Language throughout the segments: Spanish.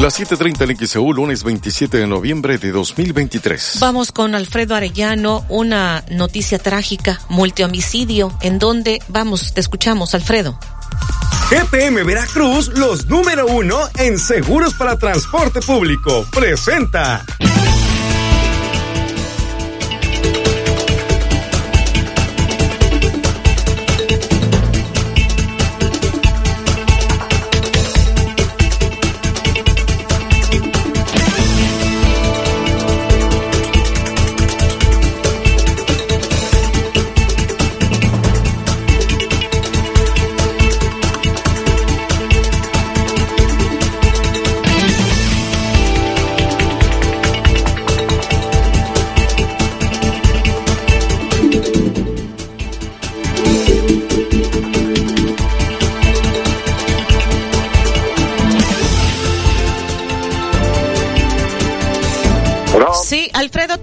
Las 7.30 en XEU, lunes 27 de noviembre de 2023. Vamos con Alfredo Arellano, una noticia trágica, multihomicidio, en donde, vamos, te escuchamos, Alfredo. GPM Veracruz, los número uno en seguros para transporte público, presenta.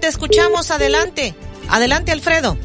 Te escuchamos. Adelante. Adelante, Alfredo.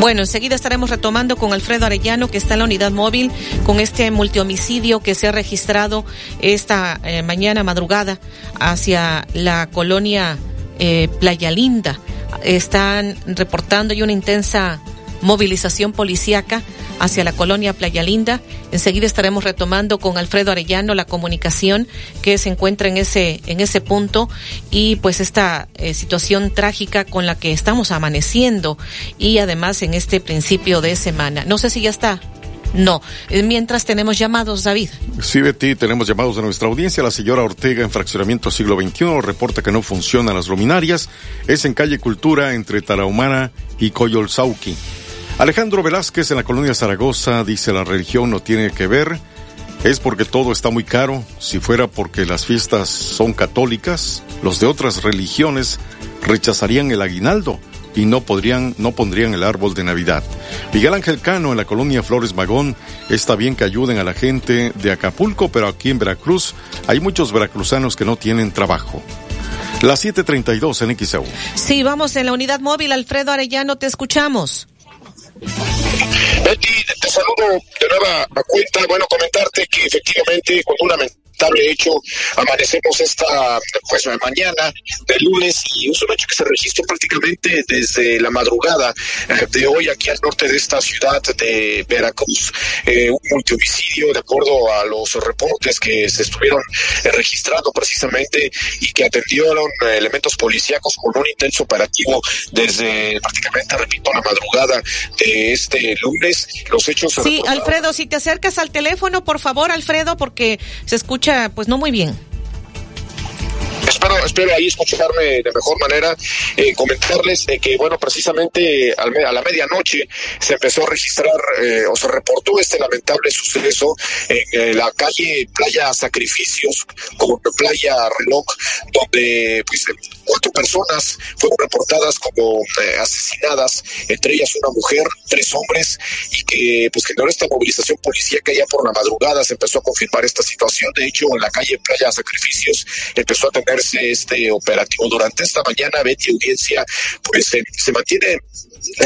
Bueno, enseguida estaremos retomando con Alfredo Arellano, que está en la unidad móvil, con este multihomicidio que se ha registrado esta eh, mañana madrugada hacia la colonia eh, Playa Linda. Están reportando y una intensa movilización policíaca hacia la colonia Playa Linda. Enseguida estaremos retomando con Alfredo Arellano la comunicación que se encuentra en ese, en ese punto y pues esta eh, situación trágica con la que estamos amaneciendo y además en este principio de semana. No sé si ya está no. Eh, mientras tenemos llamados, David. Sí, Betty, tenemos llamados de nuestra audiencia. La señora Ortega en Fraccionamiento Siglo XXI reporta que no funcionan las luminarias. Es en calle Cultura entre Tarahumara y Coyolzauqui. Alejandro Velázquez en la colonia Zaragoza dice la religión no tiene que ver, es porque todo está muy caro. Si fuera porque las fiestas son católicas, los de otras religiones rechazarían el aguinaldo y no podrían, no pondrían el árbol de Navidad. Miguel Ángel Cano en la colonia Flores Magón, está bien que ayuden a la gente de Acapulco, pero aquí en Veracruz hay muchos veracruzanos que no tienen trabajo. Las 7:32 en XEU. Sí, vamos en la unidad móvil, Alfredo Arellano, te escuchamos. Betty, te saludo de nueva cuenta. Bueno, comentarte que efectivamente una lamentable hecho amanecemos esta pues mañana de lunes y es un hecho que se registró prácticamente desde la madrugada eh, de hoy aquí al norte de esta ciudad de Veracruz. Eh, un multihomicidio de acuerdo a los reportes que se estuvieron eh, registrando precisamente y que atendieron elementos policíacos con un intenso operativo desde prácticamente repito la madrugada de este lunes. Los hechos sí Alfredo si te acercas al teléfono por favor Alfredo porque se escucha pues no muy bien. Espero, espero ahí escucharme de mejor manera. Eh, comentarles eh, que, bueno, precisamente a la medianoche se empezó a registrar eh, o se reportó este lamentable suceso en la calle Playa Sacrificios con Playa Reloj, donde pues cuatro personas fueron reportadas como asesinadas, entre ellas una mujer, tres hombres, y que pues generó esta movilización policíaca ya por la madrugada se empezó a confirmar esta situación. De hecho, en la calle Playa Sacrificios empezó a tener este operativo. Durante esta mañana, Betty Audiencia, pues se mantiene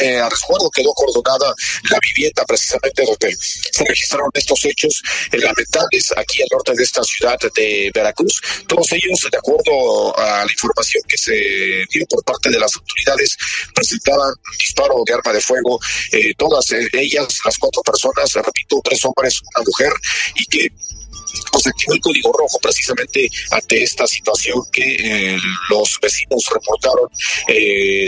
eh, a resguardo quedó acordonada la vivienda precisamente donde se registraron estos hechos lamentables aquí al norte de esta ciudad de Veracruz. Todos ellos, de acuerdo a la información que se dio por parte de las autoridades, presentaban disparo de arma de fuego. Eh, todas ellas, las cuatro personas, repito, tres hombres, una mujer, y que se activó el código rojo precisamente ante esta situación que los vecinos reportaron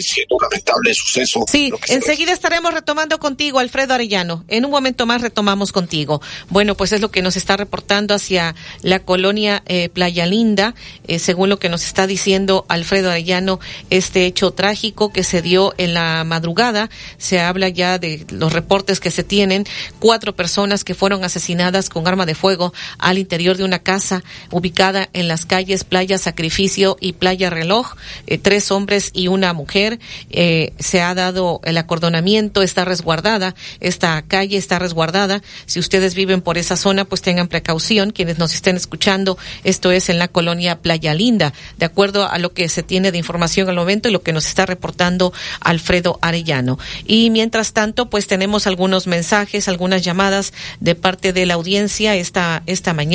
siendo un lamentable suceso. Sí, enseguida estaremos retomando contigo, Alfredo Arellano. En un momento más retomamos contigo. Bueno, pues es lo que nos está reportando hacia la colonia Playa Linda, según lo que nos está diciendo Alfredo Arellano, este hecho trágico que se dio en la madrugada. Se habla ya de los reportes que se tienen, cuatro personas que fueron asesinadas con arma de fuego al interior de una casa ubicada en las calles Playa Sacrificio y Playa Reloj, eh, tres hombres y una mujer. Eh, se ha dado el acordonamiento, está resguardada, esta calle está resguardada. Si ustedes viven por esa zona, pues tengan precaución. Quienes nos estén escuchando, esto es en la colonia Playa Linda, de acuerdo a lo que se tiene de información al momento y lo que nos está reportando Alfredo Arellano. Y mientras tanto, pues tenemos algunos mensajes, algunas llamadas de parte de la audiencia esta, esta mañana.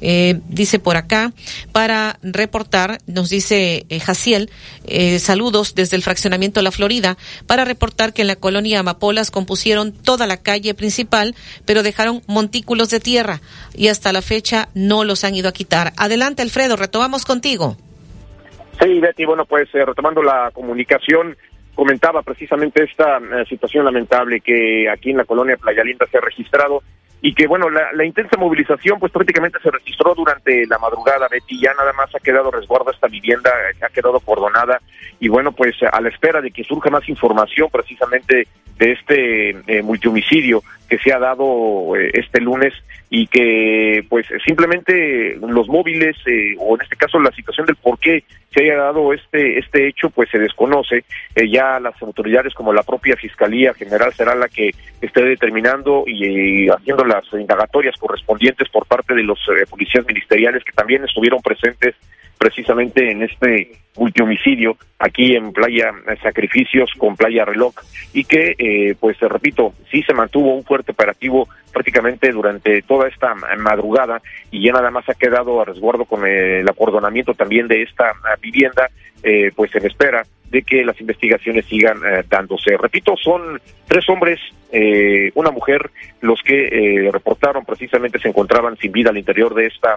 Eh, dice por acá, para reportar, nos dice eh, Jaciel, eh, saludos desde el fraccionamiento La Florida, para reportar que en la colonia Amapolas compusieron toda la calle principal, pero dejaron montículos de tierra y hasta la fecha no los han ido a quitar. Adelante, Alfredo, retomamos contigo. Sí, Betty, bueno, pues eh, retomando la comunicación, comentaba precisamente esta eh, situación lamentable que aquí en la colonia Playa Linda se ha registrado y que, bueno, la, intensa movilización pues prácticamente se registró durante la madrugada, Betty, ya nada más ha quedado resguardo esta vivienda, ha quedado cordonada y, bueno, pues a la espera de que surja más información precisamente de este eh, multihomicidio que se ha dado eh, este lunes y que pues simplemente los móviles eh, o en este caso la situación del por qué se haya dado este este hecho pues se desconoce. Eh, ya las autoridades como la propia fiscalía general será la que esté determinando y, haciendo las indagatorias correspondientes por parte de los policías ministeriales que también estuvieron presentes precisamente en este multihomicidio aquí en Playa Sacrificios con Playa Reloj y que, eh, pues repito, sí se mantuvo un fuerte operativo prácticamente durante toda esta madrugada y ya nada más ha quedado a resguardo con el acordonamiento también de esta vivienda, eh, pues en espera de que las investigaciones sigan eh, dándose. Repito, son tres hombres, eh, una mujer, los que eh, reportaron precisamente se encontraban sin vida al interior de esta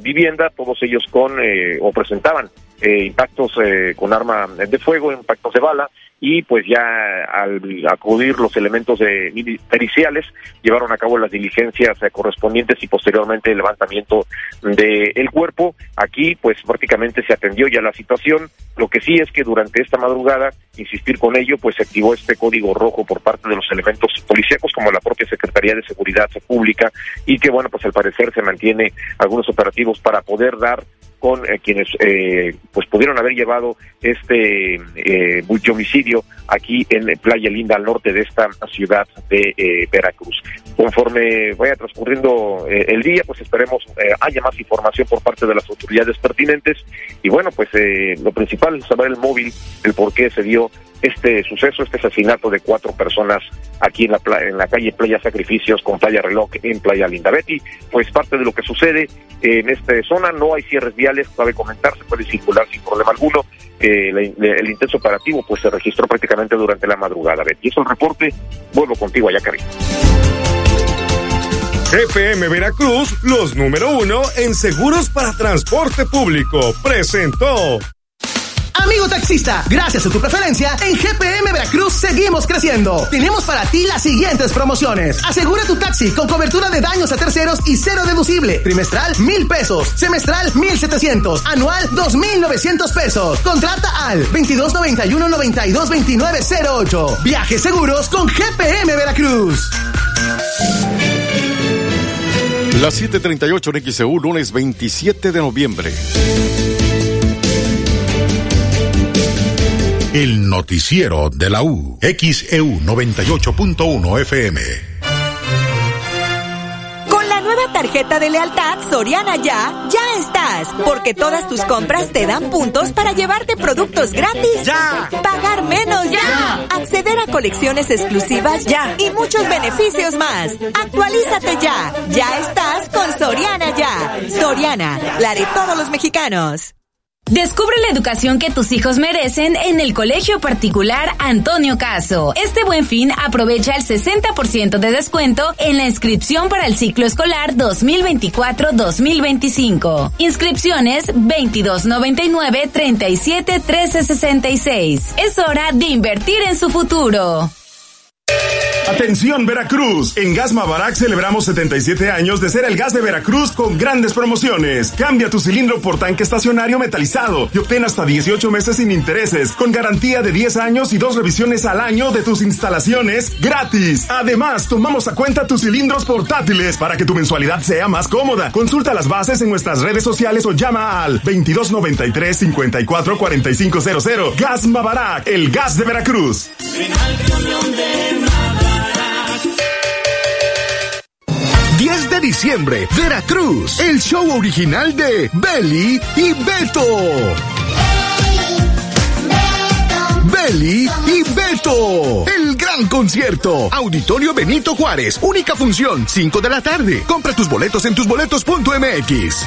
vivienda, todos ellos con o presentaban impactos con arma de fuego, impactos de bala, y pues ya al acudir los elementos de, periciales llevaron a cabo las diligencias eh, correspondientes y posteriormente el levantamiento del el cuerpo. Aquí pues prácticamente se atendió ya la situación. Lo que sí es que durante esta madrugada, insistir con ello, pues se activó este código rojo por parte de los elementos policíacos como la propia Secretaría de Seguridad Pública y que bueno pues al parecer se mantiene algunos operativos para poder dar con eh, quienes eh, pues pudieron haber llevado este eh, multihomicidio aquí en Playa Linda al norte de esta ciudad de eh, Veracruz. Conforme vaya transcurriendo el día, pues esperemos haya más información por parte de las autoridades pertinentes y bueno, pues lo principal es saber el móvil, el por qué se dio este suceso, este asesinato de cuatro personas aquí en la, en la calle Playa Sacrificios con Playa Reloj en Playa Linda Betty. Pues parte de lo que sucede en esta zona, no hay cierres viales, cabe comentar, se puede circular sin problema alguno. Eh, el intenso operativo pues se registró prácticamente durante la madrugada. Betty, eso es el reporte. Vuelvo contigo allá, Cari. GPM Veracruz, los número uno en seguros para transporte público, presentó. Amigo taxista, gracias a tu preferencia, en GPM Veracruz seguimos creciendo. Tenemos para ti las siguientes promociones. Asegura tu taxi con cobertura de daños a terceros y cero deducible. Trimestral, mil pesos. Semestral, mil setecientos. Anual, dos mil novecientos pesos. Contrata al 2291 922908. Viajes seguros con GPM Veracruz. Las 7:38 en XEU, lunes 27 de noviembre. El noticiero de la U. XEU 98.1 FM. Con la nueva tarjeta de lealtad Soriana Ya, ya estás. Porque todas tus compras te dan puntos para llevarte productos gratis. Ya. Pagar menos. Ya. Acceder a colecciones exclusivas. Ya. Y muchos beneficios más. Actualízate ya. Ya estás con Soriana Ya. Soriana, la de todos los mexicanos. Descubre la educación que tus hijos merecen en el Colegio Particular Antonio Caso. Este buen fin aprovecha el 60% de descuento en la inscripción para el ciclo escolar 2024-2025. Inscripciones 2299 37 Es hora de invertir en su futuro. Atención Veracruz, en Gas Mavarac celebramos 77 años de ser el gas de Veracruz con grandes promociones. Cambia tu cilindro por tanque estacionario metalizado y obtén hasta 18 meses sin intereses, con garantía de 10 años y dos revisiones al año de tus instalaciones gratis. Además, tomamos a cuenta tus cilindros portátiles para que tu mensualidad sea más cómoda. Consulta las bases en nuestras redes sociales o llama al 2293 54 Gas Mavarac, el gas de Veracruz. 10 diciembre, Veracruz, el show original de Belly y Beto. Belly y Beto. El gran concierto. Auditorio Benito Juárez. Única función, 5 de la tarde. Compra tus boletos en tusboletos.mx.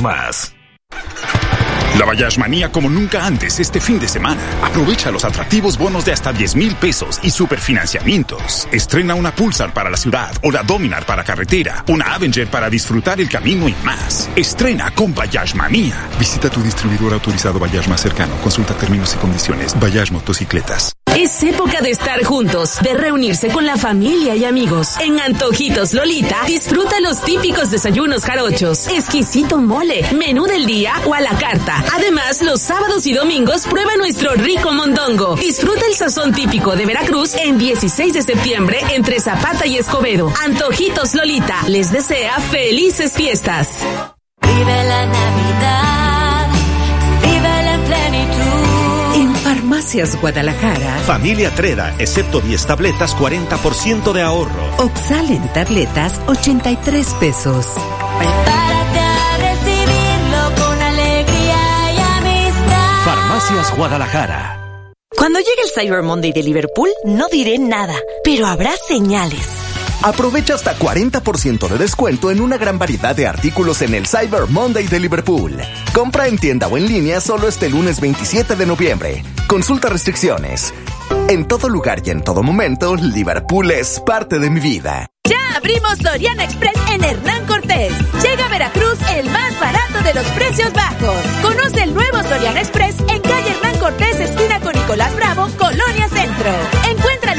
más. La Bayash Manía como nunca antes este fin de semana. Aprovecha los atractivos bonos de hasta 10 mil pesos y superfinanciamientos. Estrena una Pulsar para la ciudad o la Dominar para carretera, una Avenger para disfrutar el camino y más. Estrena con Bayash Manía. Visita tu distribuidor autorizado Bayash más cercano. Consulta términos y condiciones. Bayash Motocicletas. Es época de estar juntos, de reunirse con la familia y amigos. En Antojitos Lolita, disfruta los típicos desayunos jarochos, exquisito mole, menú del día o a la carta. Además, los sábados y domingos prueba nuestro rico mondongo. Disfruta el sazón típico de Veracruz en 16 de septiembre entre Zapata y Escobedo. Antojitos Lolita les desea felices fiestas. Vive la Navidad, Farmacias Guadalajara. Familia Treda, excepto 10 tabletas, 40% de ahorro. Oxalen tabletas, 83 pesos. Prepárate a recibirlo con alegría y amistad. Farmacias Guadalajara. Cuando llegue el Cyber Monday de Liverpool, no diré nada, pero habrá señales. Aprovecha hasta 40% de descuento en una gran variedad de artículos en el Cyber Monday de Liverpool. Compra en tienda o en línea solo este lunes 27 de noviembre. Consulta restricciones. En todo lugar y en todo momento, Liverpool es parte de mi vida. Ya abrimos Soriana Express en Hernán Cortés. Llega a Veracruz el más barato de los precios bajos. Conoce el nuevo Soriana Express en calle Hernán Cortés, esquina con Nicolás Bravo, Colonia Centro.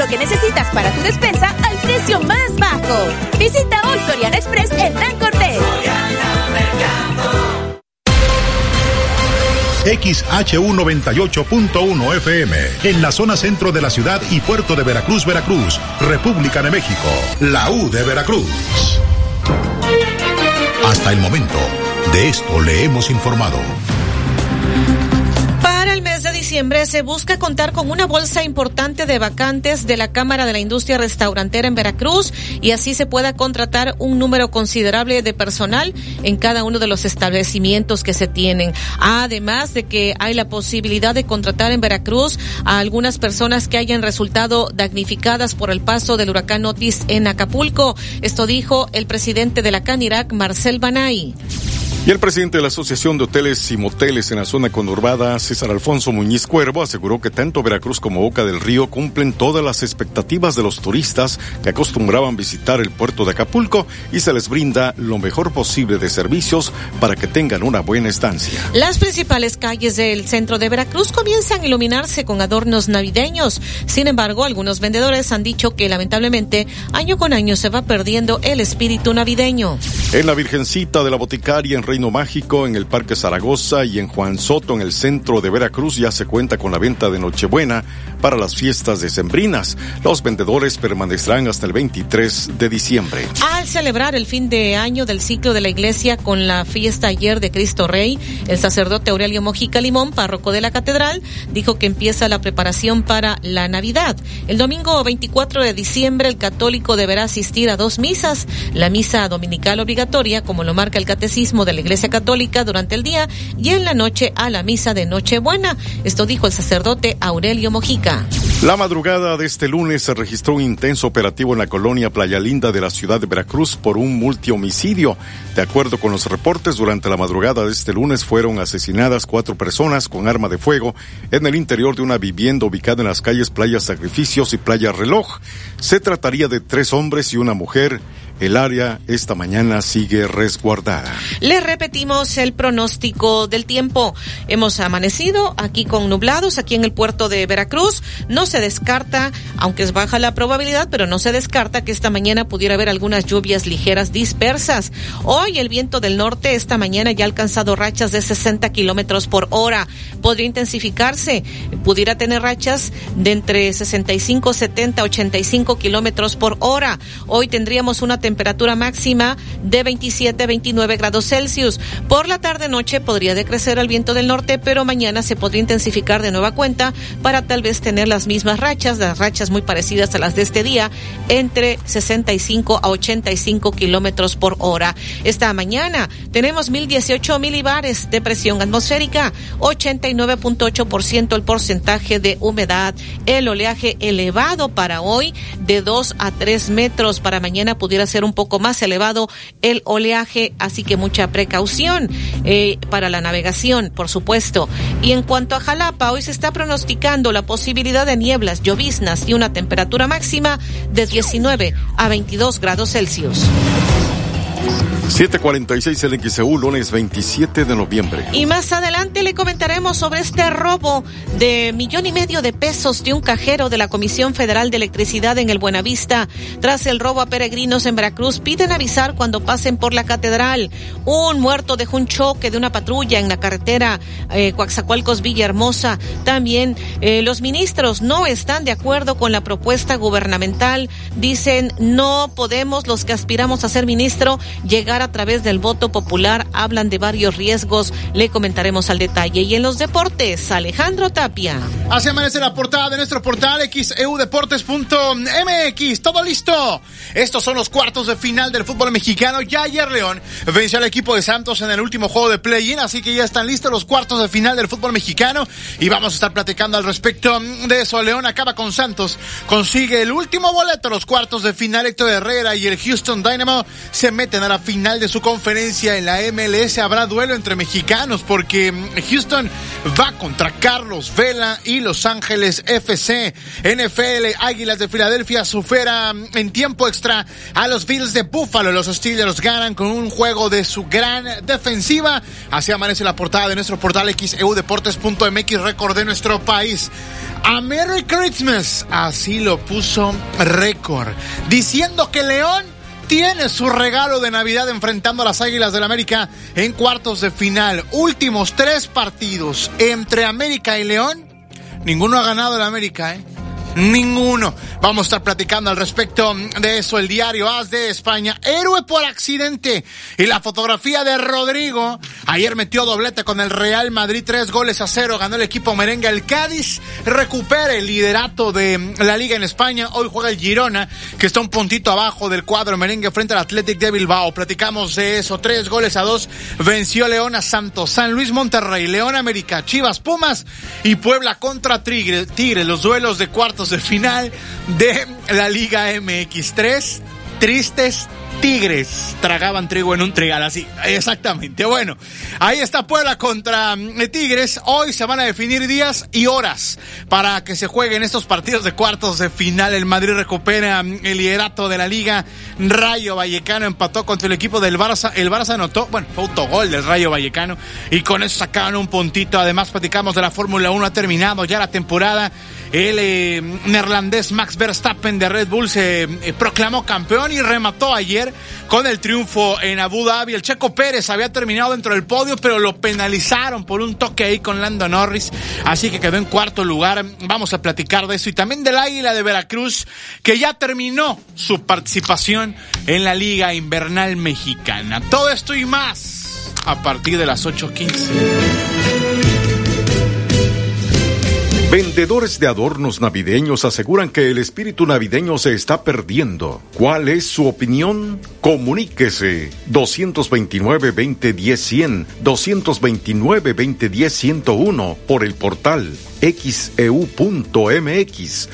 Lo que necesitas para tu despensa al precio más bajo. Visita hoy Soriana Express Hernán Cortés. XHU98.1 FM, en la zona centro de la ciudad y puerto de Veracruz, Veracruz, República de México, la U de Veracruz. Hasta el momento, de esto le hemos informado. Diciembre se busca contar con una bolsa importante de vacantes de la Cámara de la Industria Restaurantera en Veracruz y así se pueda contratar un número considerable de personal en cada uno de los establecimientos que se tienen. Además de que hay la posibilidad de contratar en Veracruz a algunas personas que hayan resultado damnificadas por el paso del huracán Otis en Acapulco. Esto dijo el presidente de la CANIRAC, Marcel Banay. Y el presidente de la Asociación de Hoteles y Moteles en la zona conurbada, César Alfonso Muñiz Cuervo, aseguró que tanto Veracruz como Boca del Río cumplen todas las expectativas de los turistas que acostumbraban visitar el puerto de Acapulco y se les brinda lo mejor posible de servicios para que tengan una buena estancia. Las principales calles del centro de Veracruz comienzan a iluminarse con adornos navideños. Sin embargo, algunos vendedores han dicho que lamentablemente año con año se va perdiendo el espíritu navideño. En la Virgencita de la Boticaria en Reino Mágico, en el Parque Zaragoza y en Juan Soto, en el centro de Veracruz, ya se cuenta con la venta de Nochebuena para las fiestas decembrinas. Los vendedores permanecerán hasta el 23 de diciembre. Al celebrar el fin de año del ciclo de la iglesia con la fiesta ayer de Cristo Rey, el sacerdote Aurelio Mojica Limón, párroco de la catedral, dijo que empieza la preparación para la Navidad. El domingo 24 de diciembre, el católico deberá asistir a dos misas, la misa dominical obligatoria, como lo marca el catecismo de la Iglesia Católica durante el día, y en la noche a la misa de Nochebuena. Esto dijo el sacerdote Aurelio Mojica. La madrugada de este lunes se registró un intenso operativo en la colonia Playa Linda de la ciudad de Veracruz por un multihomicidio. De acuerdo con los reportes, durante la madrugada de este lunes fueron asesinadas cuatro personas con arma de fuego en el interior de una vivienda ubicada en las calles Playa Sacrificios y Playa Reloj. Se trataría de tres hombres y una mujer. El área esta mañana sigue resguardada. Les repetimos el pronóstico del tiempo. Hemos amanecido aquí con nublados, aquí en el puerto de Veracruz. No se descarta, aunque es baja la probabilidad, pero no se descarta que esta mañana pudiera haber algunas lluvias ligeras dispersas. Hoy el viento del norte esta mañana ya ha alcanzado rachas de 60 kilómetros por hora. Podría intensificarse, pudiera tener rachas de entre 65, 70, 85 kilómetros por hora. Hoy tendríamos una temperatura máxima de 27, 29 grados Celsius. Por la tarde noche podría decrecer el viento del norte, pero mañana se podría intensificar de nueva cuenta para tal vez tener las mismas rachas, las rachas muy parecidas a las de este día, entre 65 a 85 kilómetros por hora. Esta mañana tenemos 1018 milibares de presión atmosférica, 89.8% el porcentaje de humedad, el oleaje elevado para hoy de 2 a 3 metros, para mañana pudiera ser un poco más elevado el oleaje, así que mucha precaución eh, para la navegación, por supuesto. Y en cuanto a Jalapa, hoy se está pronosticando la posibilidad de nieblas, lloviznas y una temperatura máxima de 19 a 22 grados Celsius. 746 el XEU, lunes 27 de noviembre. Y más adelante le comentaremos sobre este robo de millón y medio de pesos de un cajero de la Comisión Federal de Electricidad en el Buenavista. Tras el robo a peregrinos en Veracruz, piden avisar cuando pasen por la catedral. Un muerto dejó un choque de una patrulla en la carretera eh, Coaxacualcos Villahermosa. También eh, los ministros no están de acuerdo con la propuesta gubernamental. Dicen no podemos los que aspiramos a ser ministro llegar a través del voto popular. Hablan de varios riesgos. Le comentaremos al detalle. Y en los deportes, Alejandro Tapia. Así amanece la portada de nuestro portal xeudeportes.mx. Todo listo. Estos son los cuartos de final del fútbol mexicano. Ya ayer León venció al equipo de Santos en el último juego de play-in, así que ya están listos los cuartos de final del fútbol mexicano y vamos a estar platicando al respecto de eso. León acaba con Santos, consigue el último boleto los cuartos de final. Héctor Herrera y el Houston Dynamo se meten a la final de su conferencia en la MLS. Habrá duelo entre mexicanos porque Houston va contra Carlos Vela y Los Ángeles FC. NFL Águilas de Filadelfia supera en tiempo extra a los Bills de Buffalo. Los Steelers ganan con un juego de su gran defensiva. Así amanece la portada de nuestro portal xeudeportes.mx. Recordé nuestro país. A Merry Christmas. Así lo puso récord. Diciendo que León tiene su regalo de Navidad enfrentando a las Águilas del América en cuartos de final. Últimos tres partidos entre América y León. Ninguno ha ganado el América, ¿eh? Ninguno. Vamos a estar platicando al respecto de eso. El diario As de España. Héroe por accidente. Y la fotografía de Rodrigo. Ayer metió doblete con el Real Madrid. Tres goles a cero. Ganó el equipo merengue. El Cádiz recupera el liderato de la liga en España. Hoy juega el Girona, que está un puntito abajo del cuadro merengue frente al Athletic de Bilbao. Platicamos de eso. Tres goles a dos. Venció León a Santos. San Luis Monterrey. León América. Chivas Pumas. Y Puebla contra Tigre. Tigre. Los duelos de cuartos de final de la Liga MX3. Tristes Tigres tragaban trigo en un trigal, así, exactamente. Bueno, ahí está Puebla contra eh, Tigres. Hoy se van a definir días y horas para que se jueguen estos partidos de cuartos de final. El Madrid recupera mm, el liderato de la liga. Rayo Vallecano empató contra el equipo del Barça. El Barça anotó, bueno, fue autogol del Rayo Vallecano y con eso sacaron un puntito. Además, platicamos de la Fórmula 1. Ha terminado ya la temporada. El eh, neerlandés Max Verstappen de Red Bull se eh, proclamó campeón y remató ayer con el triunfo en Abu Dhabi. El Checo Pérez había terminado dentro del podio, pero lo penalizaron por un toque ahí con Lando Norris, así que quedó en cuarto lugar. Vamos a platicar de eso y también del Águila de Veracruz, que ya terminó su participación en la Liga Invernal Mexicana. Todo esto y más a partir de las 8.15. Vendedores de adornos navideños aseguran que el espíritu navideño se está perdiendo. ¿Cuál es su opinión? Comuníquese 229-2010-100, 229-2010-101 por el portal xeu.mx,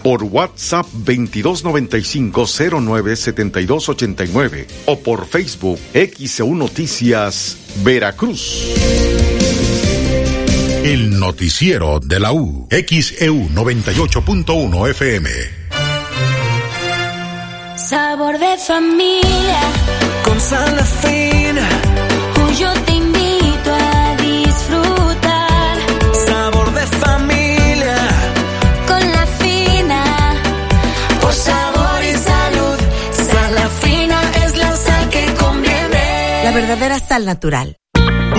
por WhatsApp 2295-097289 o por Facebook XEU Noticias Veracruz. El noticiero de la U. XEU 98.1 FM. Sabor de familia. Con sal fina. Hoy yo te invito a disfrutar. Sabor de familia. Con la fina. Por sabor y salud. Sal la fina es la sal que conviene. La verdadera sal natural.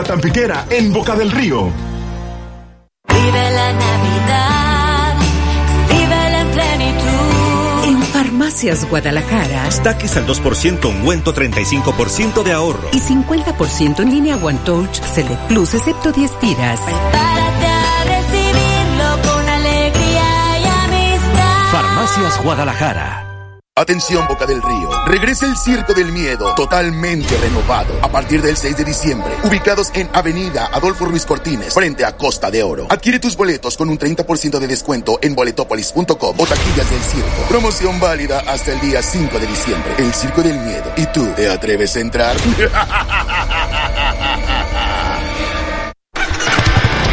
La Tampiquera en Boca del Río. Vive la Navidad. Vive en plenitud. En Farmacias Guadalajara Destaques al 2%, ungüento 35% de ahorro. y 50% en línea One Touch Select Plus, excepto 10 tiras. Prepárate a recibirlo con alegría y amistad. Farmacias Guadalajara. Atención Boca del Río. Regresa el Circo del Miedo, totalmente renovado, a partir del 6 de diciembre. Ubicados en Avenida Adolfo Ruiz Cortines, frente a Costa de Oro. Adquiere tus boletos con un 30% de descuento en boletopolis.com o taquillas del circo. Promoción válida hasta el día 5 de diciembre. El Circo del Miedo. ¿Y tú te atreves a entrar?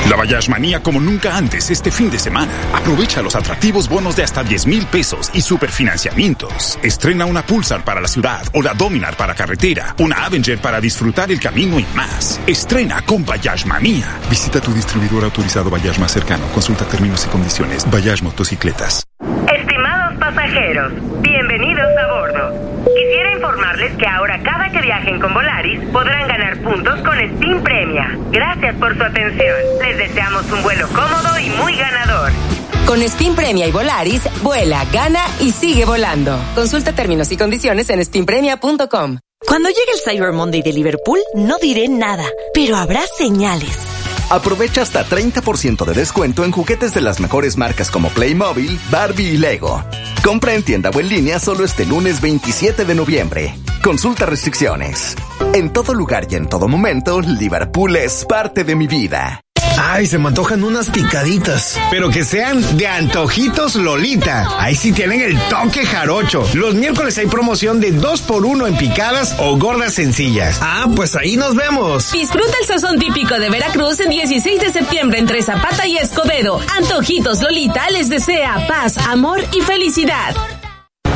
La Bayash Manía como nunca antes este fin de semana. Aprovecha los atractivos bonos de hasta 10 mil pesos y superfinanciamientos. Estrena una Pulsar para la ciudad o la Dominar para carretera, una Avenger para disfrutar el camino y más. Estrena con Bayash Manía. Visita tu distribuidor autorizado Bayash más cercano. Consulta términos y condiciones. Bayash Motocicletas. Estimados pasajeros, bordo. Quisiera informarles que ahora cada que viajen con Volaris podrán ganar puntos con Steam Premia. Gracias por su atención. Les deseamos un vuelo cómodo y muy ganador. Con Steam Premia y Volaris, vuela, gana y sigue volando. Consulta términos y condiciones en steampremia.com. Cuando llegue el Cyber Monday de Liverpool, no diré nada, pero habrá señales. Aprovecha hasta 30% de descuento en juguetes de las mejores marcas como Playmobil, Barbie y Lego. Compra en tienda o en línea solo este lunes 27 de noviembre. Consulta restricciones. En todo lugar y en todo momento, Liverpool es parte de mi vida. Ay, se me antojan unas picaditas. Pero que sean de antojitos Lolita. Ahí sí tienen el toque jarocho. Los miércoles hay promoción de 2 por 1 en picadas o gordas sencillas. Ah, pues ahí nos vemos. Disfruta el sazón típico de Veracruz el 16 de septiembre entre Zapata y Escobedo. Antojitos Lolita les desea paz, amor y felicidad.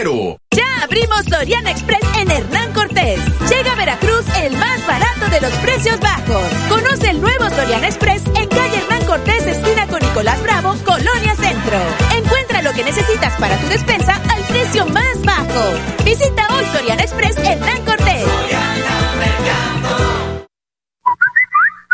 Ya abrimos Soriana Express en Hernán Cortés. Llega a Veracruz el más barato de los precios bajos. Conoce el nuevo Soriana Express en calle Hernán Cortés, esquina con Nicolás Bravo, Colonia Centro. Encuentra lo que necesitas para tu despensa al precio más bajo. Visita hoy Soriana Express Hernán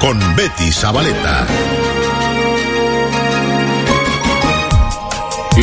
con Betty Zabaleta.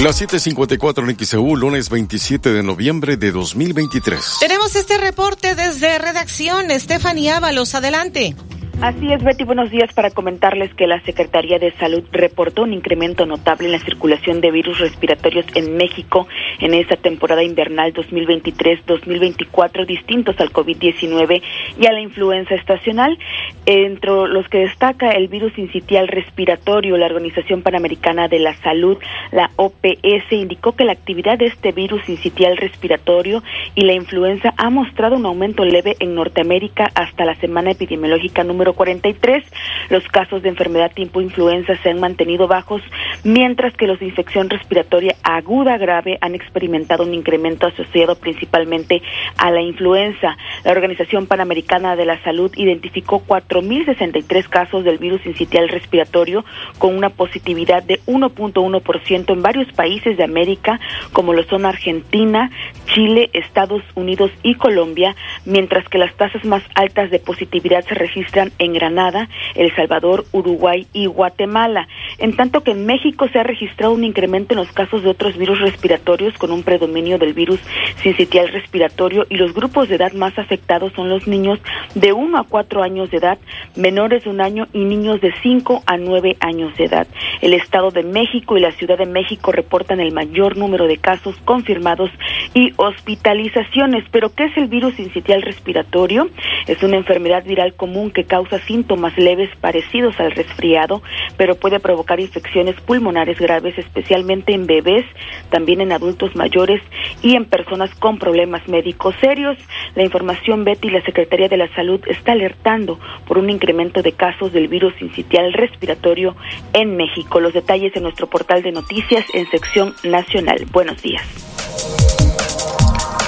Las 7:54 en XEU, lunes 27 de noviembre de 2023. Tenemos este reporte desde redacción. Stephanie Ábalos, adelante. Así es, Betty. Buenos días para comentarles que la Secretaría de Salud reportó un incremento notable en la circulación de virus respiratorios en México en esta temporada invernal 2023-2024, distintos al COVID-19 y a la influenza estacional. Entre los que destaca el virus incitial respiratorio, la Organización Panamericana de la Salud, la OPS, indicó que la actividad de este virus incitial respiratorio y la influenza ha mostrado un aumento leve en Norteamérica hasta la semana epidemiológica número 43. Los casos de enfermedad tipo influenza se han mantenido bajos, mientras que los de infección respiratoria aguda grave han experimentado un incremento asociado principalmente a la influenza. La Organización Panamericana de la Salud identificó 4.063 casos del virus incitial respiratorio con una positividad de 1.1% en varios países de América, como lo son Argentina, Chile, Estados Unidos y Colombia, mientras que las tasas más altas de positividad se registran en Granada, El Salvador, Uruguay y Guatemala, en tanto que en México se ha registrado un incremento en los casos de otros virus respiratorios con un predominio del virus sincitial respiratorio y los grupos de edad más afectados son los niños de 1 a 4 años de edad, menores de un año y niños de 5 a 9 años de edad. El Estado de México y la Ciudad de México reportan el mayor número de casos confirmados y hospitalizaciones. Pero ¿qué es el virus sincitial respiratorio? Es una enfermedad viral común que causa síntomas leves parecidos al resfriado, pero puede provocar infecciones pulmonares graves, especialmente en bebés, también en adultos mayores y en personas con problemas médicos serios. La información Betty, la Secretaría de la Salud, está alertando por un incremento de casos del virus incitial respiratorio en México. Los detalles en nuestro portal de noticias en sección nacional. Buenos días.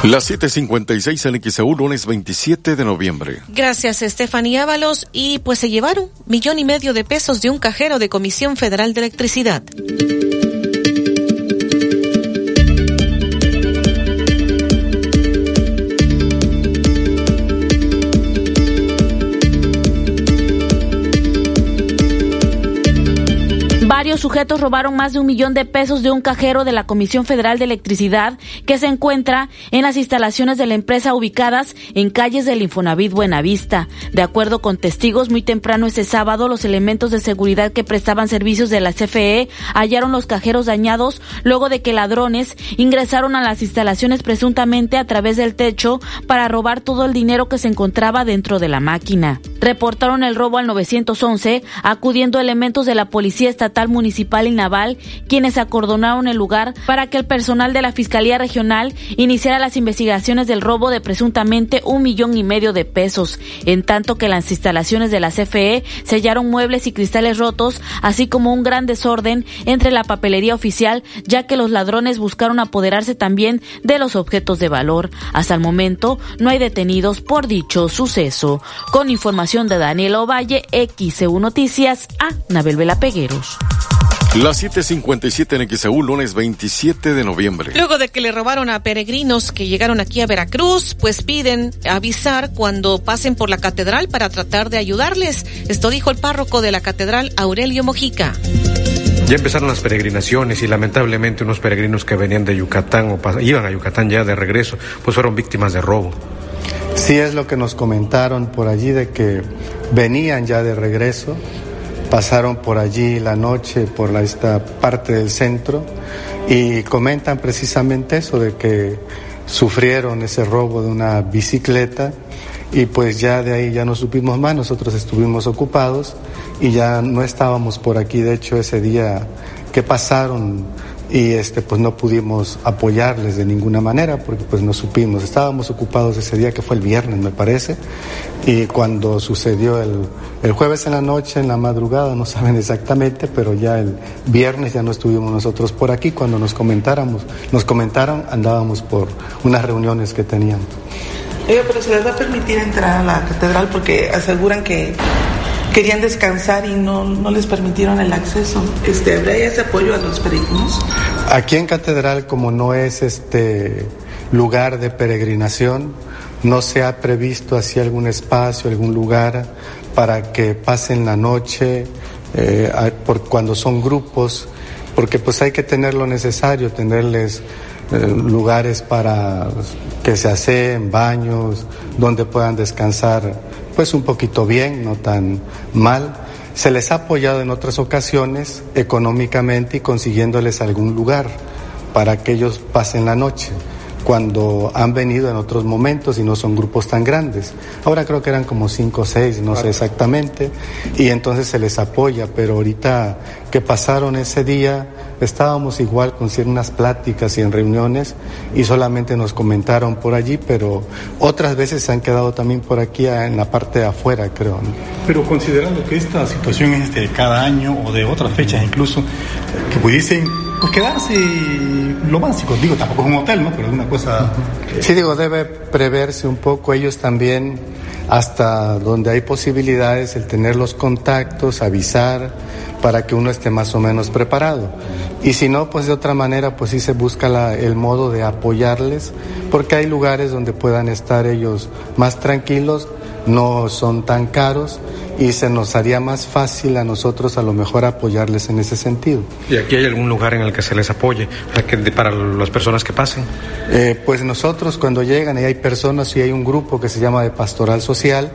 Las 7:56 en XEU, lunes 27 de noviembre. Gracias, Estefanía Ábalos. Y pues se llevaron millón y medio de pesos de un cajero de Comisión Federal de Electricidad. Varios sujetos robaron más de un millón de pesos de un cajero de la Comisión Federal de Electricidad que se encuentra en las instalaciones de la empresa ubicadas en calles del Infonavit Buenavista. De acuerdo con testigos, muy temprano ese sábado, los elementos de seguridad que prestaban servicios de la CFE hallaron los cajeros dañados luego de que ladrones ingresaron a las instalaciones presuntamente a través del techo para robar todo el dinero que se encontraba dentro de la máquina. Reportaron el robo al 911, acudiendo elementos de la Policía Estatal Municipal y Naval, quienes acordonaron el lugar para que el personal de la Fiscalía Regional iniciara las investigaciones del robo de presuntamente un millón y medio de pesos, en tanto que las instalaciones de la CFE sellaron muebles y cristales rotos, así como un gran desorden entre la papelería oficial, ya que los ladrones buscaron apoderarse también de los objetos de valor. Hasta el momento no hay detenidos por dicho suceso. Con información de Daniel Ovalle, XEU Noticias, a Nabel Vela Pegueros. Las 7:57 en XEU, lunes 27 de noviembre. Luego de que le robaron a peregrinos que llegaron aquí a Veracruz, pues piden avisar cuando pasen por la catedral para tratar de ayudarles. Esto dijo el párroco de la catedral, Aurelio Mojica. Ya empezaron las peregrinaciones y lamentablemente unos peregrinos que venían de Yucatán o iban a Yucatán ya de regreso, pues fueron víctimas de robo. Sí es lo que nos comentaron por allí de que venían ya de regreso pasaron por allí la noche, por esta parte del centro, y comentan precisamente eso, de que sufrieron ese robo de una bicicleta y pues ya de ahí ya no supimos más, nosotros estuvimos ocupados y ya no estábamos por aquí, de hecho ese día que pasaron y este pues no pudimos apoyarles de ninguna manera porque pues no supimos, estábamos ocupados ese día que fue el viernes me parece y cuando sucedió el, El jueves en la noche, en la madrugada, no saben exactamente, pero ya el viernes ya no estuvimos nosotros por aquí. Cuando nos comentáramos, nos comentaron, andábamos por unas reuniones que teníamos. Pero se les va a permitir entrar a la catedral porque aseguran que querían descansar y no, no les permitieron el acceso. Este, ¿Habrá ese apoyo a los peregrinos? Aquí en Catedral, como no es este lugar de peregrinación, no se ha previsto así algún espacio, algún lugar para que pasen la noche, eh, por cuando son grupos, porque pues hay que tener lo necesario, tenerles eh, lugares para que se aseen, baños, donde puedan descansar pues un poquito bien, no tan mal. Se les ha apoyado en otras ocasiones económicamente y consiguiéndoles algún lugar para que ellos pasen la noche cuando han venido en otros momentos y no son grupos tan grandes. Ahora creo que eran como cinco o seis, no sé exactamente, y entonces se les apoya, pero ahorita que pasaron ese día, estábamos igual con ciertas pláticas y en reuniones y solamente nos comentaron por allí, pero otras veces se han quedado también por aquí en la parte de afuera, creo. ¿no? Pero considerando que esta situación es de cada año o de otras fechas incluso, que pudiesen pues, quedarse lo básico, digo, tampoco es un hotel, ¿no? Pero alguna cosa... Sí, digo, debe preverse un poco ellos también hasta donde hay posibilidades el tener los contactos, avisar para que uno esté más o menos preparado. Y si no, pues de otra manera, pues sí se busca el modo de apoyarles, porque hay lugares donde puedan estar ellos más tranquilos, no son tan caros y se nos haría más fácil a nosotros a lo mejor apoyarles en ese sentido. ¿Y aquí hay algún lugar en el que se les apoye para, que, para las personas que pasen? Eh, pues nosotros cuando llegan y hay personas y hay un grupo que se llama de Pastoral Social,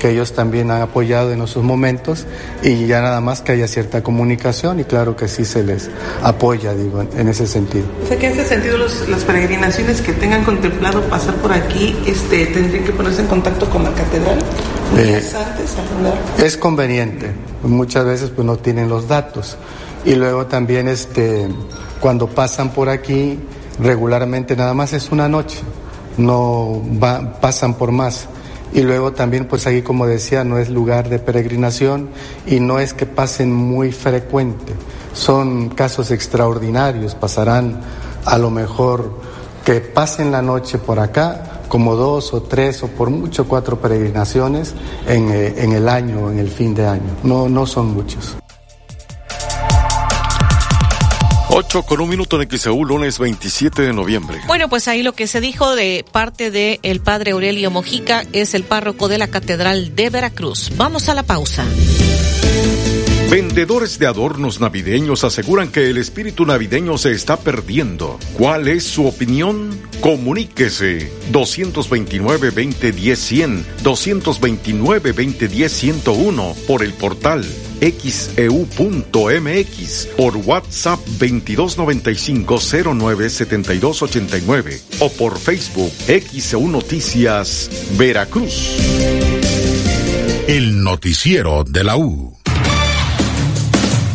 que ellos también han apoyado en esos momentos y ya nada más que haya cierta comunicación y claro que sí se les apoya, digo, en, en ese sentido. O sea que en ese sentido los- las peregrinaciones que tengan contemplado pasar por aquí este, tendrían que ponerse en contacto con la catedral Es conveniente, muchas veces pues no tienen los datos. Y luego también este, cuando pasan por aquí, regularmente nada más es una noche, no pasan por más. Y luego también pues aquí como decía, no es lugar de peregrinación y no es que pasen muy frecuente, son casos extraordinarios, pasarán a lo mejor que pasen la noche por acá como dos o tres o por mucho cuatro peregrinaciones en, eh, en el año, en el fin de año. No, no son muchos. 8 con un minuto en XEU, lunes 27 de noviembre. Bueno, pues ahí lo que se dijo de parte del el padre Aurelio Mojica es el párroco de la Catedral de Veracruz. Vamos a la pausa. Vendedores de adornos navideños aseguran que el espíritu navideño se está perdiendo. ¿Cuál es su opinión? Comuníquese 229-2010-100, 229-2010-101 por el portal xeu.mx, por WhatsApp 2295-097289 o por Facebook XEU Noticias Veracruz. El noticiero de la U.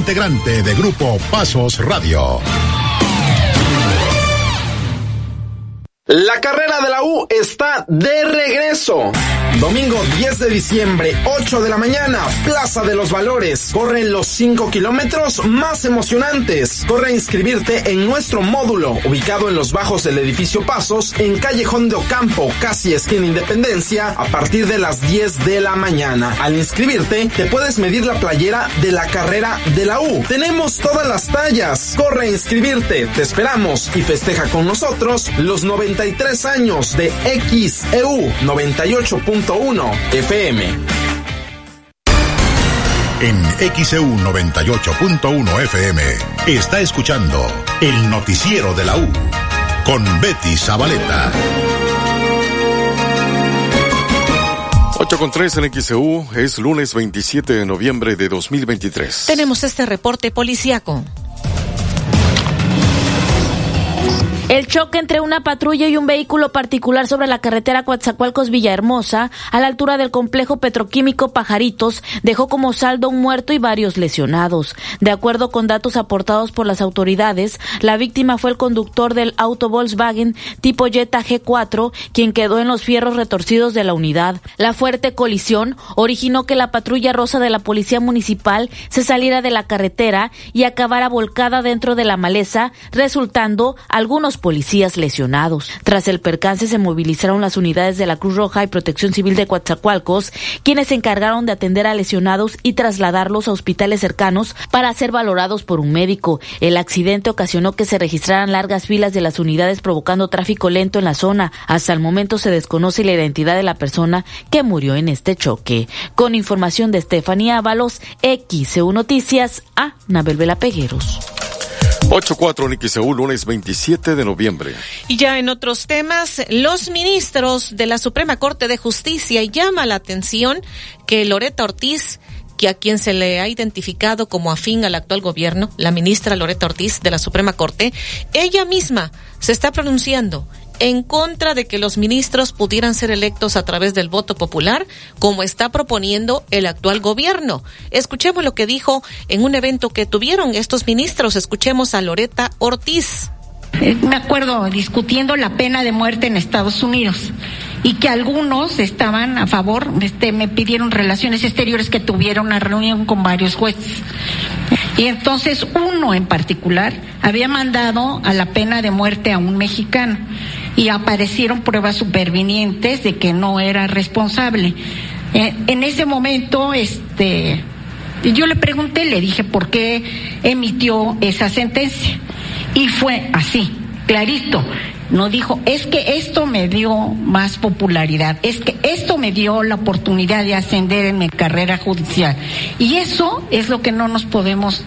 integrante de Grupo Pasos Radio. La carrera de la U está de regreso. Domingo 10 de diciembre, 8 de la mañana, Plaza de los Valores. Corren los 5 kilómetros más emocionantes. Corre a inscribirte en nuestro módulo, ubicado en los bajos del edificio Pasos, en Callejón de Ocampo, casi esquina Independencia, a partir de las 10 de la mañana. Al inscribirte, te puedes medir la playera de la carrera de la U. Tenemos todas las tallas. Corre a inscribirte. Te esperamos y festeja con nosotros los 93 años de XEU 98.1 FM. En XEU 98.1 FM está escuchando el noticiero de la U con Betty Zabaleta. 8 con 3 en XEU es lunes 27 de noviembre de 2023. Tenemos este reporte policiaco. El choque entre una patrulla y un vehículo particular sobre la carretera Coatzacoalcos Villahermosa, a la altura del complejo petroquímico Pajaritos, dejó como saldo un muerto y varios lesionados. De acuerdo con datos aportados por las autoridades, la víctima fue el conductor del auto Volkswagen tipo Jetta G4, quien quedó en los fierros retorcidos de la unidad. La fuerte colisión originó que la patrulla rosa de la policía municipal se saliera de la carretera y acabara volcada dentro de la maleza, resultando algunos policías lesionados. Tras el percance se movilizaron las unidades de la Cruz Roja y Protección Civil de Coatzacoalcos, quienes se encargaron de atender a lesionados y trasladarlos a hospitales cercanos para ser valorados por un médico. El accidente ocasionó que se registraran largas filas de las unidades provocando tráfico lento en la zona. Hasta el momento se desconoce la identidad de la persona que murió en este choque. Con información de Estefanía Ábalos, XEU Noticias, a Nabel Vela Pegueros. 8-4 en lunes 27 de noviembre. Y ya en otros temas, los ministros de la Suprema Corte de Justicia llama la atención que Loreta Ortiz que a quien se le ha identificado como afín al actual gobierno, la ministra Loreta Ortiz de la Suprema Corte, ella misma se está pronunciando en contra de que los ministros pudieran ser electos a través del voto popular, como está proponiendo el actual gobierno. Escuchemos lo que dijo en un evento que tuvieron estos ministros. Escuchemos a Loreta Ortiz. Eh, me acuerdo discutiendo la pena de muerte en Estados Unidos y que algunos estaban a favor, este, me pidieron relaciones exteriores que tuviera una reunión con varios jueces. Y entonces uno en particular había mandado a la pena de muerte a un mexicano y aparecieron pruebas supervinientes de que no era responsable. Eh, en ese momento, este, yo le pregunté, le dije por qué emitió esa sentencia y fue así, clarito. No dijo, es que esto me dio más popularidad, es que esto me dio la oportunidad de ascender en mi carrera judicial. Y eso es lo que no nos podemos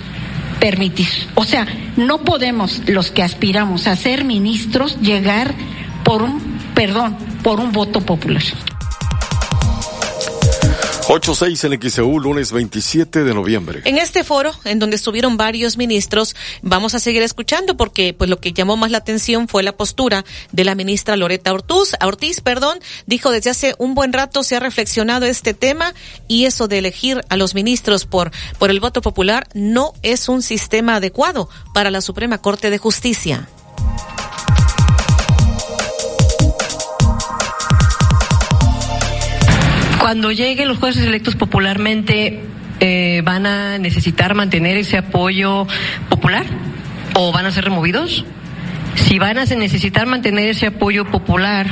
permitir. O sea, no podemos los que aspiramos a ser ministros llegar por un, perdón, por un voto popular. 8-6 en XEU, lunes 27 de noviembre. En este foro, en donde estuvieron varios ministros, vamos a seguir escuchando porque pues lo que llamó más la atención fue la postura de la ministra Loreta Ortiz, Ortiz, perdón, dijo desde hace un buen rato se ha reflexionado este tema y eso de elegir a los ministros por por el voto popular no es un sistema adecuado para la Suprema Corte de Justicia. Cuando lleguen los jueces electos popularmente, eh, ¿van a necesitar mantener ese apoyo popular o van a ser removidos? Si van a necesitar mantener ese apoyo popular,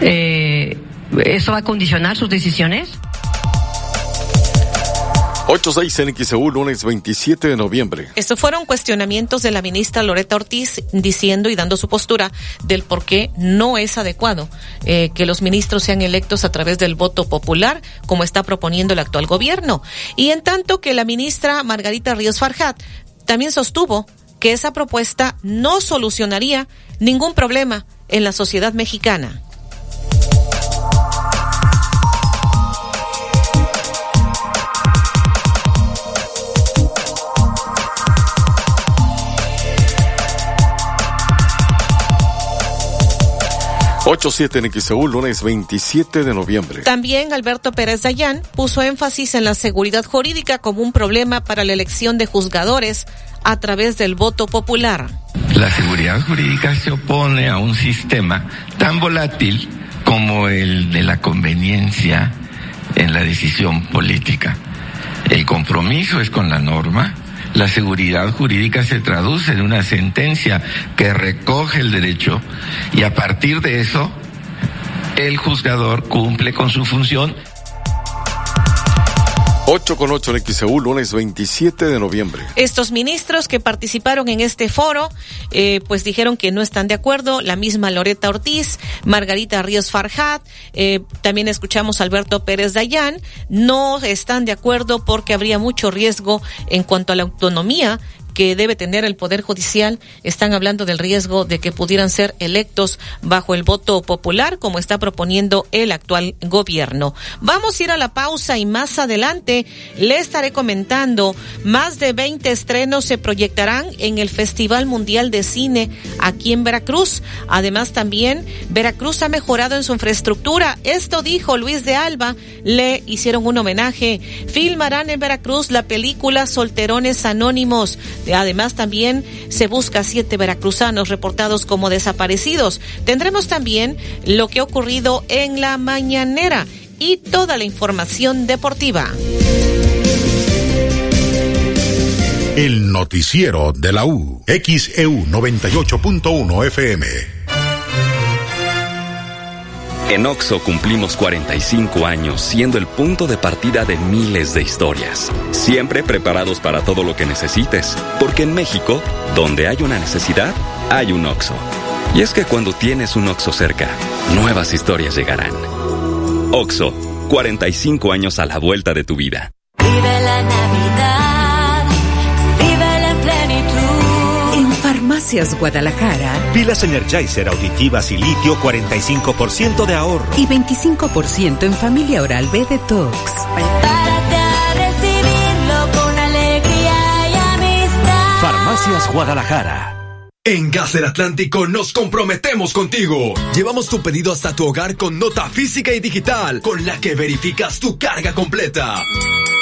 eh, ¿eso va a condicionar sus decisiones? 86 en XEU, lunes 27 de noviembre. Estos fueron cuestionamientos de la ministra Loreta Ortiz diciendo y dando su postura del por qué no es adecuado eh, que los ministros sean electos a través del voto popular, como está proponiendo el actual gobierno. Y en tanto que la ministra Margarita Ríos Farjat también sostuvo que esa propuesta no solucionaría ningún problema en la sociedad mexicana. 8-7 en XEU, lunes 27 de noviembre. También Alberto Pérez Dayán puso énfasis en la seguridad jurídica como un problema para la elección de juzgadores a través del voto popular. La seguridad jurídica se opone a un sistema tan volátil como el de la conveniencia en la decisión política. El compromiso es con la norma, la seguridad jurídica se traduce en una sentencia que recoge el derecho y a partir de eso el juzgador cumple con su función 8 con 8 en XEU, lunes 27 de noviembre. Estos ministros que participaron en este foro, eh, pues dijeron que no están de acuerdo. La misma Loreta Ortiz, Margarita Ríos Farjat, eh, también escuchamos a Alberto Pérez Dayán, no están de acuerdo porque habría mucho riesgo en cuanto a la autonomía que debe tener el Poder Judicial. Están hablando del riesgo de que pudieran ser electos bajo el voto popular, como está proponiendo el actual gobierno. Vamos a ir a la pausa y más adelante le estaré comentando más de 20 estrenos se proyectarán en el Festival Mundial de Cine aquí en Veracruz. Además, también Veracruz ha mejorado en su infraestructura. Esto dijo Luis de Alba. Le hicieron un homenaje. Filmarán en Veracruz la película Solterones Anónimos. Además, también se busca siete veracruzanos reportados como desaparecidos. Tendremos también lo que ha ocurrido en la mañanera y toda la información deportiva. El noticiero de la U. XEU 98.1 FM. En OXO cumplimos 45 años siendo el punto de partida de miles de historias. Siempre preparados para todo lo que necesites. Porque en México, donde hay una necesidad, hay un OXO. Y es que cuando tienes un OXO cerca, nuevas historias llegarán. OXO, 45 años a la vuelta de tu vida. Vive la Navidad, Farmacias Guadalajara. Pilas Energizer auditivas y litio 45% de ahorro. Y 25% en familia oral B Detox. Prepárate a recibirlo con alegría y amistad. Farmacias Guadalajara. En Gas del Atlántico nos comprometemos contigo. Llevamos tu pedido hasta tu hogar con nota física y digital, con la que verificas tu carga completa.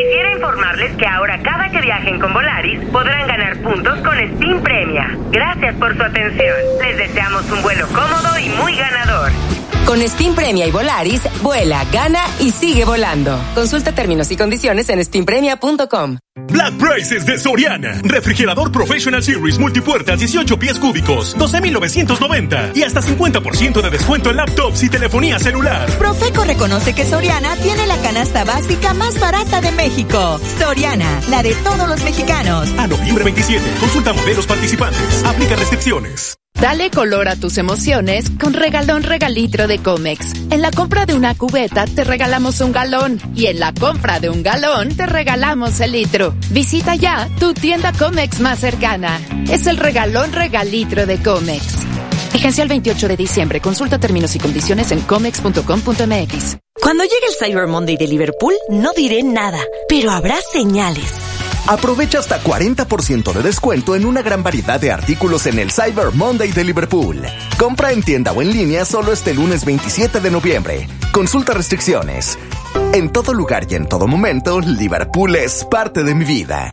Quisiera informarles que ahora cada que viajen con Volaris podrán ganar puntos con Steam Premia. Gracias por su atención. Les deseamos un vuelo cómodo y muy ganador. Con Steam Premia y Volaris, vuela, gana y sigue volando. Consulta términos y condiciones en steampremia.com. Black Prices de Soriana. Refrigerador Professional Series multipuertas 18 pies cúbicos, 12,990 y hasta 50% de descuento en laptops y telefonía celular. Profeco reconoce que Soriana tiene la canasta básica más barata de México. Soriana, la de todos los mexicanos. A noviembre 27, consulta modelos participantes. Aplica restricciones. Dale color a tus emociones con regalón regalitro de Comex. En la compra de una cubeta te regalamos un galón y en la compra de un galón te regalamos el litro. Visita ya tu tienda Comex más cercana. Es el regalón regalitro de Comex. Vigencia el 28 de diciembre. Consulta términos y condiciones en comex.com.mx. Cuando llegue el Cyber Monday de Liverpool, no diré nada, pero habrá señales. Aprovecha hasta 40% de descuento en una gran variedad de artículos en el Cyber Monday de Liverpool. Compra en tienda o en línea solo este lunes 27 de noviembre. Consulta restricciones. En todo lugar y en todo momento, Liverpool es parte de mi vida.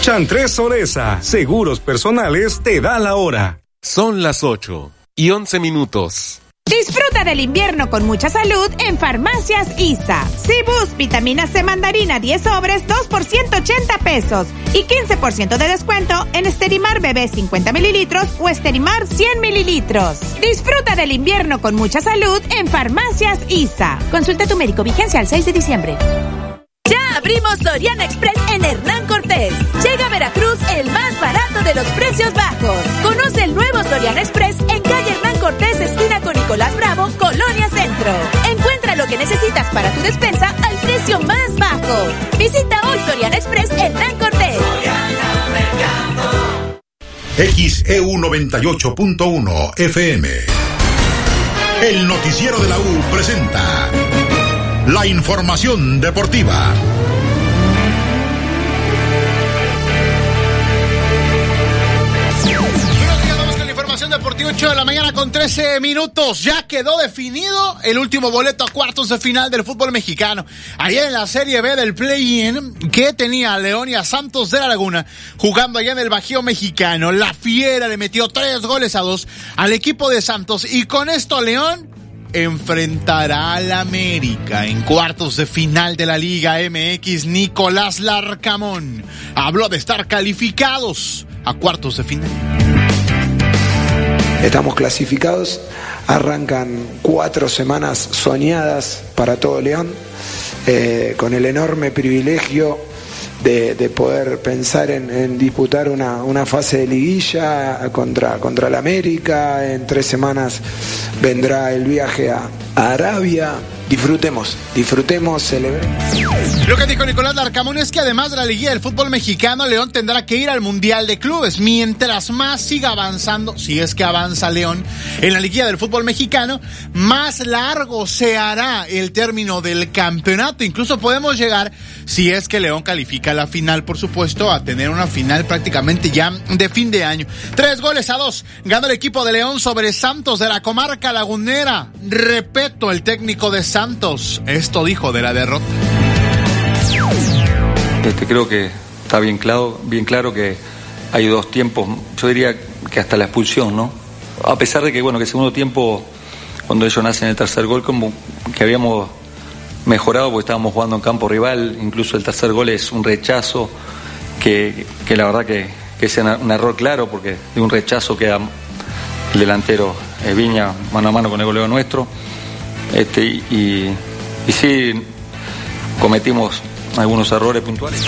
Chantres Soresa, Seguros Personales, te da la hora. Son las 8 y 11 minutos. Disfruta del invierno con mucha salud en Farmacias ISA. Cibus, vitamina C mandarina 10 sobres, 2 por 180 pesos. Y 15% de descuento en Esterimar Bebé 50 mililitros o Esterimar 100 mililitros. Disfruta del invierno con mucha salud en Farmacias ISA. Consulta a tu médico vigencia al 6 de diciembre. Ya abrimos Soriana Express en Hernán Cortés. Llega a Veracruz el más barato de los precios bajos. Conoce el nuevo Soriana Express en calle Hernán Cortés, Nicolás Bravo, Colonia Centro. Encuentra lo que necesitas para tu despensa al precio más bajo. Visita hoy Soriana Express Hernán Cortés. XEU 98.1 FM. El noticiero de la U presenta la información deportiva. Deportivo 8 de la mañana con 13 minutos. Ya quedó definido el último boleto a cuartos de final del fútbol mexicano. Ayer en la Serie B del Play-In que tenía a León y a Santos de la Laguna jugando allá en el Bajío mexicano. La Fiera le metió tres goles a dos al equipo de Santos y con esto León enfrentará al América en cuartos de final de la Liga MX. Nicolás Larcamón habló de estar calificados a cuartos de final. Estamos clasificados, arrancan cuatro semanas soñadas para todo León, eh, con el enorme privilegio de, de poder pensar en, disputar una, fase de liguilla contra, contra la América. En tres semanas vendrá el viaje a Arabia. Disfrutemos, disfrutemos, celebremos. Lo que dijo Nicolás Larcamón es que además de la liguilla del fútbol mexicano, León tendrá que ir al Mundial de Clubes. Mientras más siga avanzando, si es que avanza León en la liguilla del fútbol mexicano, más largo se hará el término del campeonato. Incluso podemos llegar, si es que León califica la final, por supuesto, a tener una final prácticamente ya de fin de año. Tres goles a dos. Ganó el equipo de León sobre Santos de la comarca lagunera. Repeto, el técnico de Santos. Esto dijo de la derrota. Este, creo que está bien claro, bien claro que hay dos tiempos, yo diría que hasta la expulsión, ¿no? A pesar de que, bueno, que el segundo tiempo, cuando ellos nacen el tercer gol, como que habíamos mejorado porque estábamos jugando en campo rival, incluso el tercer gol es un rechazo, que, que la verdad que, que es un error claro, porque de un rechazo queda el delantero eh, Viña mano a mano con el goleo nuestro. Este, y, y sí, cometimos algunos errores puntuales.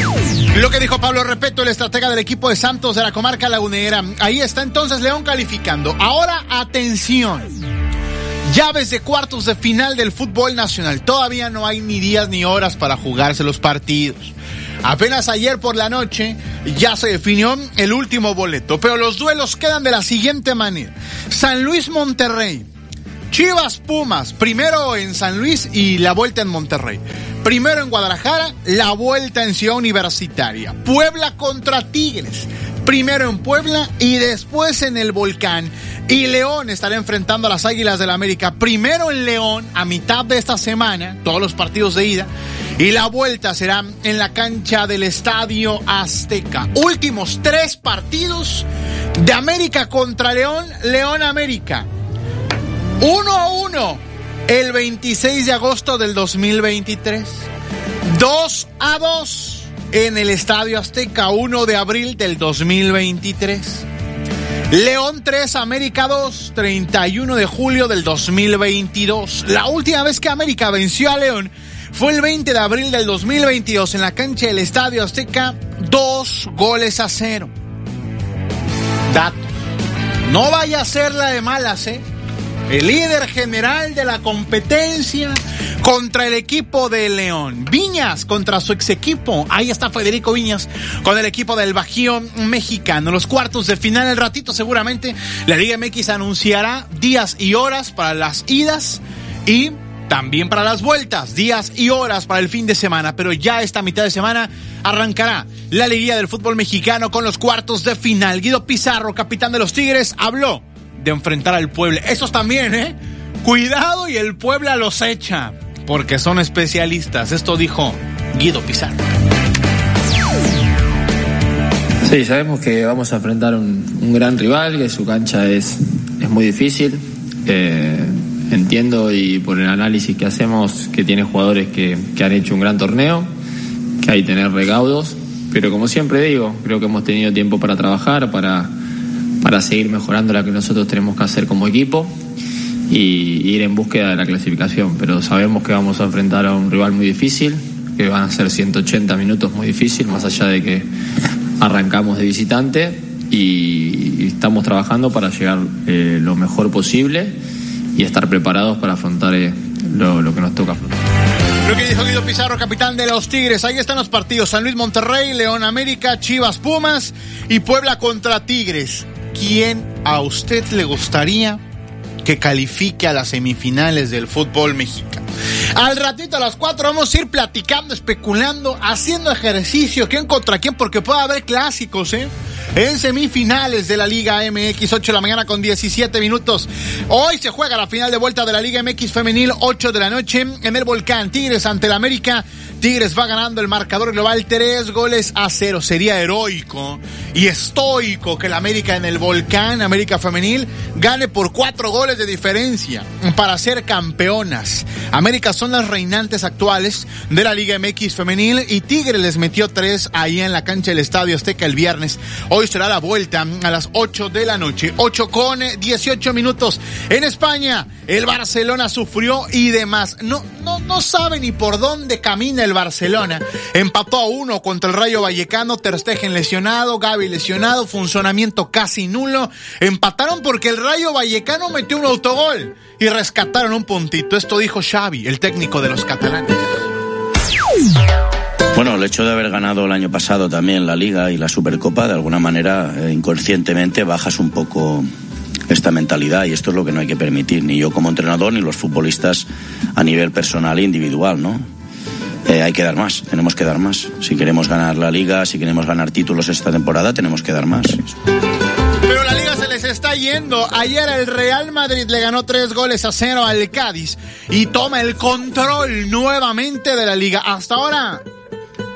Lo que dijo Pablo Repeto, el estratega del equipo de Santos de la comarca lagunera. Ahí está entonces León calificando. Ahora, atención. Llaves de cuartos de final del fútbol nacional. Todavía no hay ni días ni horas para jugarse los partidos. Apenas ayer por la noche ya se definió el último boleto, pero los duelos quedan de la siguiente manera. San Luis Monterrey. Chivas Pumas, primero en San Luis y la vuelta en Monterrey. Primero en Guadalajara, la vuelta en Ciudad Universitaria. Puebla contra Tigres. Primero en Puebla y después en el Volcán. Y León estará enfrentando a las Águilas del la América. Primero en León, a mitad de esta semana, todos los partidos de ida. Y la vuelta será en la cancha del Estadio Azteca. Últimos tres partidos de América contra León, León América. 1 a 1 el 26 de agosto del 2023. 2 a 2 en el Estadio Azteca 1 de abril del 2023. León 3, América 2, 31 de julio del 2022. La última vez que América venció a León fue el 20 de abril del 2022 en la cancha del Estadio Azteca, dos goles a cero. Dato. No vaya a ser la de malas, ¿eh? El líder general de la competencia contra el equipo de León. Viñas contra su ex equipo. Ahí está Federico Viñas con el equipo del Bajío mexicano. Los cuartos de final, el ratito seguramente la Liga MX anunciará días y horas para las idas y también para las vueltas, días y horas para el fin de semana, pero ya esta mitad de semana arrancará la Liga del Fútbol Mexicano con los cuartos de final. Guido Pizarro, capitán de los Tigres, habló de enfrentar al pueblo. Esos también, ¿eh? Cuidado y el pueblo los echa, porque son especialistas. Esto dijo Guido Pizarro. Sí, sabemos que vamos a enfrentar un, un gran rival, que su cancha es, es muy difícil. Eh, entiendo y por el análisis que hacemos que tiene jugadores que, que han hecho un gran torneo, que hay que tener recaudos, pero como siempre digo, creo que hemos tenido tiempo para trabajar, para para seguir mejorando lo que nosotros tenemos que hacer como equipo y ir en búsqueda de la clasificación. Pero sabemos que vamos a enfrentar a un rival muy difícil, que van a ser 180 minutos muy difícil, más allá de que arrancamos de visitante y estamos trabajando para llegar eh, lo mejor posible y estar preparados para afrontar eh, lo, lo que nos toca. Lo que dijo Guido Pizarro, capitán de los Tigres. Ahí están los partidos. San Luis Monterrey, León América, Chivas Pumas y Puebla contra Tigres. ¿Quién a usted le gustaría que califique a las semifinales del fútbol mexicano? Al ratito a las 4 vamos a ir platicando, especulando, haciendo ejercicio, quién contra quién, porque puede haber clásicos, ¿eh? En semifinales de la Liga MX, 8 de la mañana con 17 minutos. Hoy se juega la final de vuelta de la Liga MX femenil, 8 de la noche, en el Volcán Tigres ante el América. Tigres va ganando el marcador global tres goles a cero. Sería heroico y estoico que el América en el volcán, América Femenil, gane por cuatro goles de diferencia para ser campeonas. América son las reinantes actuales de la Liga MX Femenil y Tigres les metió tres ahí en la cancha del Estadio Azteca el viernes. Hoy será la vuelta a las 8 de la noche. 8 con 18 minutos. En España, el Barcelona sufrió y demás. No, no, no sabe ni por dónde camina el Barcelona. Empató a uno contra el Rayo Vallecano, Ter Stegen lesionado, Gaby lesionado, funcionamiento casi nulo. Empataron porque el Rayo Vallecano metió un autogol y rescataron un puntito. Esto dijo Xavi, el técnico de los catalanes. Bueno, el hecho de haber ganado el año pasado también la Liga y la Supercopa, de alguna manera, eh, inconscientemente bajas un poco esta mentalidad y esto es lo que no hay que permitir, ni yo como entrenador ni los futbolistas a nivel personal e individual, ¿no? Eh, hay que dar más, tenemos que dar más. Si queremos ganar la liga, si queremos ganar títulos esta temporada, tenemos que dar más. Pero la liga se les está yendo. Ayer el Real Madrid le ganó tres goles a cero al Cádiz y toma el control nuevamente de la liga. Hasta ahora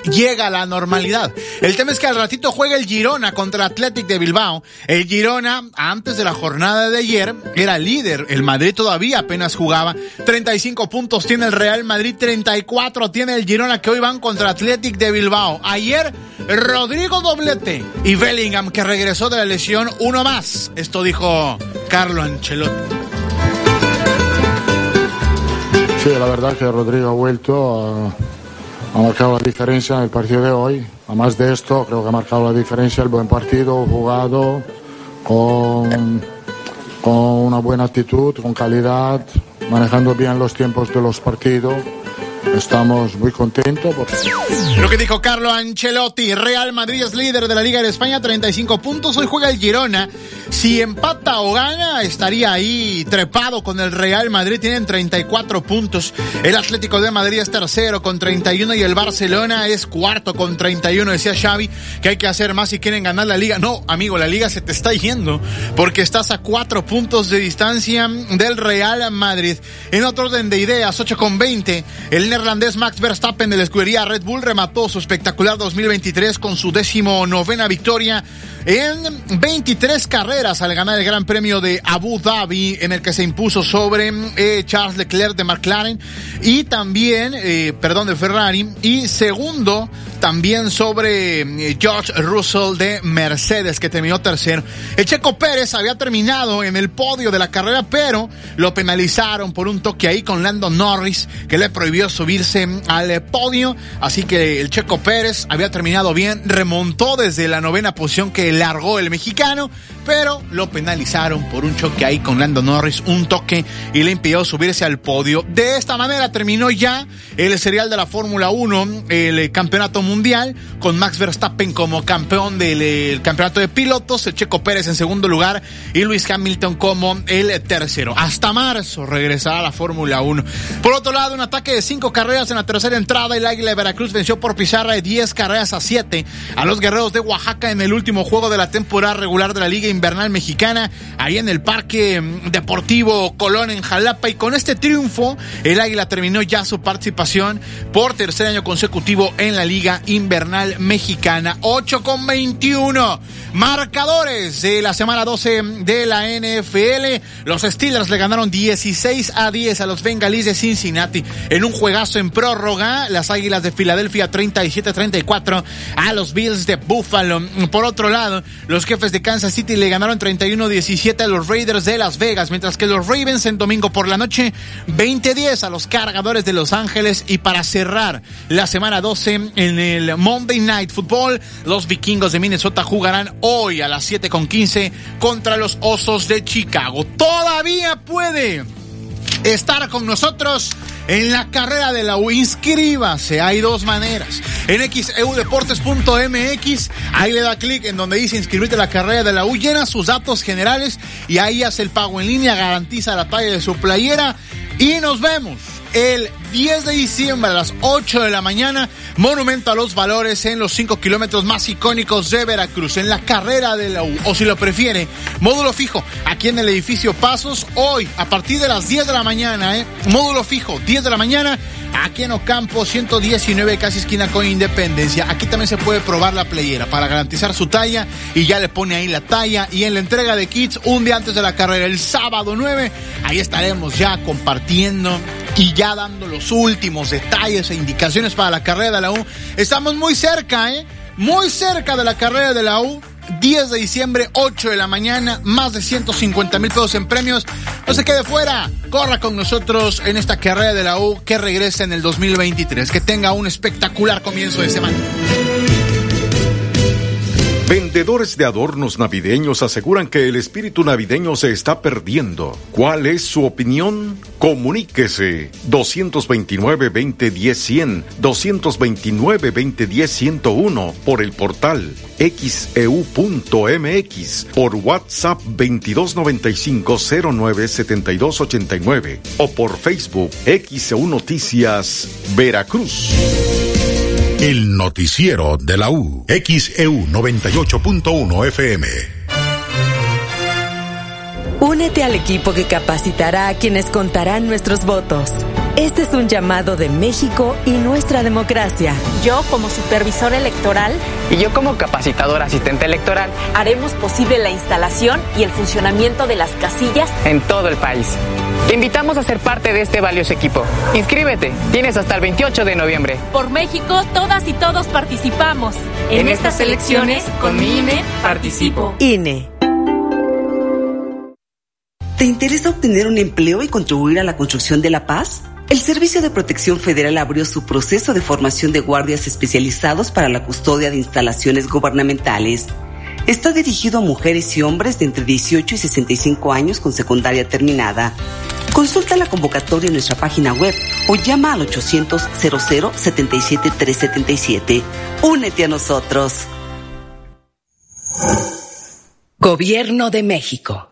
llega a la normalidad. El tema es que al ratito juega el Girona contra Athletic de Bilbao. El Girona, antes de la jornada de ayer, era líder. El Madrid todavía apenas jugaba. 35 puntos tiene el Real Madrid, 34 tiene el Girona que hoy van contra Athletic de Bilbao. Ayer, Rodrigo Doblete y Bellingham que regresó de la lesión, uno más. Esto dijo Carlo Ancelotti. Sí, la verdad que Rodrigo ha vuelto a ha marcado la diferencia en el partido de hoy. Además de esto, creo que ha marcado la diferencia el buen partido, jugado con, con una buena actitud, con calidad, manejando bien los tiempos de los partidos. Estamos muy contentos. Porque... Lo que dijo Carlo Ancelotti, Real Madrid es líder de la Liga de España, 35 puntos. Hoy juega el Girona. Si empata o gana, estaría ahí trepado con el Real Madrid. Tienen 34 puntos. El Atlético de Madrid es tercero con 31 y el Barcelona es cuarto con 31. Decía Xavi que hay que hacer más si quieren ganar la liga. No, amigo, la liga se te está yendo porque estás a cuatro puntos de distancia del Real Madrid. En otro orden de ideas, 8 con 20, el neerlandés Max Verstappen de la escudería Red Bull remató su espectacular 2023 con su décimo novena victoria en 23 carreras al ganar el Gran Premio de Abu Dhabi en el que se impuso sobre eh, Charles Leclerc de McLaren y también, eh, perdón, de Ferrari y segundo también sobre eh, George Russell de Mercedes que terminó tercero. El Checo Pérez había terminado en el podio de la carrera pero lo penalizaron por un toque ahí con Lando Norris que le prohibió subirse al podio así que el Checo Pérez había terminado bien, remontó desde la novena posición que largó el mexicano, pero lo penalizaron por un choque ahí con Lando Norris, un toque y le impidió subirse al podio. De esta manera terminó ya el serial de la Fórmula 1, el campeonato mundial, con Max Verstappen como campeón del el campeonato de pilotos, el Checo Pérez en segundo lugar y Luis Hamilton como el tercero. Hasta marzo regresará a la Fórmula 1. Por otro lado, un ataque de cinco carreras en la tercera entrada, el Águila de Veracruz venció por pizarra de 10 carreras a 7 a los guerreros de Oaxaca en el último juego de la temporada regular de la Liga Invernal Mexicana, ahí en el Parque mm, Deportivo Colón en Jalapa. Y con este triunfo, el Águila terminó ya su participación por tercer año consecutivo en la Liga Invernal Mexicana. 8 con 21. Marcadores de la semana 12 de la NFL. Los Steelers le ganaron 16 a 10 a los Bengalíes de Cincinnati en un juegazo en prórroga. Las Águilas de Filadelfia 37-34 a los Bills de Buffalo. Por otro lado, los jefes de Kansas City le ganaron 31-17 a los Raiders de Las Vegas, mientras que los Ravens en domingo por la noche 20-10 a los cargadores de Los Ángeles. Y para cerrar la semana 12 en el Monday Night Football, los vikingos de Minnesota jugarán hoy a las 7.15 contra los Osos de Chicago. Todavía puede estar con nosotros en la carrera de la U. Inscríbase, hay dos maneras. En xeudeportes.mx, ahí le da clic en donde dice inscribirte a la carrera de la U, llena sus datos generales y ahí hace el pago en línea, garantiza la talla de su playera y nos vemos el 10 de diciembre a las 8 de la mañana, Monumento a los Valores en los 5 kilómetros más icónicos de Veracruz, en la carrera de la U, o si lo prefiere, módulo fijo, aquí en el edificio Pasos, hoy a partir de las 10 de la mañana, ¿eh? módulo fijo, 10 de la mañana, aquí en Ocampo 119, casi esquina con Independencia. Aquí también se puede probar la playera para garantizar su talla y ya le pone ahí la talla. Y en la entrega de kits, un día antes de la carrera, el sábado 9, ahí estaremos ya compartiendo y ya dando los últimos detalles e indicaciones para la carrera de la U. Estamos muy cerca, ¿eh? Muy cerca de la carrera de la U. 10 de diciembre, 8 de la mañana, más de 150 mil pesos en premios. No se quede fuera, corra con nosotros en esta carrera de la U que regrese en el 2023. Que tenga un espectacular comienzo de semana. Vendedores de adornos navideños aseguran que el espíritu navideño se está perdiendo. ¿Cuál es su opinión? Comuníquese 229-2010-100, 229-2010-101 por el portal xeu.mx, por WhatsApp 2295-097289 o por Facebook XEU Noticias Veracruz. El noticiero de la U. XEU 98.1 FM. Únete al equipo que capacitará a quienes contarán nuestros votos. Este es un llamado de México y nuestra democracia. Yo como supervisor electoral y yo como capacitador asistente electoral haremos posible la instalación y el funcionamiento de las casillas en todo el país. Te invitamos a ser parte de este valioso equipo. Inscríbete, tienes hasta el 28 de noviembre. Por México, todas y todos participamos. En, estas elecciones, con mi INE, participo. INE. ¿Te interesa obtener un empleo y contribuir a la construcción de la paz? El Servicio de Protección Federal abrió su proceso de formación de guardias especializados para la custodia de instalaciones gubernamentales. Está dirigido a mujeres y hombres de entre 18 y 65 años con secundaria terminada. Consulta la convocatoria en nuestra página web o llama al 800 00 77 377. Únete a nosotros. Gobierno de México.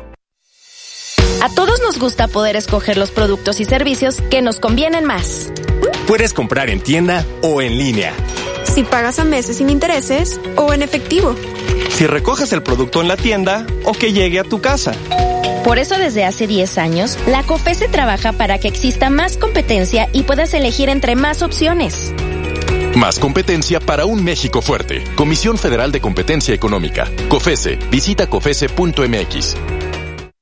A todos nos gusta poder escoger los productos y servicios que nos convienen más. Puedes comprar en tienda o en línea. Si pagas a meses sin intereses o en efectivo. Si recoges el producto en la tienda o que llegue a tu casa. Por eso desde hace 10 años, la COFESE trabaja para que exista más competencia y puedas elegir entre más opciones. Más competencia para un México fuerte. Comisión Federal de Competencia Económica. COFESE. Visita COFESE.mx.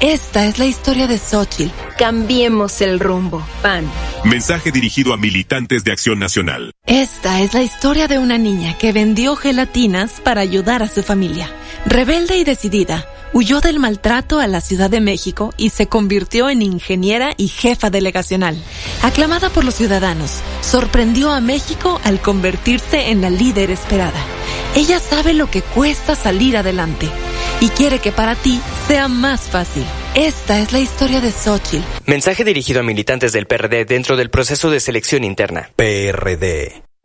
Esta es la historia de Xochitl. Cambiemos el rumbo. PAN. Mensaje dirigido a militantes de Acción Nacional. Esta es la historia de una niña que vendió gelatinas para ayudar a su familia. Rebelde y decidida, huyó del maltrato a la Ciudad de México y se convirtió en ingeniera y jefa delegacional. Aclamada por los ciudadanos, sorprendió a México al convertirse en la líder esperada. Ella sabe lo que cuesta salir adelante y quiere que para ti sea más fácil. Esta es la historia de Xochitl. Mensaje dirigido a militantes del PRD dentro del proceso de selección interna. PRD.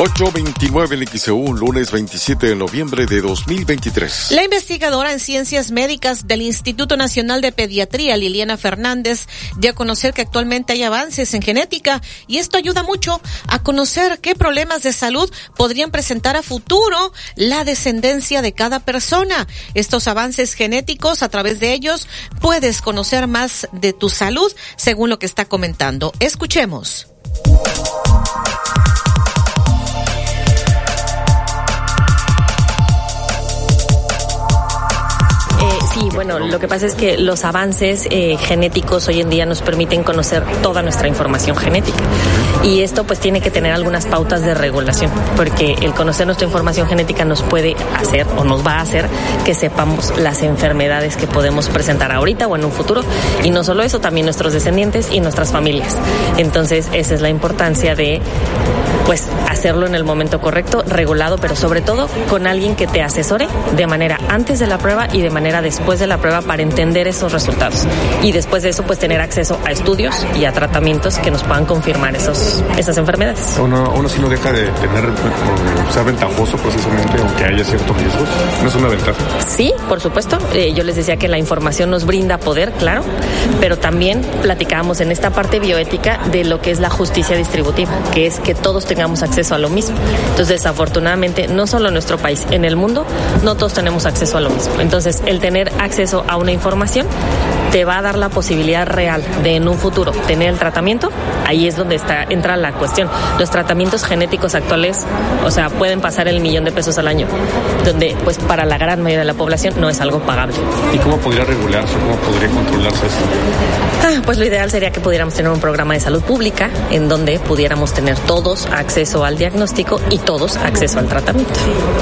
829 en XEU, lunes 27 de noviembre de 2023. La investigadora en ciencias médicas del Instituto Nacional de Pediatría, Liliana Fernández, dio a conocer que actualmente hay avances en genética y esto ayuda mucho a conocer qué problemas de salud podrían presentar a futuro la descendencia de cada persona. Estos avances genéticos, a través de ellos, puedes conocer más de tu salud, según lo que está comentando. Escuchemos. Sí, bueno, lo que pasa es que los avances eh, genéticos hoy en día nos permiten conocer toda nuestra información genética. Y esto pues tiene que tener algunas pautas de regulación, porque el conocer nuestra información genética nos puede hacer o nos va a hacer que sepamos las enfermedades que podemos presentar ahorita o en un futuro. Y no solo eso, también nuestros descendientes y nuestras familias. Entonces, esa es la importancia de pues hacerlo en el momento correcto, regulado, pero sobre todo con alguien que te asesore de manera antes de la prueba y de manera después de la prueba para entender esos resultados. Y después de eso, pues tener acceso a estudios y a tratamientos que nos puedan confirmar esos, esas enfermedades. Uno, uno sí no deja de tener, o ser ventajoso precisamente, aunque haya ciertos riesgos. ¿No es una ventaja? Sí, por supuesto. Eh, yo les decía que la información nos brinda poder, claro, pero también platicábamos en esta parte bioética de lo que es la justicia distributiva, que es que todos tengamos acceso a lo mismo. Entonces, desafortunadamente, no solo en nuestro país, en el mundo, no todos tenemos acceso a lo mismo. Entonces, el tener acceso a una información te va a dar la posibilidad real de en un futuro tener el tratamiento, ahí es donde está, entra la cuestión. Los tratamientos genéticos actuales, o sea, pueden pasar el millón de pesos al año, donde pues para la gran mayoría de la población no es algo pagable. ¿Y cómo podría regularse, cómo podría controlarse eso? Ah, pues lo ideal sería que pudiéramos tener un programa de salud pública en donde pudiéramos tener todos acceso al diagnóstico y todos acceso al tratamiento.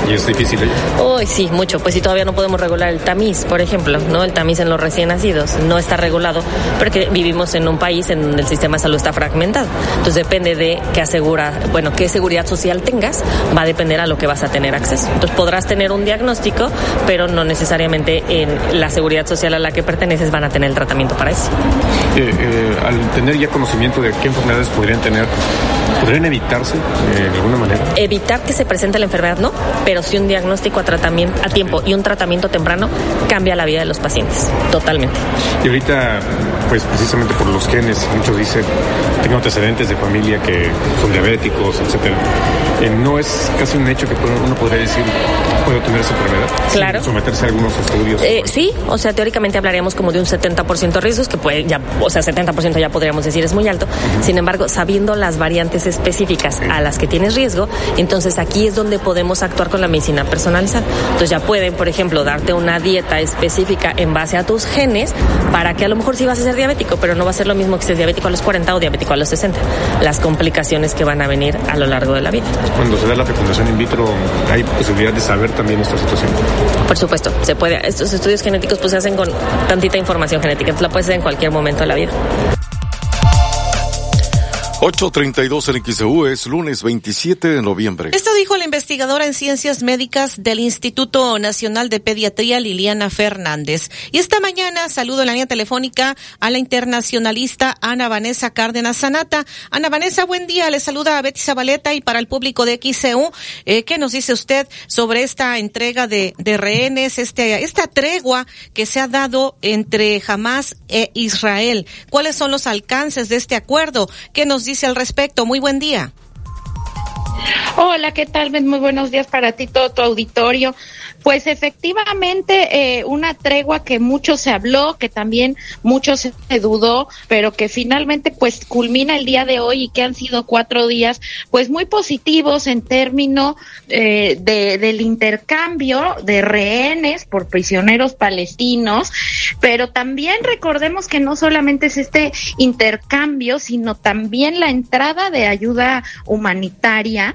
¿Y es difícil? Hoy sí, mucho. Pues si todavía no podemos regular el tamiz, por ejemplo, ¿no? El tamiz en los recién nacidos no está regulado porque vivimos en un país en donde el sistema de salud está fragmentado. Entonces depende de qué asegura, bueno, qué seguridad social tengas, va a depender a lo que vas a tener acceso. Entonces podrás tener un diagnóstico, pero no necesariamente en la seguridad social a la que perteneces van a tener el tratamiento para eso. Eh, eh, al tener ya conocimiento de qué enfermedades podrían tener, ¿podrían evitarse eh, de alguna manera? Evitar que se presente la enfermedad, no, pero sí un diagnóstico a, tratamiento, a tiempo y un tratamiento temprano cambia la vida de los pacientes, totalmente. Y ahorita, pues precisamente por los genes, muchos dicen, tengo antecedentes de familia que son diabéticos, etcétera. Eh, no es casi un hecho que uno podría decir, puedo tener esa enfermedad. Claro. someterse a algunos estudios. Eh, sí, o sea, teóricamente hablaríamos como de un 70% de riesgos, que puede ya, o sea, 70% ya podríamos decir es muy alto. Sin embargo, sabiendo las variantes específicas a las que tienes riesgo, entonces aquí es donde podemos actuar con la medicina personalizada. Entonces ya pueden, por ejemplo, darte una dieta específica en base a tus genes para que a lo mejor sí vas a ser diabético, pero no va a ser lo mismo que estés diabético a los 40 o diabético a los 60. Las complicaciones que van a venir a lo largo de la vida. Cuando se da la fecundación in vitro, ¿hay posibilidad de saber también esta situación? Por supuesto, se puede. Estos estudios genéticos pues se hacen con tantita información genética, entonces la puedes hacer en cualquier momento de la vida. 8.32 en XEU es lunes 27 de noviembre. Esto dijo la investigadora en ciencias médicas del Instituto Nacional de Pediatría, Liliana Fernández. Y esta mañana saludo en la línea telefónica a la internacionalista Ana Vanessa Cárdenas Sanata. Ana Vanessa, buen día. Le saluda a Betty Zabaleta y para el público de XEU, eh, ¿qué nos dice usted sobre esta entrega de, de rehenes, este, esta tregua que se ha dado entre Hamas e Israel? ¿Cuáles son los alcances de este acuerdo? ¿Qué nos dice al respecto? Muy buen día. Hola, ¿qué tal? Muy buenos días para ti, todo tu auditorio. Pues efectivamente, eh, una tregua que mucho se habló, que también mucho se dudó, pero que finalmente pues culmina el día de hoy y que han sido cuatro días pues muy positivos en términos eh, de, del intercambio de rehenes por prisioneros palestinos, pero también recordemos que no solamente es este intercambio, sino también la entrada de ayuda humanitaria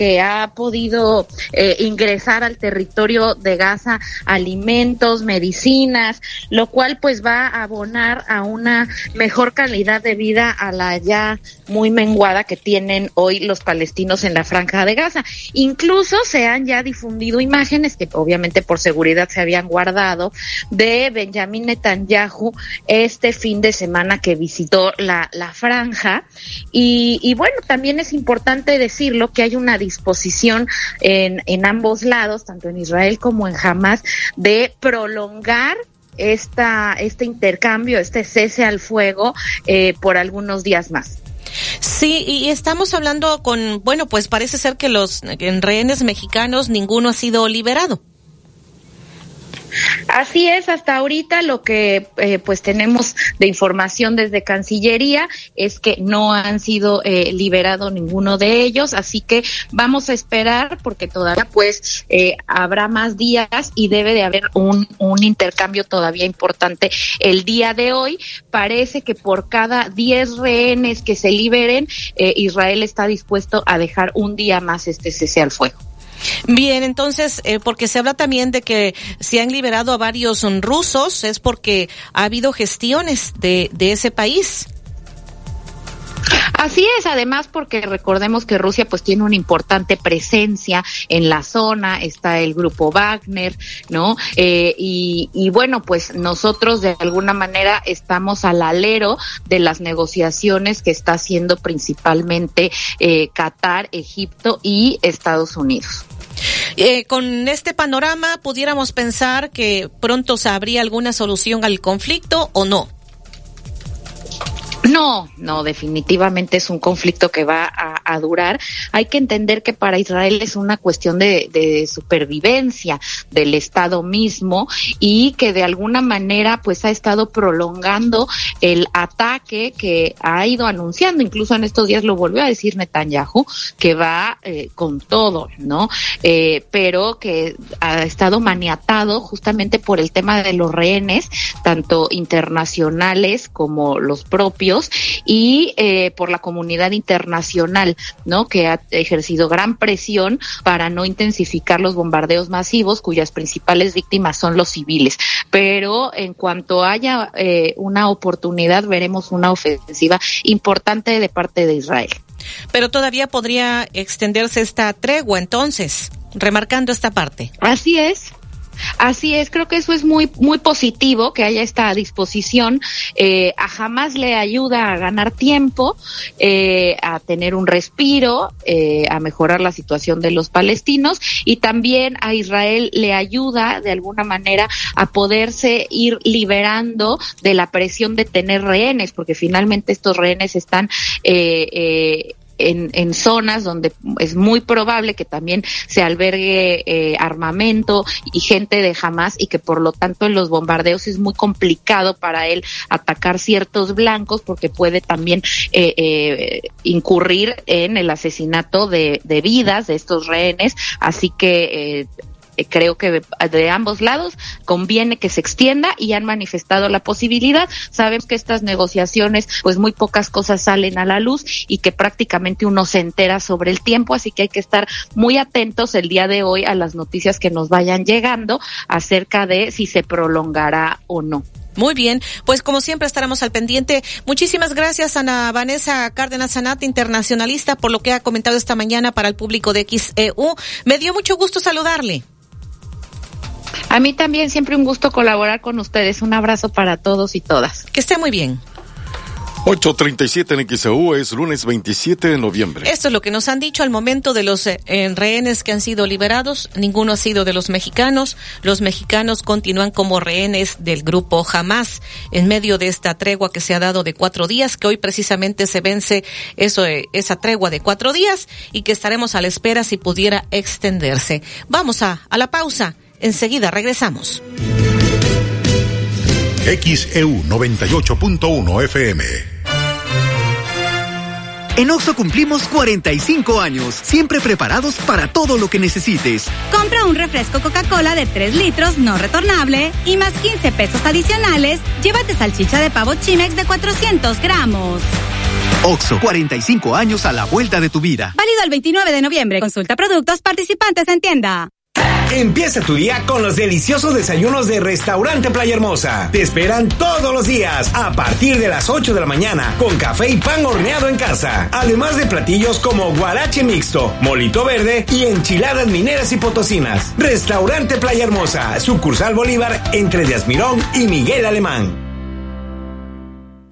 que ha podido eh, ingresar al territorio de Gaza alimentos, medicinas, lo cual pues va a abonar a una mejor calidad de vida a la ya muy menguada que tienen hoy los palestinos en la franja de Gaza. Incluso se han ya difundido imágenes que obviamente por seguridad se habían guardado de Benjamin Netanyahu este fin de semana que visitó la, la franja. Y, y bueno, también es importante decirlo que hay una disposición en, en ambos lados, tanto en Israel como en Hamas, de prolongar esta, este intercambio, este cese al fuego eh, por algunos días más. Sí, y estamos hablando con, bueno, pues parece ser que los en rehenes mexicanos ninguno ha sido liberado. Así es, hasta ahorita lo que eh, pues tenemos de información desde Cancillería es que no han sido eh, liberados ninguno de ellos, así que vamos a esperar porque todavía pues eh, habrá más días y debe de haber un, un intercambio todavía importante el día de hoy. Parece que por cada 10 rehenes que se liberen, eh, Israel está dispuesto a dejar un día más este cese al fuego. Bien, entonces, eh, porque se habla también de que se han liberado a varios rusos, es porque ha habido gestiones de, de ese país. Así es, además porque recordemos que Rusia pues tiene una importante presencia en la zona, está el grupo Wagner, ¿no? Eh, y, bueno, pues nosotros de alguna manera estamos al alero de las negociaciones que está haciendo principalmente eh, Qatar, Egipto y Estados Unidos. Eh, con este panorama, ¿pudiéramos pensar que pronto se habría alguna solución al conflicto o no? No, no, definitivamente es un conflicto que va a, durar. Hay que entender que para Israel es una cuestión de, de, supervivencia del Estado mismo y que de alguna manera pues ha estado prolongando el ataque que ha ido anunciando. Incluso en estos días lo volvió a decir Netanyahu que va eh, con todo, ¿no? Eh, pero que ha estado maniatado justamente por el tema de los rehenes, tanto internacionales como los propios y eh, por la comunidad internacional, ¿no? Que ha ejercido gran presión para no intensificar los bombardeos masivos, cuyas principales víctimas son los civiles. Pero en cuanto haya eh, una oportunidad, veremos una ofensiva importante de parte de Israel. Pero todavía podría extenderse esta tregua entonces, remarcando esta parte. Así es. Así es, creo que eso es muy muy positivo que haya esta disposición. Eh, a jamás le ayuda a ganar tiempo, eh, a tener un respiro, eh, a mejorar la situación de los palestinos y también a Israel le ayuda de alguna manera a poderse ir liberando de la presión de tener rehenes, porque finalmente estos rehenes están eh, eh, en, en, zonas donde es muy probable que también se albergue eh, armamento y gente de Hamas y que por lo tanto en los bombardeos es muy complicado para él atacar ciertos blancos porque puede también eh, eh, incurrir en el asesinato de, de, vidas de estos rehenes. Así que creo que de ambos lados conviene que se extienda y han manifestado la posibilidad. Sabemos que estas negociaciones, pues muy pocas cosas salen a la luz y que prácticamente uno se entera sobre el tiempo, así que hay que estar muy atentos el día de hoy a las noticias que nos vayan llegando acerca de si se prolongará o no. Muy bien, pues como siempre estaremos al pendiente. Muchísimas gracias Ana Vanessa Cárdenas Sanat, internacionalista, por lo que ha comentado esta mañana para el público de XEU. Me dio mucho gusto saludarle. A mí también siempre un gusto colaborar con ustedes. Un abrazo para todos y todas. Que esté muy bien. 8.37 en XEU es lunes 27 de noviembre. Esto es lo que nos han dicho al momento de los eh, rehenes que han sido liberados. Ninguno ha sido de los mexicanos. Los mexicanos continúan como rehenes del grupo Hamas en medio de esta tregua que se ha dado de cuatro días, que hoy precisamente se vence eso, eh, esa tregua de cuatro días y que estaremos a la espera si pudiera extenderse. Vamos a, a la pausa. Enseguida regresamos. XEU 98.1 FM. En Oxo cumplimos 45 años, siempre preparados para todo lo que necesites. Compra un refresco Coca-Cola de 3 litros no retornable y más 15 pesos adicionales, llévate salchicha de pavo Chimex de 400 gramos. Oxo, 45 años a la vuelta de tu vida. Válido el 29 de noviembre. Consulta productos participantes en tienda. Empieza tu día con los deliciosos desayunos de Restaurante Playa Hermosa. Te esperan todos los días a partir de las 8 de la mañana con café y pan horneado en casa. Además de platillos como guarache mixto, molito verde y enchiladas mineras y potosinas. Restaurante Playa Hermosa, sucursal Bolívar entre Díaz-Mirón y Miguel Alemán.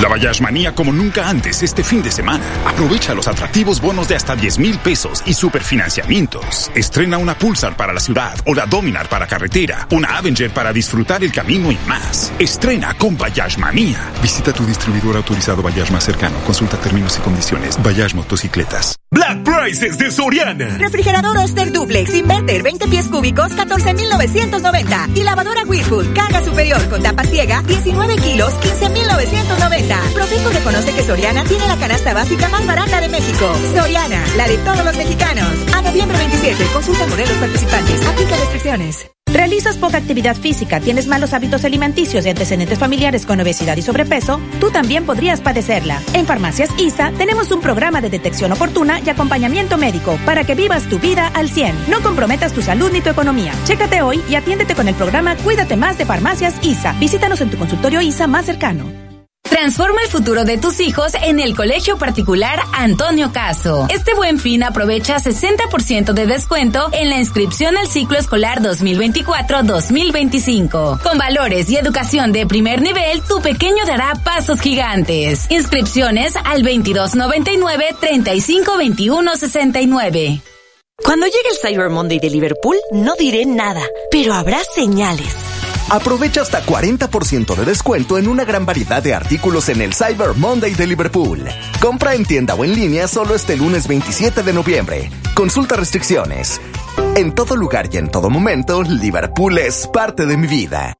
La Bayash Manía como nunca antes este fin de semana. Aprovecha los atractivos bonos de hasta 10 mil pesos y superfinanciamientos. Estrena una Pulsar para la ciudad o la Dominar para carretera, una Avenger para disfrutar el camino y más. Estrena con Bayash Manía. Visita tu distribuidor autorizado Bayash más cercano. Consulta términos y condiciones. Bayash Motocicletas. Black Prices de Soriana. Refrigerador Oster Duplex Inverter 20 pies cúbicos 14,990. Y lavadora Whirlpool carga superior con tapa ciega 19 kilos 15,990. Profeco reconoce que Soriana tiene la canasta básica más barata de México. Soriana, la de todos los mexicanos. A noviembre 27, consulta modelos participantes. Aplica restricciones. ¿Realizas poca actividad física, tienes malos hábitos alimenticios y antecedentes familiares con obesidad y sobrepeso? Tú también podrías padecerla. En Farmacias ISA tenemos un programa de detección oportuna y acompañamiento médico para que vivas tu vida al 100. No comprometas tu salud ni tu economía. Chécate hoy y atiéndete con el programa Cuídate más de Farmacias ISA. Visítanos en tu consultorio ISA más cercano. Transforma el futuro de tus hijos en el Colegio Particular Antonio Caso. Este buen fin aprovecha 60% de descuento en la inscripción al ciclo escolar 2024-2025. Con valores y educación de primer nivel, tu pequeño dará pasos gigantes. Inscripciones al 2299-352169. Cuando llegue el Cyber Monday de Liverpool, no diré nada, pero habrá señales. Aprovecha hasta 40% de descuento en una gran variedad de artículos en el Cyber Monday de Liverpool. Compra en tienda o en línea solo este lunes 27 de noviembre. Consulta restricciones. En todo lugar y en todo momento, Liverpool es parte de mi vida.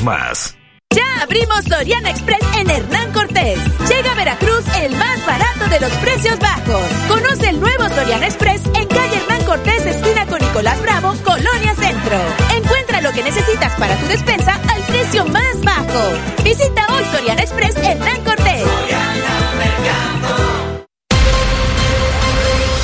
más. Ya abrimos Soriana Express en Hernán Cortés. Llega a Veracruz el más barato de los precios bajos. Conoce el nuevo Soriana Express en calle Hernán Cortés, esquina con Nicolás Bravo, Colonia Centro. Encuentra lo que necesitas para tu despensa al precio más bajo. Visita hoy Soriana Express Hernán Cortés.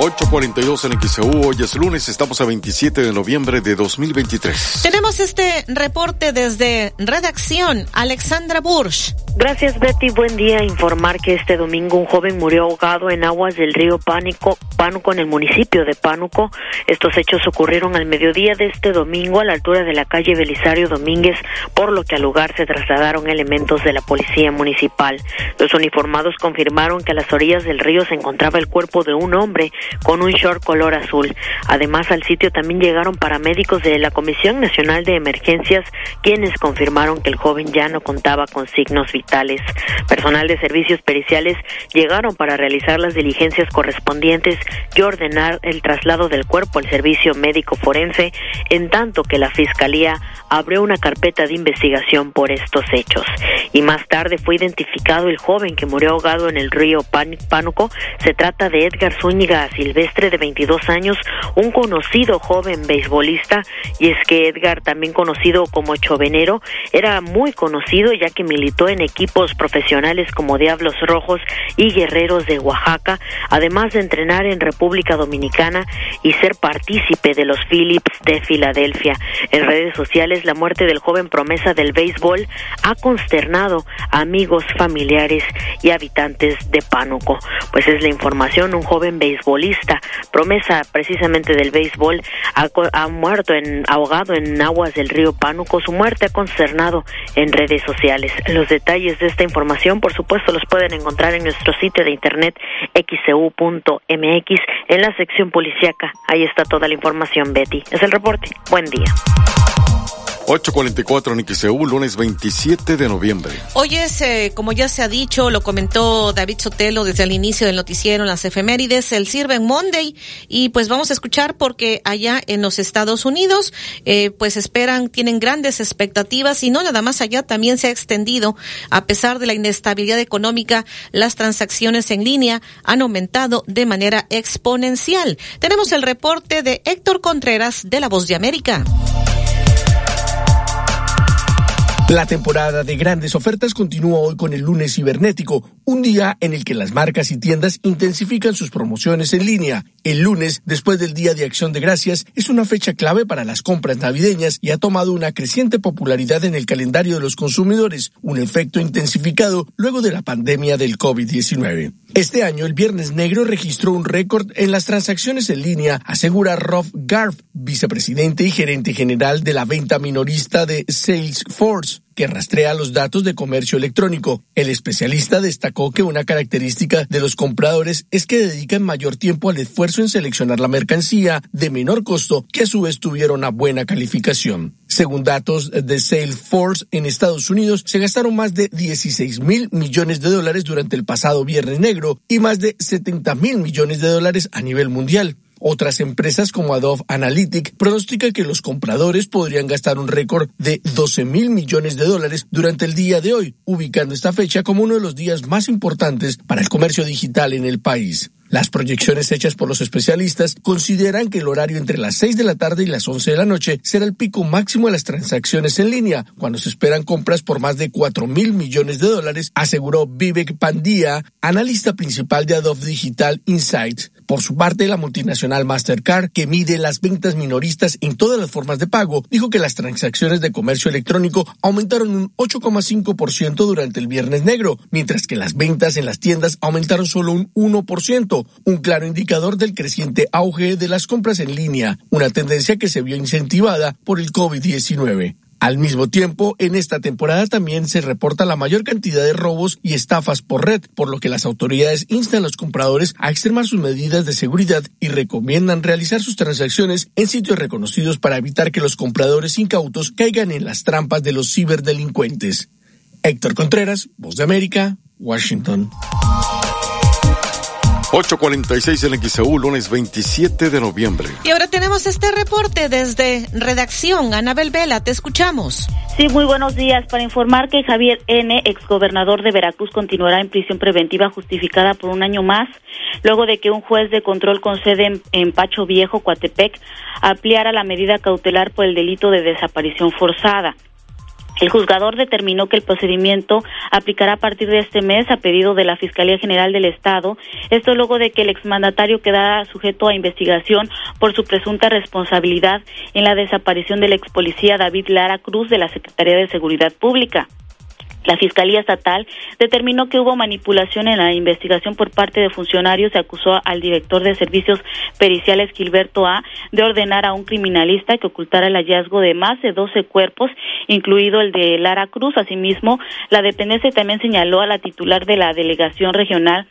842 en XEU, hoy es lunes, estamos a 27 de noviembre de 2023. Tenemos este reporte desde redacción, Alexandra Bursch. Gracias Betty, buen día. Informar que este domingo un joven murió ahogado en aguas del río Pánico Pánuco en el municipio de Pánuco. Estos hechos ocurrieron al mediodía de este domingo a la altura de la calle Belisario Domínguez, por lo que al lugar se trasladaron elementos de la policía municipal. Los uniformados confirmaron que a las orillas del río se encontraba el cuerpo de un hombre con un short color azul. Además, al sitio también llegaron paramédicos de la Comisión Nacional de Emergencias, quienes confirmaron que el joven ya no contaba con signos vitales. Personal de servicios periciales llegaron para realizar las diligencias correspondientes y ordenar el traslado del cuerpo al servicio médico forense, en tanto que la Fiscalía abrió una carpeta de investigación por estos hechos. Y más tarde fue identificado el joven que murió ahogado en el río Pánuco. Se trata de Edgar Zúñiga Silvestre, de 22 años, un conocido joven beisbolista, y es que Edgar, también conocido como Chovenero, era muy conocido ya que militó en equipos profesionales como Diablos Rojos y Guerreros de Oaxaca, además de entrenar en República Dominicana y ser partícipe de los Phillips de Filadelfia. En redes sociales, la muerte del joven promesa del béisbol ha consternado a amigos, familiares y habitantes de Pánuco. Pues es la información, un joven beisbolista, promesa precisamente del béisbol, ha, muerto en, ahogado en aguas del río Pánuco. Su muerte ha consternado en redes sociales. Los detalles de esta información, por supuesto, los pueden encontrar en nuestro sitio de internet xcu.mx en la sección policíaca. Ahí está toda la información, Betty. Es el reporte. Buen día. 844 Niquiseu, lunes 27 de noviembre. Hoy es, eh, como ya se ha dicho, lo comentó David Sotelo desde el inicio del noticiero en las efemérides, el Sirven Monday. Y pues vamos a escuchar porque allá en los Estados Unidos, eh, pues esperan, tienen grandes expectativas y no nada más allá, también se ha extendido. A pesar de la inestabilidad económica, las transacciones en línea han aumentado de manera exponencial. Tenemos el reporte de Héctor Contreras de La Voz de América. La temporada de grandes ofertas continúa hoy con el lunes cibernético, un día en el que las marcas y tiendas intensifican sus promociones en línea. El lunes, después del Día de Acción de Gracias, es una fecha clave para las compras navideñas y ha tomado una creciente popularidad en el calendario de los consumidores, un efecto intensificado luego de la pandemia del COVID-19. Este año, el Viernes Negro registró un récord en las transacciones en línea, asegura Rob Garf, vicepresidente y gerente general de la venta minorista de Salesforce que rastrea los datos de comercio electrónico. El especialista destacó que una característica de los compradores es que dedican mayor tiempo al esfuerzo en seleccionar la mercancía de menor costo que a su vez tuvieron una buena calificación. Según datos de Salesforce en Estados Unidos, se gastaron más de 16 mil millones de dólares durante el pasado Viernes Negro y más de 70 mil millones de dólares a nivel mundial. Otras empresas como Adobe Analytic pronostican que los compradores podrían gastar un récord de 12 mil millones de dólares durante el día de hoy, ubicando esta fecha como uno de los días más importantes para el comercio digital en el país. Las proyecciones hechas por los especialistas consideran que el horario entre las 6 de la tarde y las 11 de la noche será el pico máximo de las transacciones en línea, cuando se esperan compras por más de 4 mil millones de dólares, aseguró Vivek Pandya, analista principal de Adobe Digital Insights. Por su parte, la multinacional Mastercard, que mide las ventas minoristas en todas las formas de pago, dijo que las transacciones de comercio electrónico aumentaron un 8,5% durante el Viernes Negro, mientras que las ventas en las tiendas aumentaron solo un 1%, un claro indicador del creciente auge de las compras en línea, una tendencia que se vio incentivada por el COVID-19. Al mismo tiempo, en esta temporada también se reporta la mayor cantidad de robos y estafas por red, por lo que las autoridades instan a los compradores a extremar sus medidas de seguridad y recomiendan realizar sus transacciones en sitios reconocidos para evitar que los compradores incautos caigan en las trampas de los ciberdelincuentes. Héctor Contreras, Voz de América, Washington. 846 en XEU, lunes 27 de noviembre. Y ahora tenemos este reporte desde redacción. Anabel Vela, te escuchamos. Sí, muy buenos días. Para informar que Javier N., exgobernador de Veracruz, continuará en prisión preventiva justificada por un año más, luego de que un juez de control con sede en, en Pacho Viejo, Coatepec, ampliara la medida cautelar por el delito de desaparición forzada. El juzgador determinó que el procedimiento aplicará a partir de este mes a pedido de la Fiscalía General del Estado, esto luego de que el exmandatario quedara sujeto a investigación por su presunta responsabilidad en la desaparición del ex policía David Lara Cruz de la Secretaría de Seguridad Pública. La Fiscalía Estatal determinó que hubo manipulación en la investigación por parte de funcionarios y acusó al director de servicios periciales Gilberto A de ordenar a un criminalista que ocultara el hallazgo de más de 12 cuerpos, incluido el de Lara Cruz. Asimismo, la dependencia también señaló a la titular de la delegación regional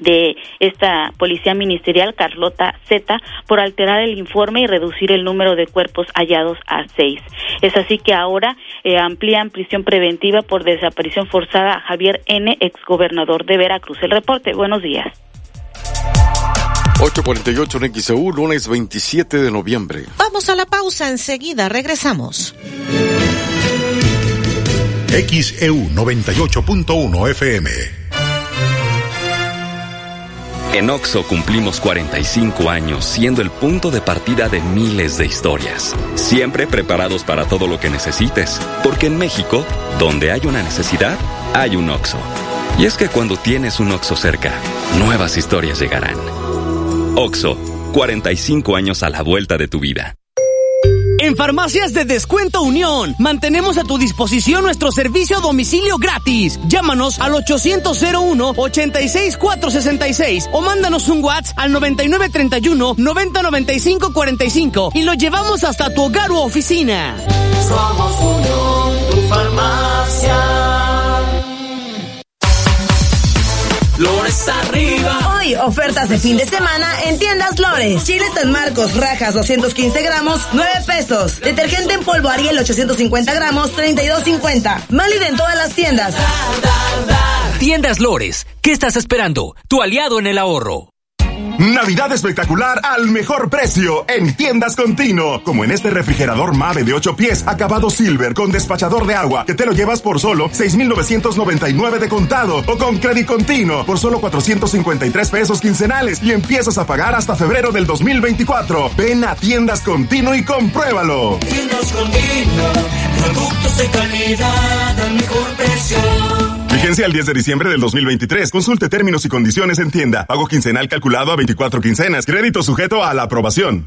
de esta policía ministerial, Carlota Z, por alterar el informe y reducir el número de cuerpos hallados a seis. Es así que ahora eh, amplían prisión preventiva por desaparición forzada a Javier N., exgobernador de Veracruz. El reporte, buenos días. 848 en XEU, lunes 27 de noviembre. Vamos a la pausa, enseguida regresamos. XEU 98.1 FM en Oxo cumplimos 45 años siendo el punto de partida de miles de historias. Siempre preparados para todo lo que necesites, porque en México, donde hay una necesidad, hay un Oxo. Y es que cuando tienes un Oxo cerca, nuevas historias llegarán. Oxo, 45 años a la vuelta de tu vida. En Farmacias de Descuento Unión, mantenemos a tu disposición nuestro servicio a domicilio gratis. Llámanos al 800-01-86466 o mándanos un WhatsApp al 9931-909545 y lo llevamos hasta tu hogar u oficina. Somos Unión, tu farmacia. Lores arriba. Hoy, ofertas de fin de semana en tiendas Lores. Chile San Marcos, rajas 215 gramos, 9 pesos. Detergente en polvo Ariel 850 gramos, 32.50. Málida en todas las tiendas. Tiendas Lores. ¿Qué estás esperando? Tu aliado en el ahorro. Navidad espectacular al mejor precio en Tiendas Contino. Como en este refrigerador Mave de 8 pies, acabado silver con despachador de agua, que te lo llevas por solo 6,999 de contado o con crédito continuo por solo 453 pesos quincenales y empiezas a pagar hasta febrero del 2024. Ven a Tiendas Contino y compruébalo. Tiendas Contino, productos de calidad al mejor precio. Vigencia el 10 de diciembre del 2023. Consulte términos y condiciones en tienda. Pago quincenal calculado a 24 quincenas. Crédito sujeto a la aprobación.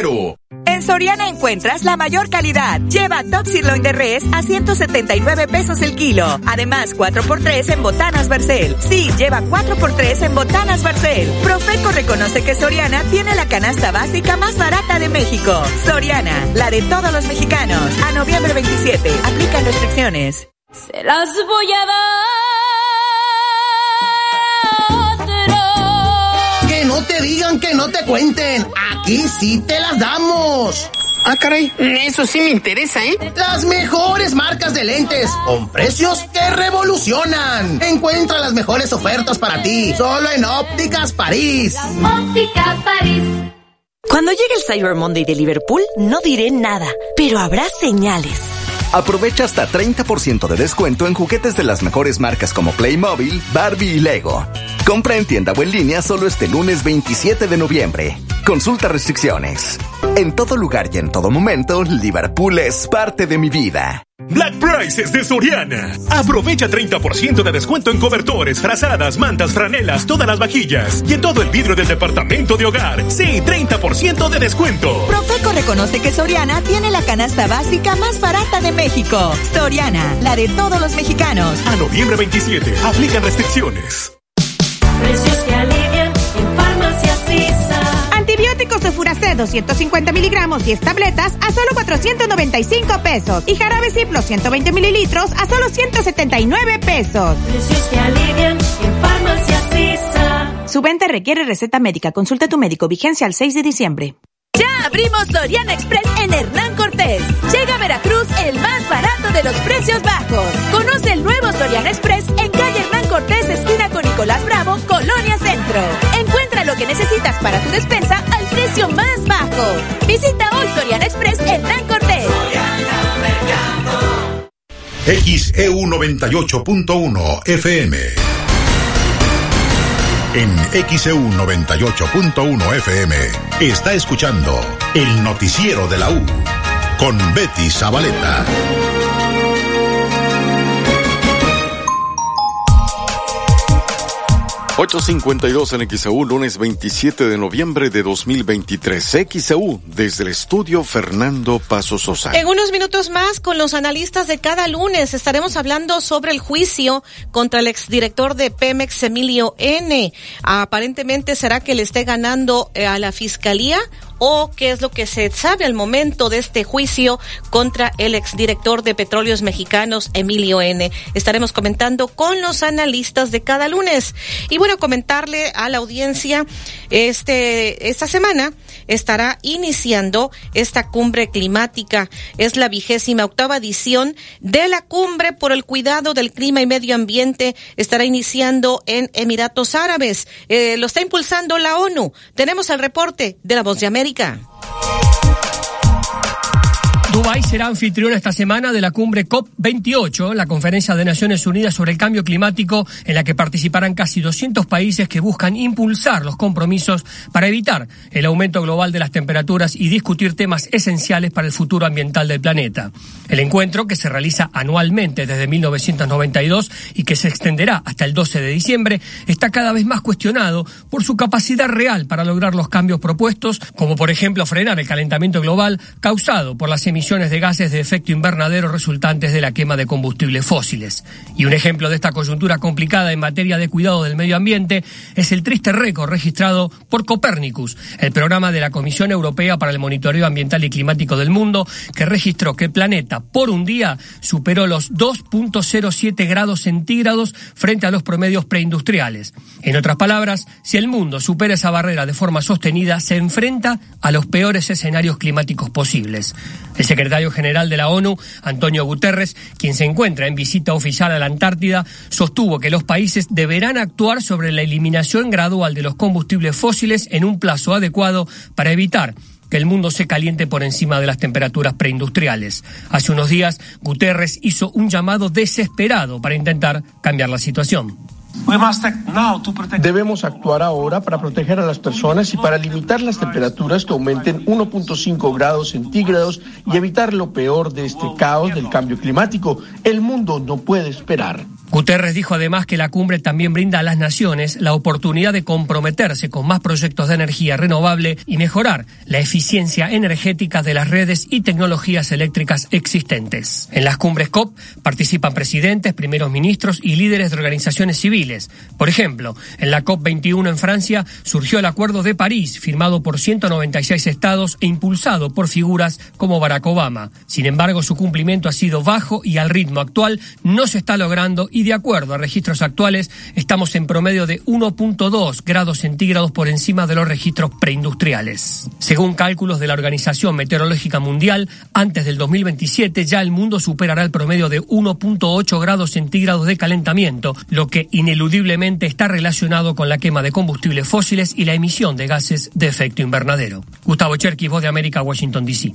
En Soriana encuentras la mayor calidad. Lleva Top Sirloin de Res a 179 pesos el kilo. Además, 4x3 en botanas Barcel. Sí, lleva 4x3 en botanas Barcel. Profeco reconoce que Soriana tiene la canasta básica más barata de México. Soriana, la de todos los mexicanos. A noviembre 27. Aplican restricciones. Se las voy a dar. No te digan, que no te cuenten. Aquí sí te las damos. Ah, caray, eso sí me interesa, ¿eh? Las mejores marcas de lentes, con precios que revolucionan. Encuentra las mejores ofertas para ti, solo en Ópticas París. Óptica París. Cuando llegue el Cyber Monday de Liverpool, no diré nada, pero habrá señales. Aprovecha hasta 30% de descuento en juguetes de las mejores marcas como Playmobil, Barbie y Lego. Compra en tienda o en línea solo este lunes 27 de noviembre. Consulta restricciones. En todo lugar y en todo momento, Liverpool es parte de mi vida. Black Prices de Soriana. Aprovecha 30% de descuento en cobertores, frazadas, mantas, franelas, todas las vajillas y en todo el vidrio del departamento de hogar. Sí, 30% de descuento. Profeco reconoce que Soriana tiene la canasta básica más barata de México. Soriana, la de todos los mexicanos. A noviembre 27, aplican restricciones. Precios Antibióticos de Furacet 250 miligramos 10 tabletas a solo 495 pesos. Y jarabe Ciplo 120 mililitros a solo 179 pesos. Precios que alivian en farmacias Su venta requiere receta médica. Consulta a tu médico. Vigencia al 6 de diciembre. Ya abrimos Soriana Express en Hernán Cortés. Llega a Veracruz el más barato de los precios bajos. Conoce el nuevo Soriana Express en calle Hernán Cortés, esquina con Nicolás Bravo, Colonia Centro. Encuentra que necesitas para tu despensa al precio más bajo. Visita hoy Soriana Express Hernán Cortés. XEU 98.1 FM. En XEU 98.1 FM está escuchando el noticiero de la U con Betty Zabaleta. 852 en XEU, lunes 27 de noviembre de 2023. XEU, desde el estudio Fernando Paso Sosa. En unos minutos más, con los analistas de cada lunes, estaremos hablando sobre el juicio contra el exdirector de Pemex, Emilio N. Aparentemente será que le esté ganando eh, a la fiscalía o qué es lo que se sabe al momento de este juicio contra el exdirector de Petróleos Mexicanos, Emilio N. Estaremos comentando con los analistas de cada lunes. Y bueno, comentarle a la audiencia, este, esta semana estará iniciando esta cumbre climática. Es la vigésima octava edición de la cumbre por el cuidado del clima y medio ambiente. Estará iniciando en Emiratos Árabes. Eh, lo está impulsando la ONU. Tenemos el reporte de la Voz de América. Dubái será anfitrión esta semana de la cumbre COP28, la Conferencia de Naciones Unidas sobre el Cambio Climático, en la que participarán casi 200 países que buscan impulsar los compromisos para evitar el aumento global de las temperaturas y discutir temas esenciales para el futuro ambiental del planeta. El encuentro, que se realiza anualmente desde 1992 y que se extenderá hasta el 12 de diciembre, está cada vez más cuestionado por su capacidad real para lograr los cambios propuestos, como por ejemplo frenar el calentamiento global causado por las emisiones de gases de efecto invernadero resultantes de la quema de combustibles fósiles. Y un ejemplo de esta coyuntura complicada en materia de cuidado del medio ambiente es el triste récord registrado por Copernicus, el programa de la Comisión Europea para el Monitoreo Ambiental y Climático del Mundo, que registró que el planeta por un día superó los 2.07 grados centígrados frente a los promedios preindustriales. En otras palabras, si el mundo supera esa barrera de forma sostenida, se enfrenta a los peores escenarios climáticos posibles. El secretario general de la ONU, Antonio Guterres, quien se encuentra en visita oficial a la Antártida, sostuvo que los países deberán actuar sobre la eliminación gradual de los combustibles fósiles en un plazo adecuado para evitar que el mundo se caliente por encima de las temperaturas preindustriales. Hace unos días, Guterres hizo un llamado desesperado para intentar cambiar la situación. Debemos actuar ahora para proteger a las personas y para limitar las temperaturas que aumenten 1.5 grados centígrados y evitar lo peor de este caos del cambio climático. El mundo no puede esperar. Guterres dijo además que la cumbre también brinda a las naciones la oportunidad de comprometerse con más proyectos de energía renovable y mejorar la eficiencia energética de las redes y tecnologías eléctricas existentes. En las cumbres COP participan presidentes, primeros ministros y líderes de organizaciones civiles. Por ejemplo, en la COP21 en Francia surgió el Acuerdo de París, firmado por 196 estados e impulsado por figuras como Barack Obama. Sin embargo, su cumplimiento ha sido bajo y al ritmo actual no se está logrando de acuerdo a registros actuales estamos en promedio de 1.2 grados centígrados por encima de los registros preindustriales. Según cálculos de la Organización Meteorológica Mundial, antes del 2027 ya el mundo superará el promedio de 1.8 grados centígrados de calentamiento, lo que ineludiblemente está relacionado con la quema de combustibles fósiles y la emisión de gases de efecto invernadero. Gustavo Cherky, Voz de América, Washington, D.C.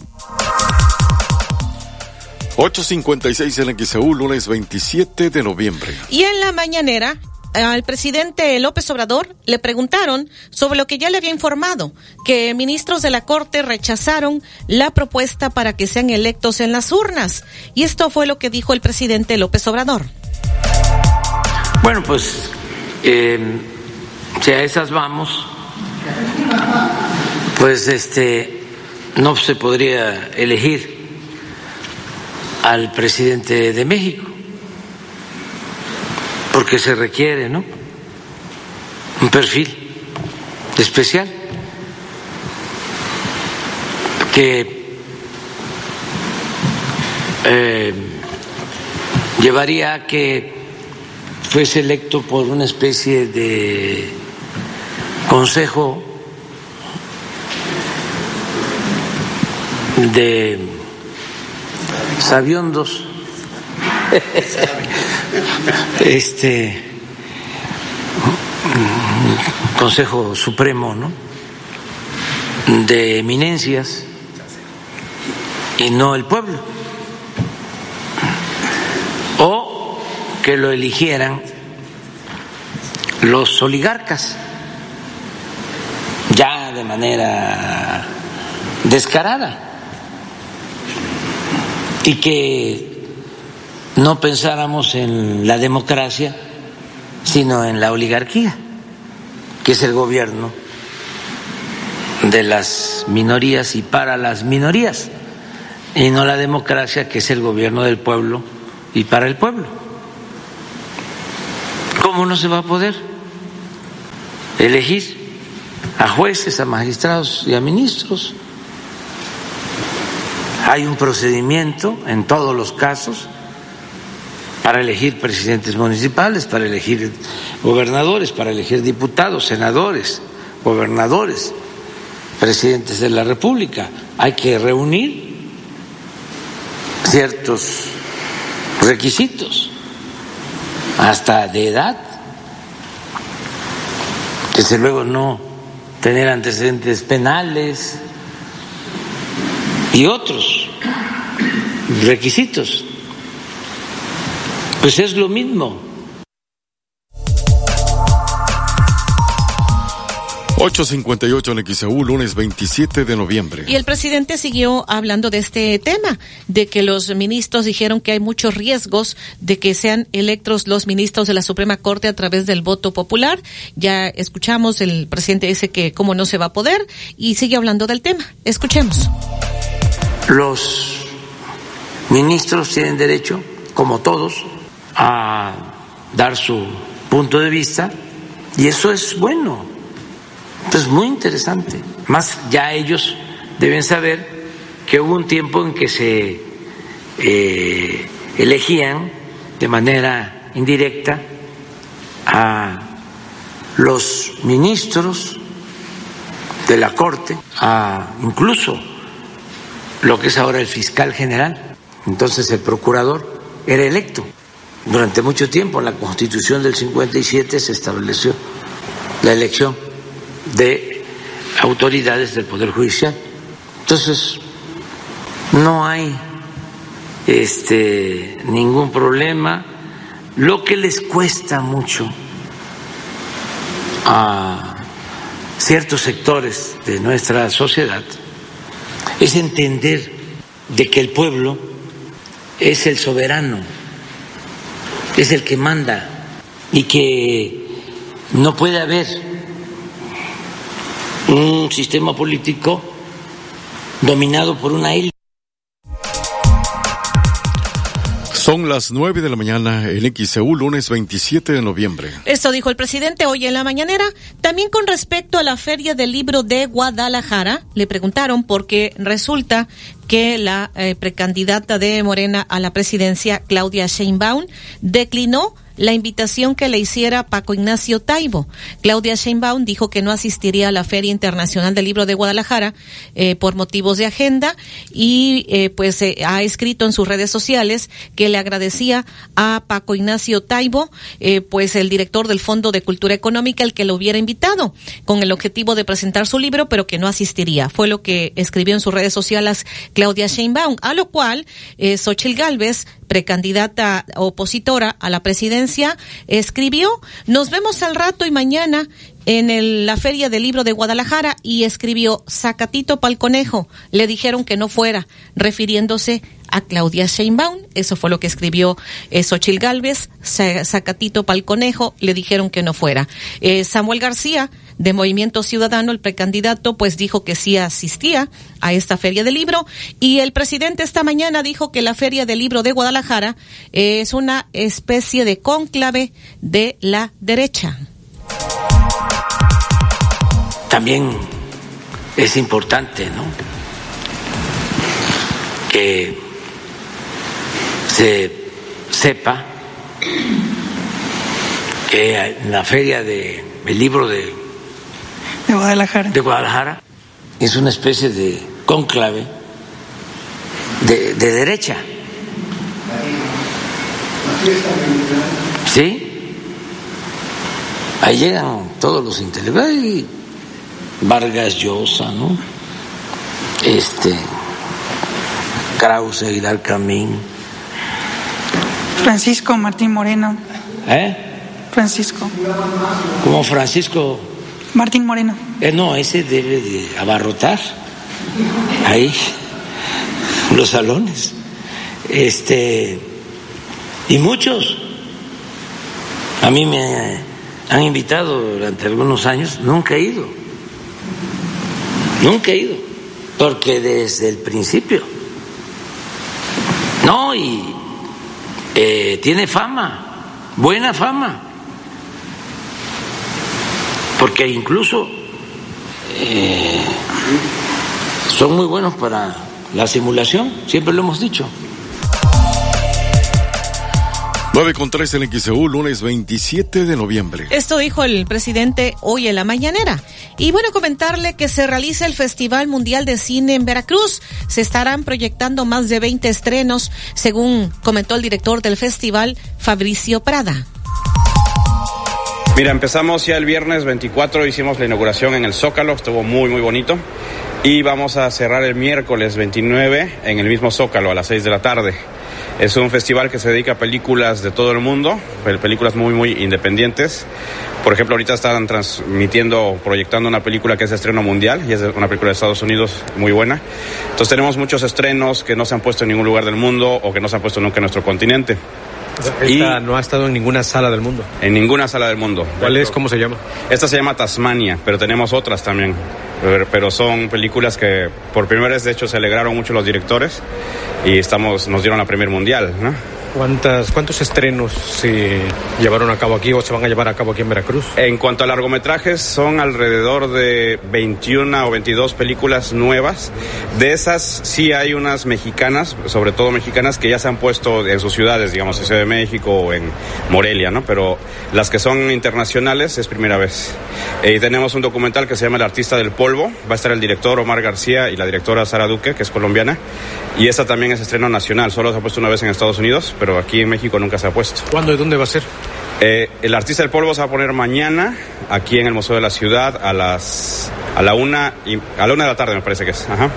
856 en XEU, lunes 27 de noviembre. Y en la mañanera, al presidente López Obrador le preguntaron sobre lo que ya le había informado, que ministros de la Corte rechazaron la propuesta para que sean electos en las urnas. Y esto fue lo que dijo el presidente López Obrador. Bueno, pues eh, si a esas vamos, pues este no se podría elegir al presidente de México, porque se requiere, ¿no? Un perfil especial que eh, llevaría a que fuese electo por una especie de consejo de sabiondos, este Consejo Supremo, ¿no? De eminencias y no el pueblo. que lo eligieran los oligarcas, ya de manera descarada, y que no pensáramos en la democracia, sino en la oligarquía, que es el gobierno de las minorías y para las minorías, y no la democracia, que es el gobierno del pueblo y para el pueblo. ¿Cómo no se va a poder elegir a jueces, a magistrados y a ministros? Hay un procedimiento en todos los casos para elegir presidentes municipales, para elegir gobernadores, para elegir diputados, senadores, gobernadores, presidentes de la República. Hay que reunir ciertos requisitos, hasta de edad, desde luego no tener antecedentes penales y otros requisitos. Pues es lo mismo. 858 en XEU, lunes 27 de noviembre. Y el presidente siguió hablando de este tema, de que los ministros dijeron que hay muchos riesgos de que sean electos los ministros de la Suprema Corte a través del voto popular. Ya escuchamos, el presidente dice que cómo no se va a poder y sigue hablando del tema. Escuchemos. Los ministros tienen derecho, como todos, a dar su punto de vista y eso es bueno entonces, muy interesante. Más ya ellos deben saber que hubo un tiempo en que se eh, elegían de manera indirecta a los ministros de la Corte, a incluso lo que es ahora el fiscal general. Entonces el procurador era electo. Durante mucho tiempo en la Constitución del 57 se estableció la elección de autoridades del Poder Judicial. Entonces, no hay este, ningún problema. Lo que les cuesta mucho a ciertos sectores de nuestra sociedad es entender de que el pueblo es el soberano, es el que manda y que no puede haber un sistema político dominado por una élite. Son las nueve de la mañana en XEU, lunes 27 de noviembre. Esto dijo el presidente hoy en la mañanera. También con respecto a la Feria del Libro de Guadalajara, le preguntaron por qué resulta que la eh, precandidata de Morena a la presidencia, Claudia Sheinbaum, declinó la invitación que le hiciera Paco Ignacio Taibo. Claudia Sheinbaum dijo que no asistiría a la Feria Internacional del Libro de Guadalajara eh, por motivos de agenda y eh, pues eh, ha escrito en sus redes sociales que le agradecía a Paco Ignacio Taibo, pues el director del Fondo de Cultura Económica, el que lo hubiera invitado con el objetivo de presentar su libro, pero que no asistiría. Fue lo que escribió en sus redes sociales Claudia Sheinbaum, a lo cual eh, Xochitl Galvez precandidata opositora a la presidencia, escribió, nos vemos al rato y mañana en la Feria del Libro de Guadalajara y escribió Sacatito pa'l conejo. Le dijeron que no fuera, refiriéndose a Claudia Sheinbaum. Eso fue lo que escribió eh, Xochil Gálvez. Sacatito pa'l conejo. Le dijeron que no fuera. Eh, Samuel García, de Movimiento Ciudadano, el precandidato, pues dijo que sí asistía a esta Feria del Libro. Y el presidente esta mañana dijo que la Feria del Libro de Guadalajara es una especie de cónclave de la derecha. También es importante, ¿no? Que se sepa que en la feria del libro de, de Guadalajara. de Guadalajara es una especie de cónclave de, de derecha. ¿Sí? Ahí llegan todos los intelectuales, Vargas Llosa, ¿no? Este, Krause, Hidal Camín, Francisco Martín Moreno. ¿Eh? Francisco. Como Francisco. Martín Moreno. Eh, no, ese debe de abarrotar ahí los salones. Este, y muchos. A mí me han invitado durante algunos años, nunca he ido. Nunca he ido. Porque desde el principio. No, y eh, tiene fama, buena fama. Porque incluso eh, son muy buenos para la simulación, siempre lo hemos dicho. 9 con 3 en XEU, lunes 27 de noviembre. Esto dijo el presidente hoy en la mañanera. Y bueno, comentarle que se realiza el Festival Mundial de Cine en Veracruz. Se estarán proyectando más de 20 estrenos, según comentó el director del festival, Fabricio Prada. Mira, empezamos ya el viernes 24, hicimos la inauguración en el Zócalo, estuvo muy, muy bonito. Y vamos a cerrar el miércoles 29 en el mismo Zócalo a las 6 de la tarde. Es un festival que se dedica a películas de todo el mundo, películas muy, muy independientes. Por ejemplo, ahorita están transmitiendo, proyectando una película que es estreno mundial y es una película de Estados Unidos muy buena. Entonces tenemos muchos estrenos que no se han puesto en ningún lugar del mundo o que no se han puesto nunca en nuestro continente. Esta no ha estado en ninguna sala del mundo. En ninguna sala del mundo. ¿Cuál es? ¿Cómo se llama? Esta se llama Tasmania, pero tenemos otras también. Pero, pero son películas que por primera vez, de hecho, se alegraron mucho los directores y estamos, nos dieron la primer mundial, ¿no? ¿Cuántas, ¿Cuántos estrenos se llevaron a cabo aquí o se van a llevar a cabo aquí en Veracruz? En cuanto a largometrajes, son alrededor de 21 o 22 películas nuevas. De esas sí hay unas mexicanas, sobre todo mexicanas, que ya se han puesto en sus ciudades, digamos, en Ciudad de México o en Morelia, ¿no? Pero las que son internacionales es primera vez. Eh, y tenemos un documental que se llama El Artista del Polvo. Va a estar el director Omar García y la directora Sara Duque, que es colombiana. Y esta también es estreno nacional. Solo se ha puesto una vez en Estados Unidos, pero aquí en México nunca se ha puesto. ¿Cuándo y dónde va a ser? Eh, el artista del polvo se va a poner mañana aquí en el Museo de la Ciudad a las a la una y, a la una de la tarde me parece que es. Ajá.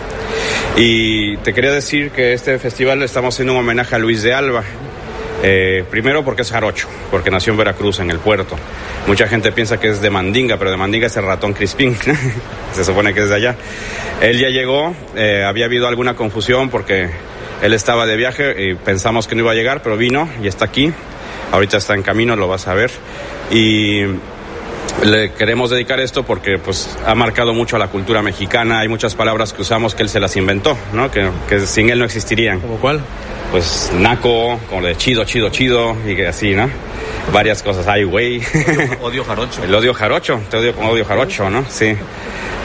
Y te quería decir que este festival le estamos haciendo un homenaje a Luis de Alba. Eh, primero porque es jarocho, porque nació en Veracruz, en el puerto. Mucha gente piensa que es de Mandinga, pero de Mandinga es el ratón Crispín. Se supone que es de allá. Él ya llegó, eh, había habido alguna confusión porque él estaba de viaje y pensamos que no iba a llegar, pero vino y está aquí. Ahorita está en camino, lo vas a ver. Y le queremos dedicar esto porque pues ha marcado mucho a la cultura mexicana. Hay muchas palabras que usamos que él se las inventó, ¿no? Que, que sin él no existirían. ¿Como cuál? Pues naco, como de chido, chido, chido y así, ¿no? Varias cosas. Ay, güey. Odio, odio jarocho. El odio jarocho. Te odio como odio jarocho, ¿no? Sí.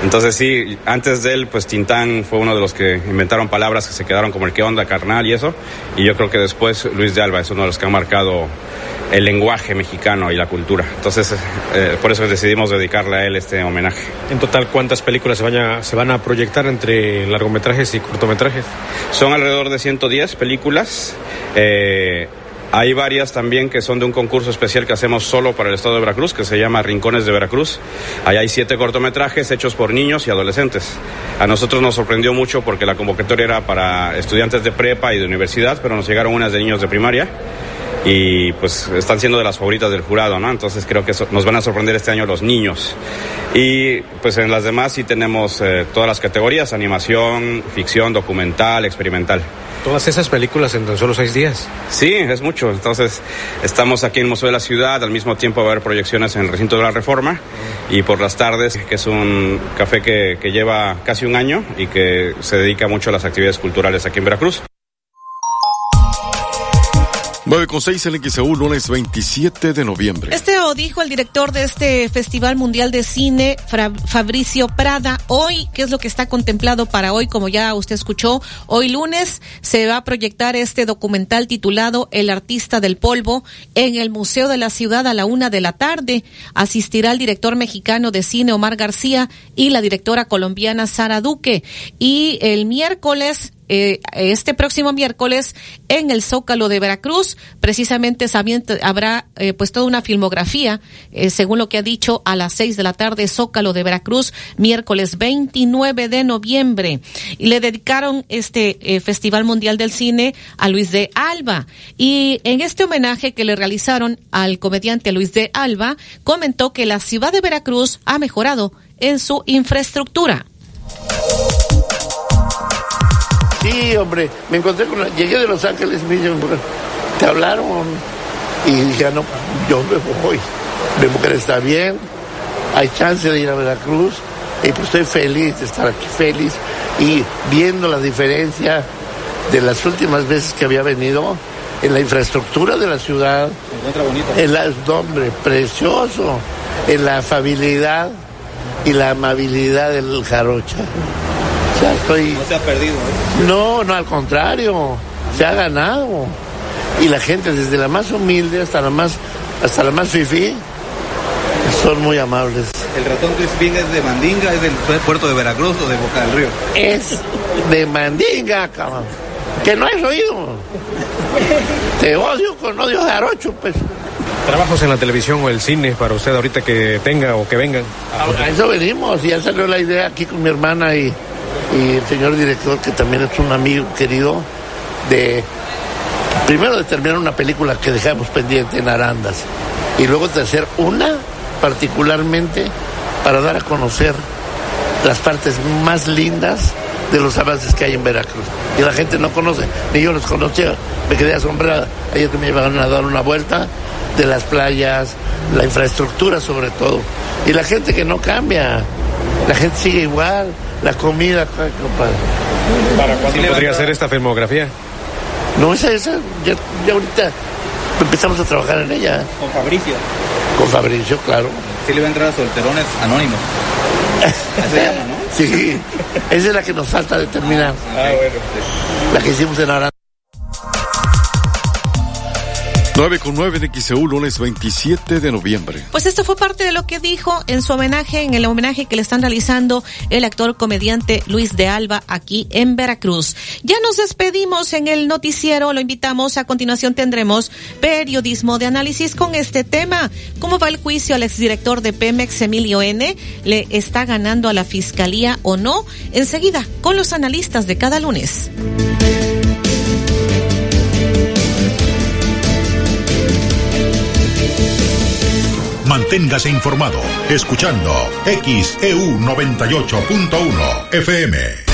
Entonces sí, antes de él, pues Tintán fue uno de los que inventaron palabras que se quedaron como el qué onda, carnal y eso. Y yo creo que después Luis de Alba es uno de los que ha marcado el lenguaje mexicano y la cultura. Entonces, eh, por eso decidimos dedicarle a él este homenaje. En total, ¿cuántas películas se, vaya, se van a proyectar entre largometrajes y cortometrajes? Son alrededor de 110 películas. Eh, hay varias también que son de un concurso especial que hacemos solo para el estado de Veracruz, que se llama Rincones de Veracruz. Ahí hay siete cortometrajes hechos por niños y adolescentes. A nosotros nos sorprendió mucho porque la convocatoria era para estudiantes de prepa y de universidad, pero nos llegaron unas de niños de primaria y pues están siendo de las favoritas del jurado, ¿no? Entonces creo que eso, nos van a sorprender este año los niños. Y pues en las demás sí tenemos eh, todas las categorías, animación, ficción, documental, experimental. Todas esas películas en tan solo seis días. Sí, es mucho. Entonces, estamos aquí en el Museo de la Ciudad, al mismo tiempo va a haber proyecciones en el recinto de la Reforma y por las tardes, que es un café que, que lleva casi un año y que se dedica mucho a las actividades culturales aquí en Veracruz. 9 con 6 en XEU, lunes 27 de noviembre. Este lo dijo el director de este Festival Mundial de Cine, Fabricio Prada. Hoy, ¿qué es lo que está contemplado para hoy? Como ya usted escuchó, hoy lunes se va a proyectar este documental titulado El Artista del Polvo en el Museo de la Ciudad a la una de la tarde. Asistirá el director mexicano de cine Omar García y la directora colombiana Sara Duque. Y el miércoles eh, este próximo miércoles en el Zócalo de Veracruz. Precisamente habrá eh, pues toda una filmografía, eh, según lo que ha dicho, a las seis de la tarde, Zócalo de Veracruz, miércoles 29 de noviembre. Y le dedicaron este Festival Mundial del Cine a Luis de Alba. Y en este homenaje que le realizaron al comediante Luis de Alba, comentó que la ciudad de Veracruz ha mejorado en su infraestructura. Sí, hombre, me encontré con la, llegué de Los Ángeles, me dicen, te hablaron y dije, "Ah, no, yo me voy, mi mujer está bien, hay chance de ir a Veracruz y pues estoy feliz de estar aquí, feliz y viendo la diferencia de las últimas veces que había venido en la infraestructura de la ciudad, en la, hombre, precioso, en la afabilidad y la amabilidad del jarocha. O sea, estoy... No se ha perdido. No, no, al contrario, se ha ganado. Y la gente, desde la más humilde hasta la más, hasta la más fifí, son muy amables. El ratón Crispín es de Mandinga, es del puerto de Veracruz o de Boca del Río. Es de mandinga, cabrón. Que no has oído. Te odio con odio de arocho, pues. ¿Trabajos en la televisión o el cine para usted ahorita que tenga o que vengan? A eso venimos, ya salió la idea aquí con mi hermana y, y el señor director, que también es un amigo querido, de primero de terminar una película que dejamos pendiente en Arandas y luego de hacer una particularmente para dar a conocer las partes más lindas de los avances que hay en Veracruz. Y la gente no conoce, ni yo los conocía, me quedé asombrada. Que me llevaron a dar una vuelta de las playas, la infraestructura sobre todo. Y la gente que no cambia, la gente sigue igual, la comida, compadre. ¿Para cuándo podría ser esta filmografía? No, esa, esa, ya, ya ahorita empezamos a trabajar en ella. Con Fabricio. Con Fabricio, claro. Sí le va a entrar a solterones anónimos. Así se llama, ¿no? Sí, esa es la que nos falta de terminar. Ah, bueno. La que hicimos en Aranda. 9 con 9 en XEU, lunes 27 de noviembre. Pues esto fue parte de lo que dijo en su homenaje, en el homenaje que le están realizando el actor comediante Luis de Alba aquí en Veracruz. Ya nos despedimos en el noticiero, lo invitamos. A continuación tendremos periodismo de análisis con este tema. ¿Cómo va el juicio al exdirector de Pemex, Emilio N? ¿Le está ganando a la fiscalía o no? Enseguida, con los analistas de cada lunes. Manténgase informado escuchando XEU 98.1 FM.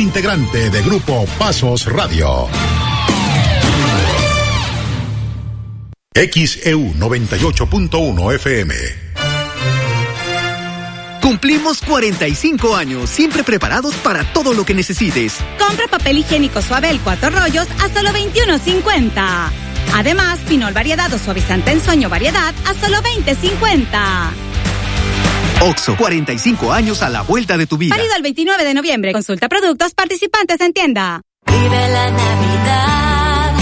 integrante de Grupo Pasos Radio. XEU 98.1 FM. Cumplimos 45 años, siempre preparados para todo lo que necesites. Compra papel higiénico Suabel cuatro rollos a solo 21.50. Además, Pinol variedad o suavizante en sueño variedad a solo 20.50. Oxo, 45 años a la vuelta de tu vida. Válido el 29 de noviembre. Consulta productos participantes en tienda. Vive la Navidad,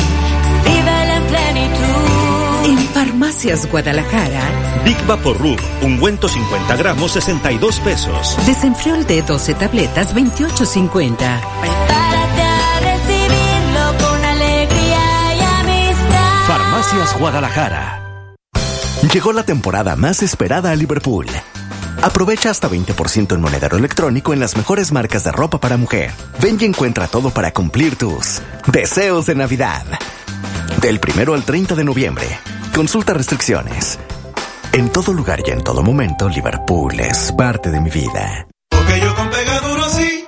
vive en plenitud. En Farmacias Guadalajara, Big Vaporrub, ungüento 50 gramos, 62 pesos. desenfriol de 12 tabletas, 28.50. Prepárate a recibirlo con alegría y amistad. Farmacias Guadalajara. Llegó la temporada más esperada a Liverpool. Aprovecha hasta 20% en monedero electrónico en las mejores marcas de ropa para mujer. Ven y encuentra todo para cumplir tus deseos de Navidad. Del primero al 30 de noviembre. Consulta restricciones. En todo lugar y en todo momento, Liverpool es parte de mi vida. Porque yo con sí.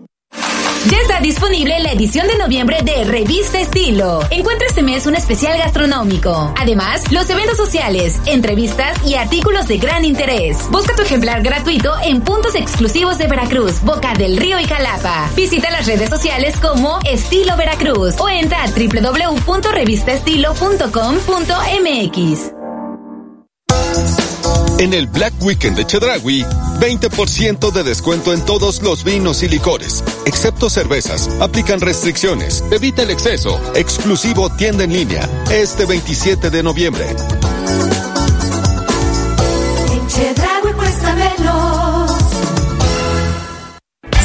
Ya está disponible la edición de noviembre de Revista Estilo. Encuentra este mes un especial gastronómico. Además, los eventos sociales, entrevistas y artículos de gran interés. Busca tu ejemplar gratuito en puntos exclusivos de Veracruz, Boca del Río y Jalapa. Visita las redes sociales como Estilo Veracruz o entra a www.revistaestilo.com.mx. En el Black Weekend de Chedragui, 20% de descuento en todos los vinos y licores, excepto cervezas. Aplican restricciones. Evita el exceso. Exclusivo tienda en línea. Este 27 de noviembre. En menos.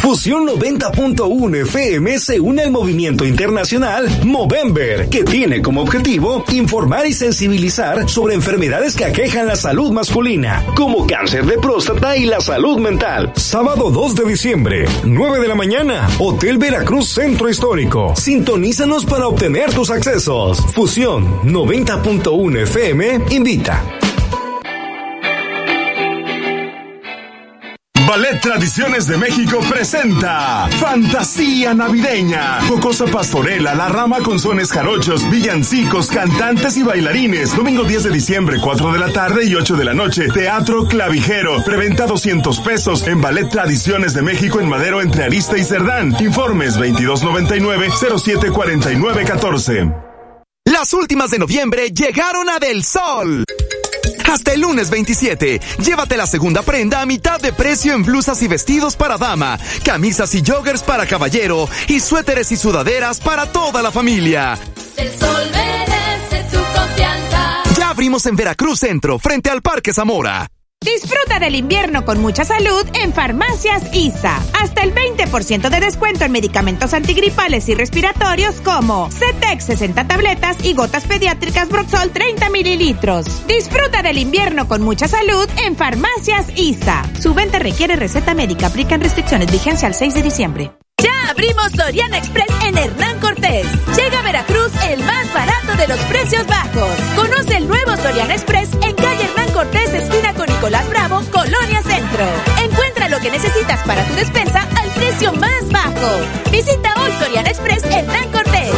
Fusión 90.1 FM se une al movimiento internacional Movember, que tiene como objetivo informar y sensibilizar sobre enfermedades que aquejan la salud masculina, como cáncer de próstata y la salud mental. Sábado 2 de diciembre, 9 de la mañana, Hotel Veracruz Centro Histórico. Sintonízanos para obtener tus accesos. Fusión 90.1 FM invita. Ballet Tradiciones de México presenta Fantasía Navideña. Jocosa Pastorela, La Rama con sones jarochos, villancicos, cantantes y bailarines. Domingo 10 de diciembre, 4 de la tarde y 8 de la noche. Teatro Clavijero. Preventa 200 pesos en Ballet Tradiciones de México en Madero entre Arista y Cerdán. Informes 2299-074914. Las últimas de noviembre llegaron a Del Sol. Hasta el lunes 27, llévate la segunda prenda a mitad de precio en blusas y vestidos para dama, camisas y joggers para caballero y suéteres y sudaderas para toda la familia. El sol merece tu confianza. Ya abrimos en Veracruz Centro, frente al Parque Zamora. Disfruta del invierno con mucha salud en Farmacias ISA. Hasta el 20% de descuento en medicamentos antigripales y respiratorios como Cetex 60 tabletas y gotas pediátricas Broxol 30 mililitros. Disfruta del invierno con mucha salud en Farmacias ISA. Su venta requiere receta médica. Aplican restricciones. Vigencia al 6 de diciembre. Ya abrimos Soriana Express en Hernán Cortés. Llega a Veracruz el más barato de los precios bajos. Conoce el nuevo Soriana Express en calle Hernán Cortés, esquina Nicolás Bravo, Colonia Centro. Encuentra lo que necesitas para tu despensa al precio más bajo. Visita hoy Soriana Express Hernán Cortés.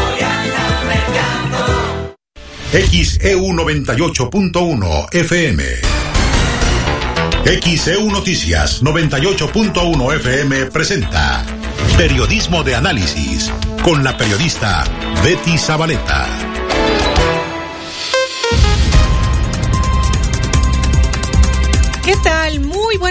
XEU 98.1 FM. XEU Noticias 98.1 FM presenta Periodismo de Análisis con la periodista Betty Zabaleta. ¿Qué?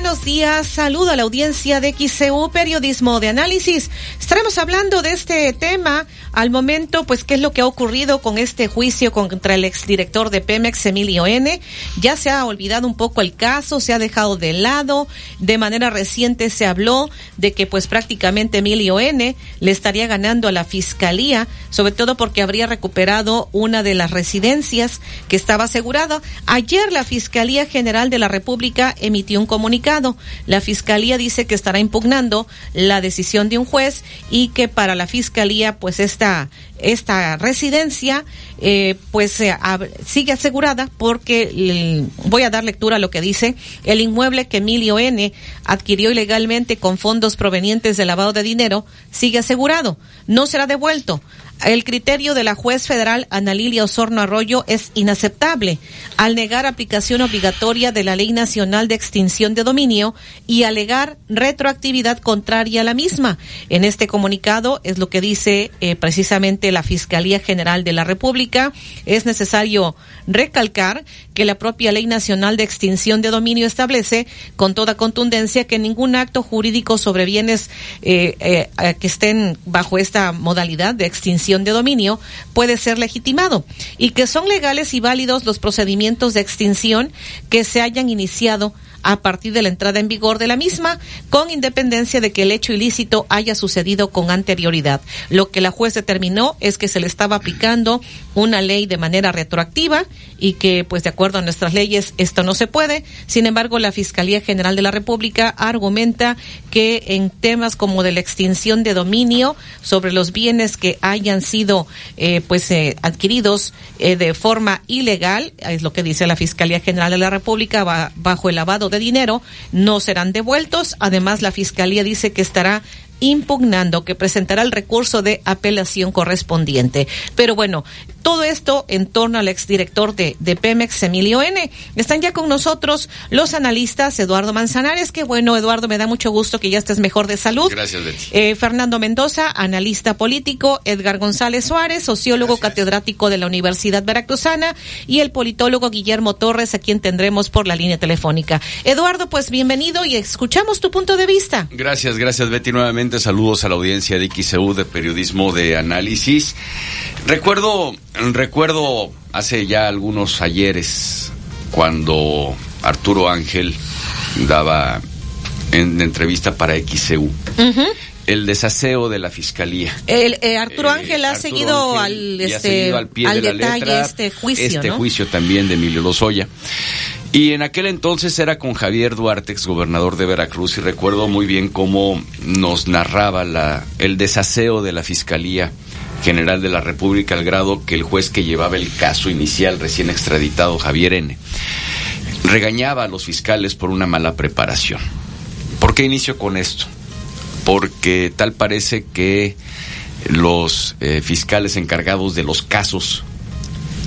Buenos días. Saludo a la audiencia de XCU Periodismo de Análisis. Estaremos hablando de este tema al momento, pues, qué es lo que ha ocurrido con este juicio contra el exdirector de Pemex, Emilio N. Ya se ha olvidado un poco el caso, se ha dejado de lado. De manera reciente se habló de que, pues, prácticamente Emilio N. le estaría ganando a la fiscalía, sobre todo porque habría recuperado una de las residencias que estaba asegurada. Ayer la Fiscalía General de la República emitió un comunicado. La Fiscalía dice que estará impugnando la decisión de un juez y que para la Fiscalía, pues esta, esta residencia, eh, pues sigue asegurada porque voy a dar lectura a lo que dice. El inmueble que Emilio N. adquirió ilegalmente con fondos provenientes de lavado de dinero sigue asegurado, no será devuelto. El criterio de la juez federal Ana Lilia Osorno Arroyo es inaceptable al negar aplicación obligatoria de la Ley Nacional de Extinción de Dominio y alegar retroactividad contraria a la misma. En este comunicado es lo que dice eh, precisamente la Fiscalía General de la República. Es necesario recalcar que la propia Ley Nacional de Extinción de Dominio establece con toda contundencia que ningún acto jurídico sobre bienes eh, eh, que estén bajo esta modalidad de extinción de dominio puede ser legitimado y que son legales y válidos los procedimientos de extinción que se hayan iniciado a partir de la entrada en vigor de la misma, con independencia de que el hecho ilícito haya sucedido con anterioridad. Lo que la juez determinó es que se le estaba aplicando una ley de manera retroactiva y que, pues, de acuerdo a nuestras leyes, esto no se puede. Sin embargo, la Fiscalía General de la República argumenta que en temas como de la extinción de dominio sobre los bienes que hayan sido, eh, pues, eh, adquiridos eh, de forma ilegal, es lo que dice la Fiscalía General de la República, bajo el lavado de dinero, no serán devueltos. Además, la Fiscalía dice que estará impugnando que presentará el recurso de apelación correspondiente. Pero bueno, todo esto en torno al exdirector de, de Pemex, Emilio N. Están ya con nosotros los analistas Eduardo Manzanares, que bueno, Eduardo, me da mucho gusto que ya estés mejor de salud. Gracias, Betty. Eh, Fernando Mendoza, analista político, Edgar González Suárez, sociólogo catedrático de la Universidad Veracruzana, y el politólogo Guillermo Torres, a quien tendremos por la línea telefónica. Eduardo, pues bienvenido y escuchamos tu punto de vista. Gracias, gracias, Betty. Nuevamente saludos a la audiencia de XEU de Periodismo de Análisis. Recuerdo, recuerdo hace ya algunos ayeres cuando Arturo Ángel daba en entrevista para XEU. El desaseo de la fiscalía. El, eh, Arturo Ángel ha, Arturo seguido Ángel al, ha este, seguido al pie al de la letra este juicio, este ¿no? juicio también de Emilio Lozoya. Y en aquel entonces era con Javier Duarte, ex gobernador de Veracruz, y recuerdo muy bien cómo nos narraba la, el desaseo de la Fiscalía General de la República al grado que el juez que llevaba el caso inicial, recién extraditado Javier N., regañaba a los fiscales por una mala preparación. ¿Por qué inicio con esto? Porque tal parece que los eh, fiscales encargados de los casos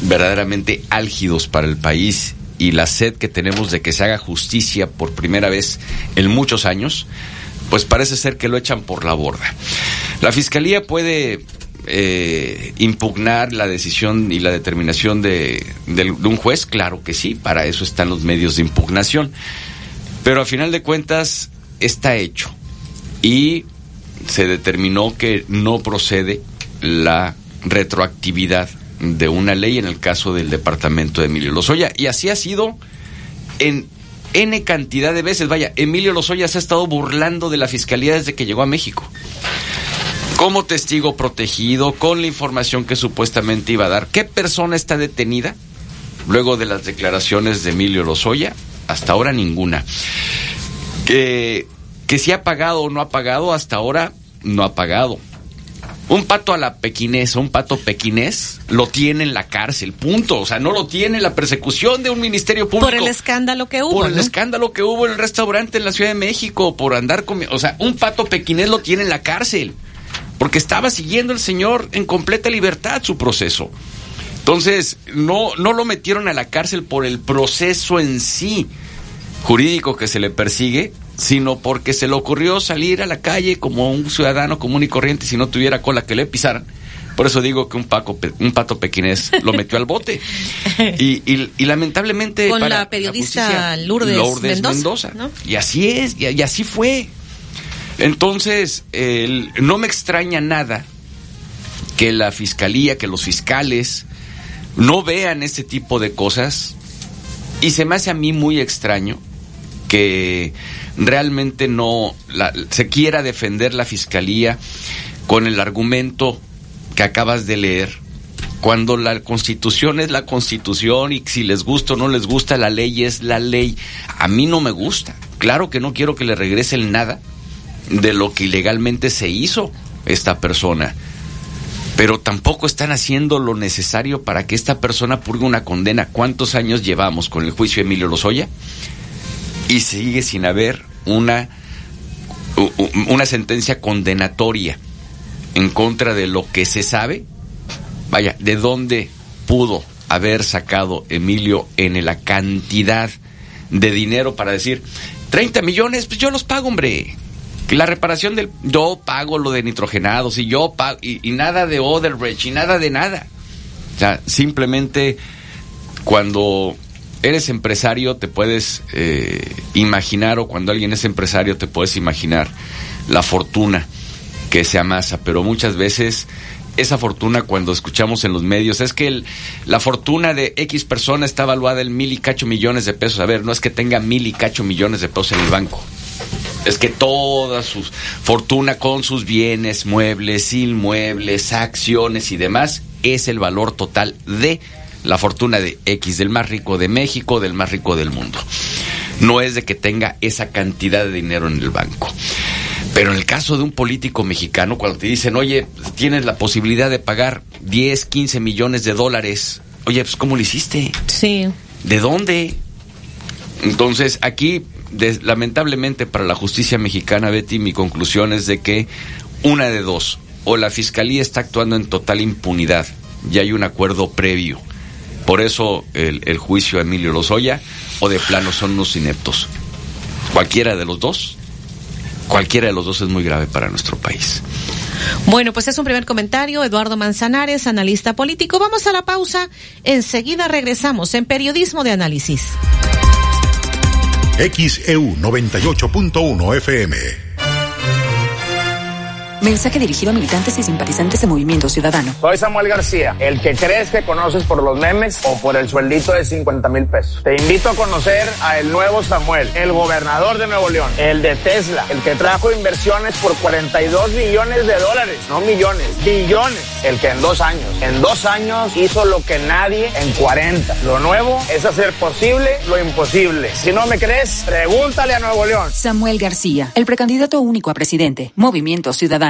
verdaderamente álgidos para el país y la sed que tenemos de que se haga justicia por primera vez en muchos años, pues parece ser que lo echan por la borda. La fiscalía puede eh, impugnar la decisión y la determinación de, un juez, claro que sí, para eso están los medios de impugnación, pero a final de cuentas está hecho y se determinó que no procede la retroactividad de una ley en el caso del departamento de Emilio Lozoya. Y así ha sido en N cantidad de veces. Vaya, Emilio Lozoya se ha estado burlando de la fiscalía desde que llegó a México. Como testigo protegido, con la información que supuestamente iba a dar. ¿Qué persona está detenida? Luego de las declaraciones de Emilio Lozoya, hasta ahora ninguna. Que, que si ha pagado o no ha pagado, hasta ahora no ha pagado. Un pato a la pequinés, un pato pequinés, lo tiene en la cárcel, punto. O sea, no lo tiene la persecución de un ministerio público. Por el escándalo que hubo. Por el ¿no? escándalo que hubo en el restaurante en la Ciudad de México, por andar con... O sea, un pato pequinés lo tiene en la cárcel, porque estaba siguiendo el señor en completa libertad su proceso. Entonces, no, no lo metieron a la cárcel por el proceso en sí jurídico que se le persigue, sino porque se le ocurrió salir a la calle como un ciudadano común y corriente si no tuviera cola que le pisaran. Por eso digo que un, paco, un pato pequinés lo metió al bote. Y, y, y lamentablemente... Con para la periodista Lourdes, Lourdes Mendoza. Mendoza. ¿no? Y así es, y, y así fue. Entonces, no me extraña nada que la fiscalía, que los fiscales no vean este tipo de cosas. Y se me hace a mí muy extraño que realmente no la- se quiera defender la fiscalía con el argumento que acabas de leer. Cuando la constitución es la constitución y si les gusta o no les gusta, la ley es la ley. A mí no me gusta. Claro que no quiero que le regresen nada de lo que ilegalmente se hizo esta persona. Pero tampoco están haciendo lo necesario para que esta persona purgue una condena. ¿Cuántos años llevamos con el juicio de Emilio Lozoya? Y sigue sin haber una, una sentencia condenatoria en contra de lo que se sabe. Vaya, ¿de dónde pudo haber sacado Emilio en la cantidad de dinero para decir 30 millones? Pues yo los pago, hombre. La reparación del. Yo pago lo de nitrogenados y yo pago. Y, y nada de Oderbrecht y nada de nada. O sea, simplemente cuando eres empresario te puedes eh, imaginar, o cuando alguien es empresario te puedes imaginar la fortuna que se amasa, pero muchas veces esa fortuna cuando escuchamos en los medios. Es que el, la fortuna de X persona está evaluada en mil y cacho millones de pesos. A ver, no es que tenga mil y cacho millones de pesos en el banco. Es que toda su fortuna con sus bienes, muebles, inmuebles, acciones y demás es el valor total de la fortuna de X, del más rico de México, del más rico del mundo. No es de que tenga esa cantidad de dinero en el banco. Pero en el caso de un político mexicano, cuando te dicen, oye, tienes la posibilidad de pagar 10, 15 millones de dólares, oye, pues ¿cómo lo hiciste? Sí. ¿De dónde? Entonces, aquí, des- lamentablemente para la justicia mexicana, Betty, mi conclusión es de que una de dos, o la fiscalía está actuando en total impunidad, y hay un acuerdo previo. Por eso el, el juicio a Emilio Lozoya, o de plano son unos ineptos. Cualquiera de los dos, cualquiera de los dos es muy grave para nuestro país. Bueno, pues es un primer comentario. Eduardo Manzanares, analista político. Vamos a la pausa. Enseguida regresamos en Periodismo de Análisis. XEU 98.1 FM. Mensaje dirigido a militantes y simpatizantes de Movimiento Ciudadano. Soy Samuel García, el que crees que conoces por los memes o por el sueldito de 50 mil pesos. Te invito a conocer a el nuevo Samuel, el gobernador de Nuevo León, el de Tesla, el que trajo inversiones por 42 billones de dólares, no millones, billones. El que en dos años, en dos años hizo lo que nadie en 40. Lo nuevo es hacer posible lo imposible. Si no me crees, pregúntale a Nuevo León. Samuel García, el precandidato único a presidente. Movimiento Ciudadano.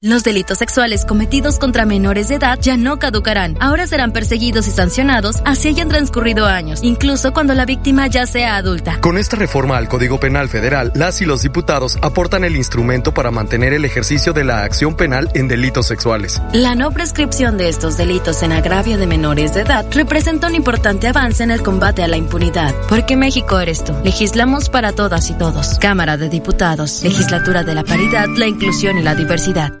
Los delitos sexuales cometidos contra menores de edad ya no caducarán. Ahora serán perseguidos y sancionados así hayan transcurrido años, incluso cuando la víctima ya sea adulta. Con esta reforma al Código Penal Federal, las y los diputados aportan el instrumento para mantener el ejercicio de la acción penal en delitos sexuales. La no prescripción de estos delitos en agravio de menores de edad representa un importante avance en el combate a la impunidad. Porque México eres tú. Legislamos para todas y todos. Cámara de Diputados, Legislatura de la Paridad, la Inclusión y la Diversidad.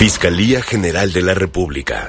Fiscalía General de la República.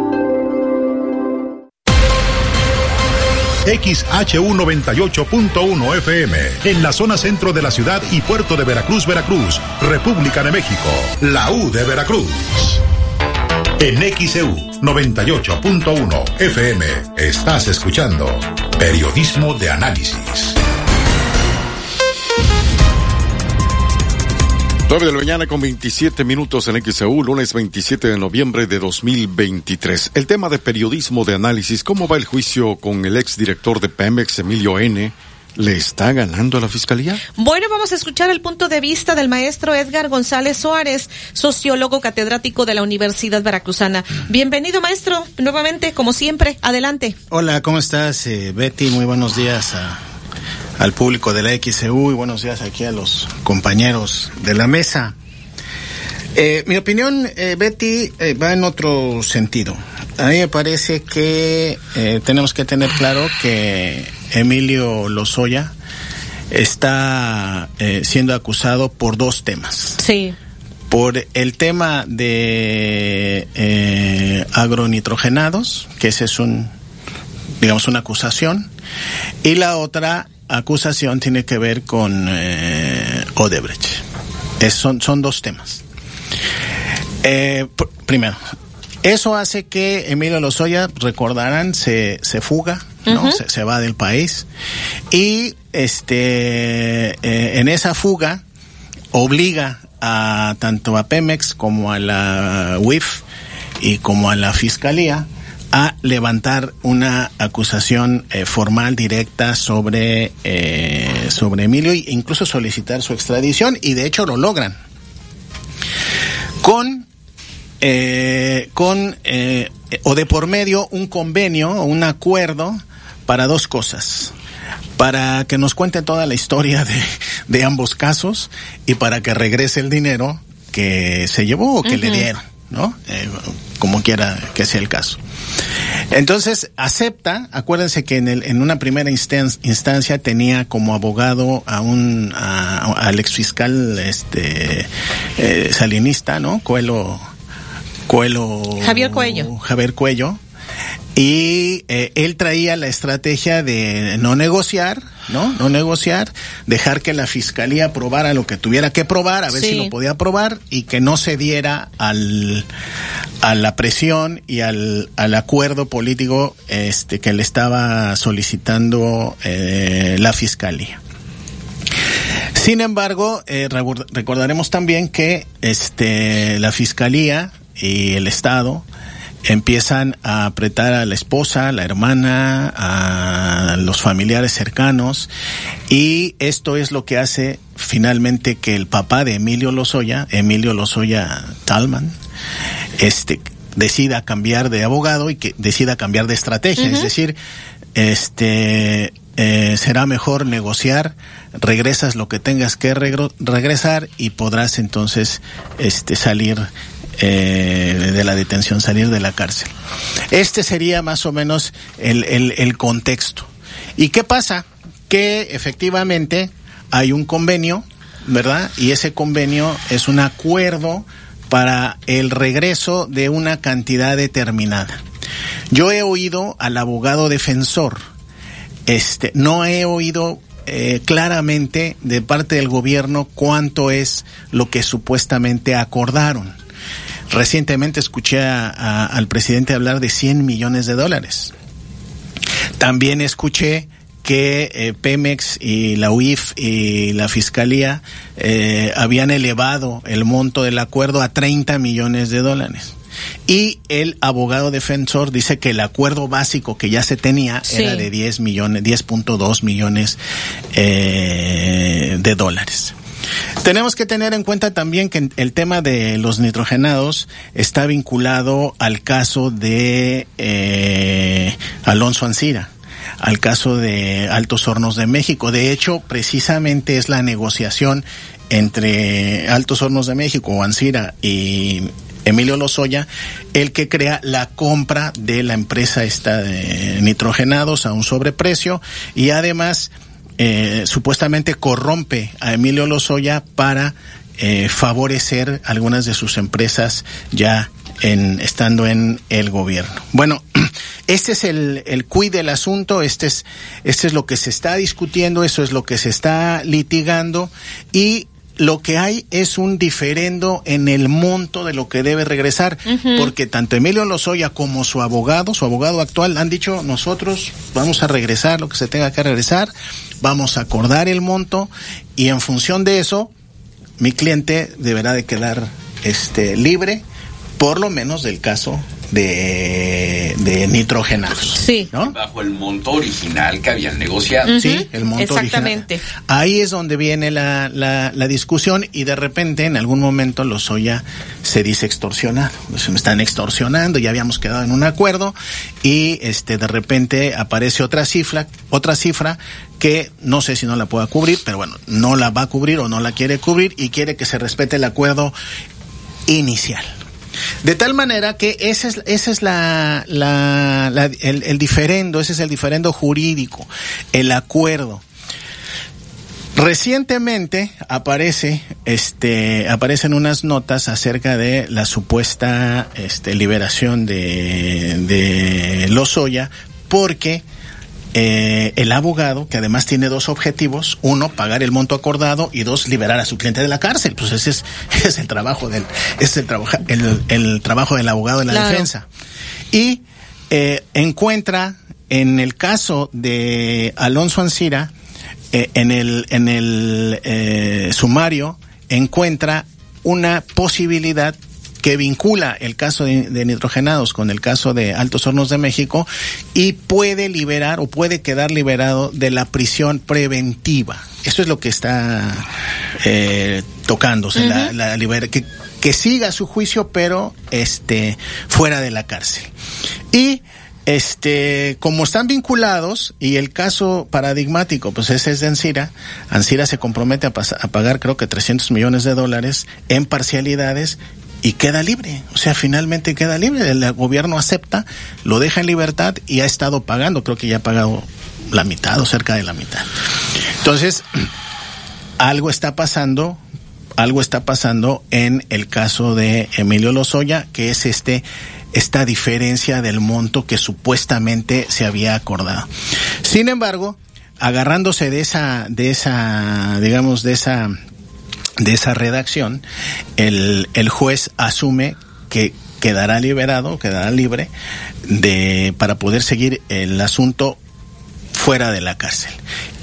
XHU98.1 FM, en la zona centro de la ciudad y puerto de Veracruz, Veracruz, República de México, la U de Veracruz. En XEU 98.1 FM estás escuchando Periodismo de Análisis. 9 de la mañana con 27 minutos en XEU, lunes 27 de noviembre de 2023. El tema de periodismo de análisis, ¿cómo va el juicio con el exdirector de Pemex, Emilio N.? ¿Le está ganando a la fiscalía? Bueno, vamos a escuchar el punto de vista del maestro Edgar González Suárez, sociólogo catedrático de la Universidad Veracruzana. Bienvenido, maestro, nuevamente, como siempre. Adelante. Hola, ¿cómo estás, eh, Betty? Muy buenos días a al público de la XCU y buenos días aquí a los compañeros de la mesa. Eh, mi opinión, eh, Betty, eh, va en otro sentido. A mí me parece que tenemos que tener claro que Emilio Lozoya está siendo acusado por dos temas. Sí. Por el tema de agronitrogenados, que ese es un, digamos, una acusación, y la otra acusación tiene que ver con eh, Odebrecht. son, son dos temas. Eh, primero, eso hace que Emilio Lozoya, recordarán, se, se fuga, ¿no? se, va del país. Y este, eh, en esa fuga obliga a tanto a Pemex como a la UIF y como a la Fiscalía a levantar una acusación eh, formal directa sobre eh, sobre Emilio e incluso solicitar su extradición y de hecho lo logran. Con eh, con o de por medio un convenio o un acuerdo para dos cosas. Para que nos cuente toda la historia de, de ambos casos y para que regrese el dinero que se llevó o que le dieron ¿no? como quiera que sea el caso. Entonces, acepta, acuérdense que en, el, en una primera instancia tenía como abogado a un, a, al exfiscal, este, eh, salinista, ¿no? Coelho, Coelho. Javier Cuello. Javier Cuello y eh, él traía la estrategia de no negociar, ¿no? No negociar, dejar que la fiscalía probara lo que tuviera que probar, a ver si lo podía probar y que no se diera al a la presión y al, al acuerdo político este que le estaba solicitando eh, la fiscalía. Sin embargo, eh, recordaremos también que este la fiscalía y el Estado empiezan a apretar a la esposa, a la hermana, a los familiares cercanos y esto es lo que hace finalmente que el papá de Emilio Lozoya, Emilio Lozoya Talman, este decida cambiar de abogado y que decida cambiar de estrategia, es decir, este eh, será mejor negociar, regresas lo que tengas que regresar y podrás entonces este salir eh, de la detención, salir de la cárcel. Este sería más o menos el, el, contexto. ¿Y qué pasa? Que efectivamente hay un convenio, ¿verdad? Y ese convenio es un acuerdo para el regreso de una cantidad determinada. Yo he oído al abogado defensor, este, no he oído eh, claramente de parte del gobierno cuánto es lo que supuestamente acordaron. Recientemente escuché al presidente hablar de 100 millones de dólares. También escuché que eh, Pemex y la UIF y la Fiscalía eh, habían elevado el monto del acuerdo a 30 millones de dólares. Y el abogado defensor dice que el acuerdo básico que ya se tenía era de 10 millones, 10.2 millones eh, de dólares. Tenemos que tener en cuenta también que el tema de los nitrogenados está vinculado al caso de eh, Alonso Ancira al caso de Altos Hornos de México. De hecho, precisamente es la negociación entre Altos Hornos de México, Ancira y Emilio Lozoya, el que crea la compra de la empresa esta de nitrogenados a un sobreprecio y además eh, supuestamente corrompe a Emilio Lozoya para eh, favorecer algunas de sus empresas ya en, estando en el gobierno. Bueno, este es el, el quid del asunto, este es, este es lo que se está discutiendo, eso es lo que se está litigando y lo que hay es un diferendo en el monto de lo que debe regresar, porque tanto Emilio Lozoya como su abogado, su abogado actual, han dicho nosotros vamos a regresar lo que se tenga que regresar, vamos a acordar el monto y en función de eso, mi cliente deberá de quedar este libre, por lo menos del caso de, de nitrogenados. Sí. Bajo el monto original que habían negociado. Sí, el monto Exactamente. original. Ahí es donde viene la, la, la, discusión y de repente en algún momento Lozoya se dice extorsionado. Pues, me están extorsionando, ya habíamos quedado en un acuerdo y este de repente aparece otra cifra, otra cifra que no sé si no la pueda cubrir, pero bueno, no la va a cubrir o no la quiere cubrir y quiere que se respete el acuerdo inicial. De tal manera que ese es, ese es la, la, la el, diferendo, ese es el diferendo jurídico, el acuerdo. Recientemente aparece, este, aparecen unas notas acerca de la supuesta, este, liberación de, de Lozoya, porque eh, el abogado, que además tiene dos objetivos, uno, pagar el monto acordado y dos, liberar a su cliente de la cárcel. Pues ese es, ese es el trabajo del, es el, trabajo el, el trabajo del abogado de la claro. defensa. Y eh, encuentra, en el caso de Alonso Ancira, eh, en el, en el eh, sumario, encuentra una posibilidad que vincula el caso de, de, nitrogenados con el caso de Altos Hornos de México y puede liberar o puede quedar liberado de la prisión preventiva. Eso es lo que está eh, tocándose, uh -huh. la, la liber que, que siga su juicio, pero este fuera de la cárcel. Y este, como están vinculados y el caso paradigmático, pues ese es de Ansira, Ansira se compromete a, a pagar creo que 300 millones de dólares en parcialidades y queda libre. O sea, finalmente queda libre. El gobierno acepta, lo deja en libertad y ha estado pagando. Creo que ya ha pagado la mitad o cerca de la mitad. Entonces, algo está pasando, algo está pasando en el caso de Emilio Lozoya, que es este esta diferencia del monto que supuestamente se había acordado. Sin embargo, agarrándose de esa, de esa, digamos, de esa de esa redacción, el, el juez asume que quedará liberado, quedará libre de para poder seguir el asunto fuera de la cárcel.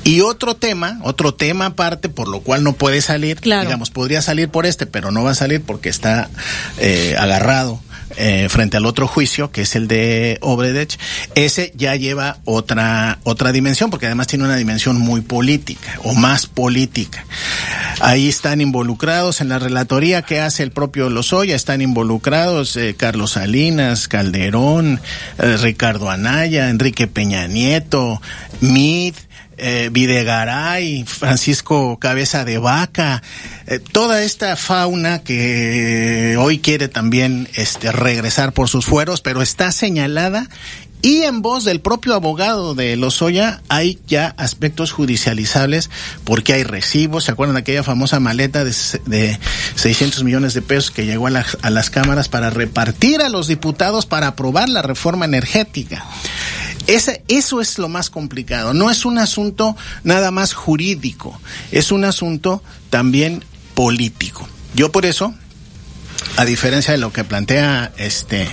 Y otro tema, otro tema aparte, por lo cual no puede salir, claro. digamos, podría salir por este, pero no va a salir porque está eh, agarrado eh, frente al otro juicio, que es el de Obredech, ese ya lleva otra, otra dimensión, porque además tiene una dimensión muy política, o más política. Ahí están involucrados en la relatoría que hace el propio Lozoya, están involucrados eh, Carlos Salinas, Calderón, eh, Ricardo Anaya, Enrique Peña Nieto, Mid, eh, Videgaray, Francisco Cabeza de Vaca, eh, toda esta fauna que hoy quiere también este, regresar por sus fueros, pero está señalada y en voz del propio abogado de Lozoya hay ya aspectos judicializables porque hay recibos. ¿Se acuerdan de aquella famosa maleta de, de 600 millones de pesos que llegó a, la, a las cámaras para repartir a los diputados para aprobar la reforma energética? Ese, eso es lo más complicado. No es un asunto nada más jurídico, es un asunto también político. Yo por eso, a diferencia de lo que plantea este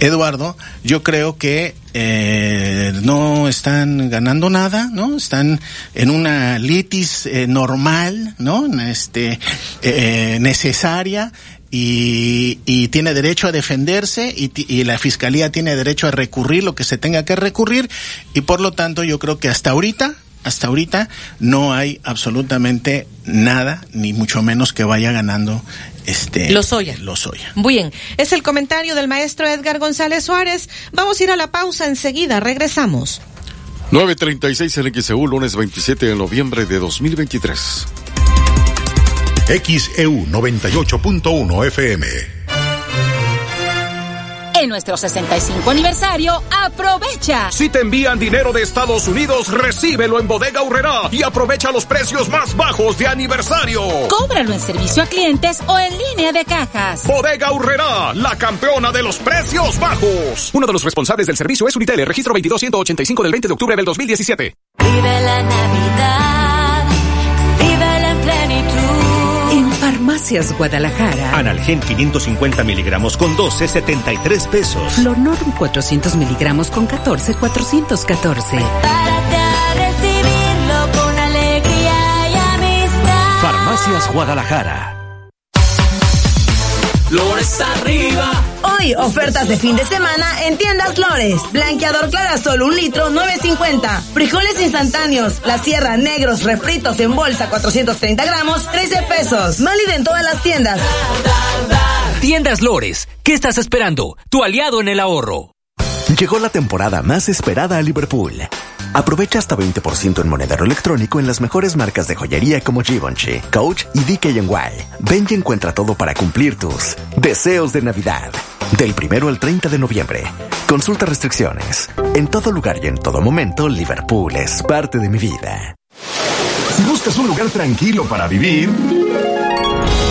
Eduardo, yo creo que eh, no están ganando nada, ¿no? Están en una litis eh, normal, ¿no? Este eh, necesaria y, tiene derecho a defenderse y, y, la fiscalía tiene derecho a recurrir lo que se tenga que recurrir y por lo tanto yo creo que hasta ahorita hasta ahorita no hay absolutamente nada, ni mucho menos que vaya ganando este Lozoya. Lozoya. Muy bien, es el comentario del maestro Edgar González Suárez. Vamos a ir a la pausa enseguida, regresamos. 936 en XEU, lunes 27 de noviembre de 2023. XEU 98.1 FM. En nuestro 65 aniversario, aprovecha. Si te envían dinero de Estados Unidos, recíbelo en Bodega Urrera y aprovecha los precios más bajos de aniversario. Cóbralo en servicio a clientes o en línea de cajas. Bodega Urrera, la campeona de los precios bajos. Uno de los responsables del servicio es Unitel, registro 22185 del 20 de octubre del 2017. Vive la Navidad, Farmacias Guadalajara. Analgen 550 miligramos con 12, 73 pesos. Flornorm 400 miligramos con 14, 414. Párate a recibirlo con alegría y amistad. Farmacias Guadalajara. Lores arriba. Hoy, ofertas de fin de semana en tiendas Lores. Blanqueador Clarasol, un litro, 9.50. Frijoles instantáneos, la sierra, negros, refritos en bolsa, 430 gramos, 13 pesos. Válida en todas las tiendas. Tiendas Lores, ¿qué estás esperando? Tu aliado en el ahorro. Llegó la temporada más esperada a Liverpool. Aprovecha hasta 20% en monedero electrónico en las mejores marcas de joyería como Givenchy, Coach y DKNY. Ven y encuentra todo para cumplir tus deseos de Navidad. Del primero al 30 de noviembre. Consulta restricciones. En todo lugar y en todo momento, Liverpool es parte de mi vida. Si buscas un lugar tranquilo para vivir,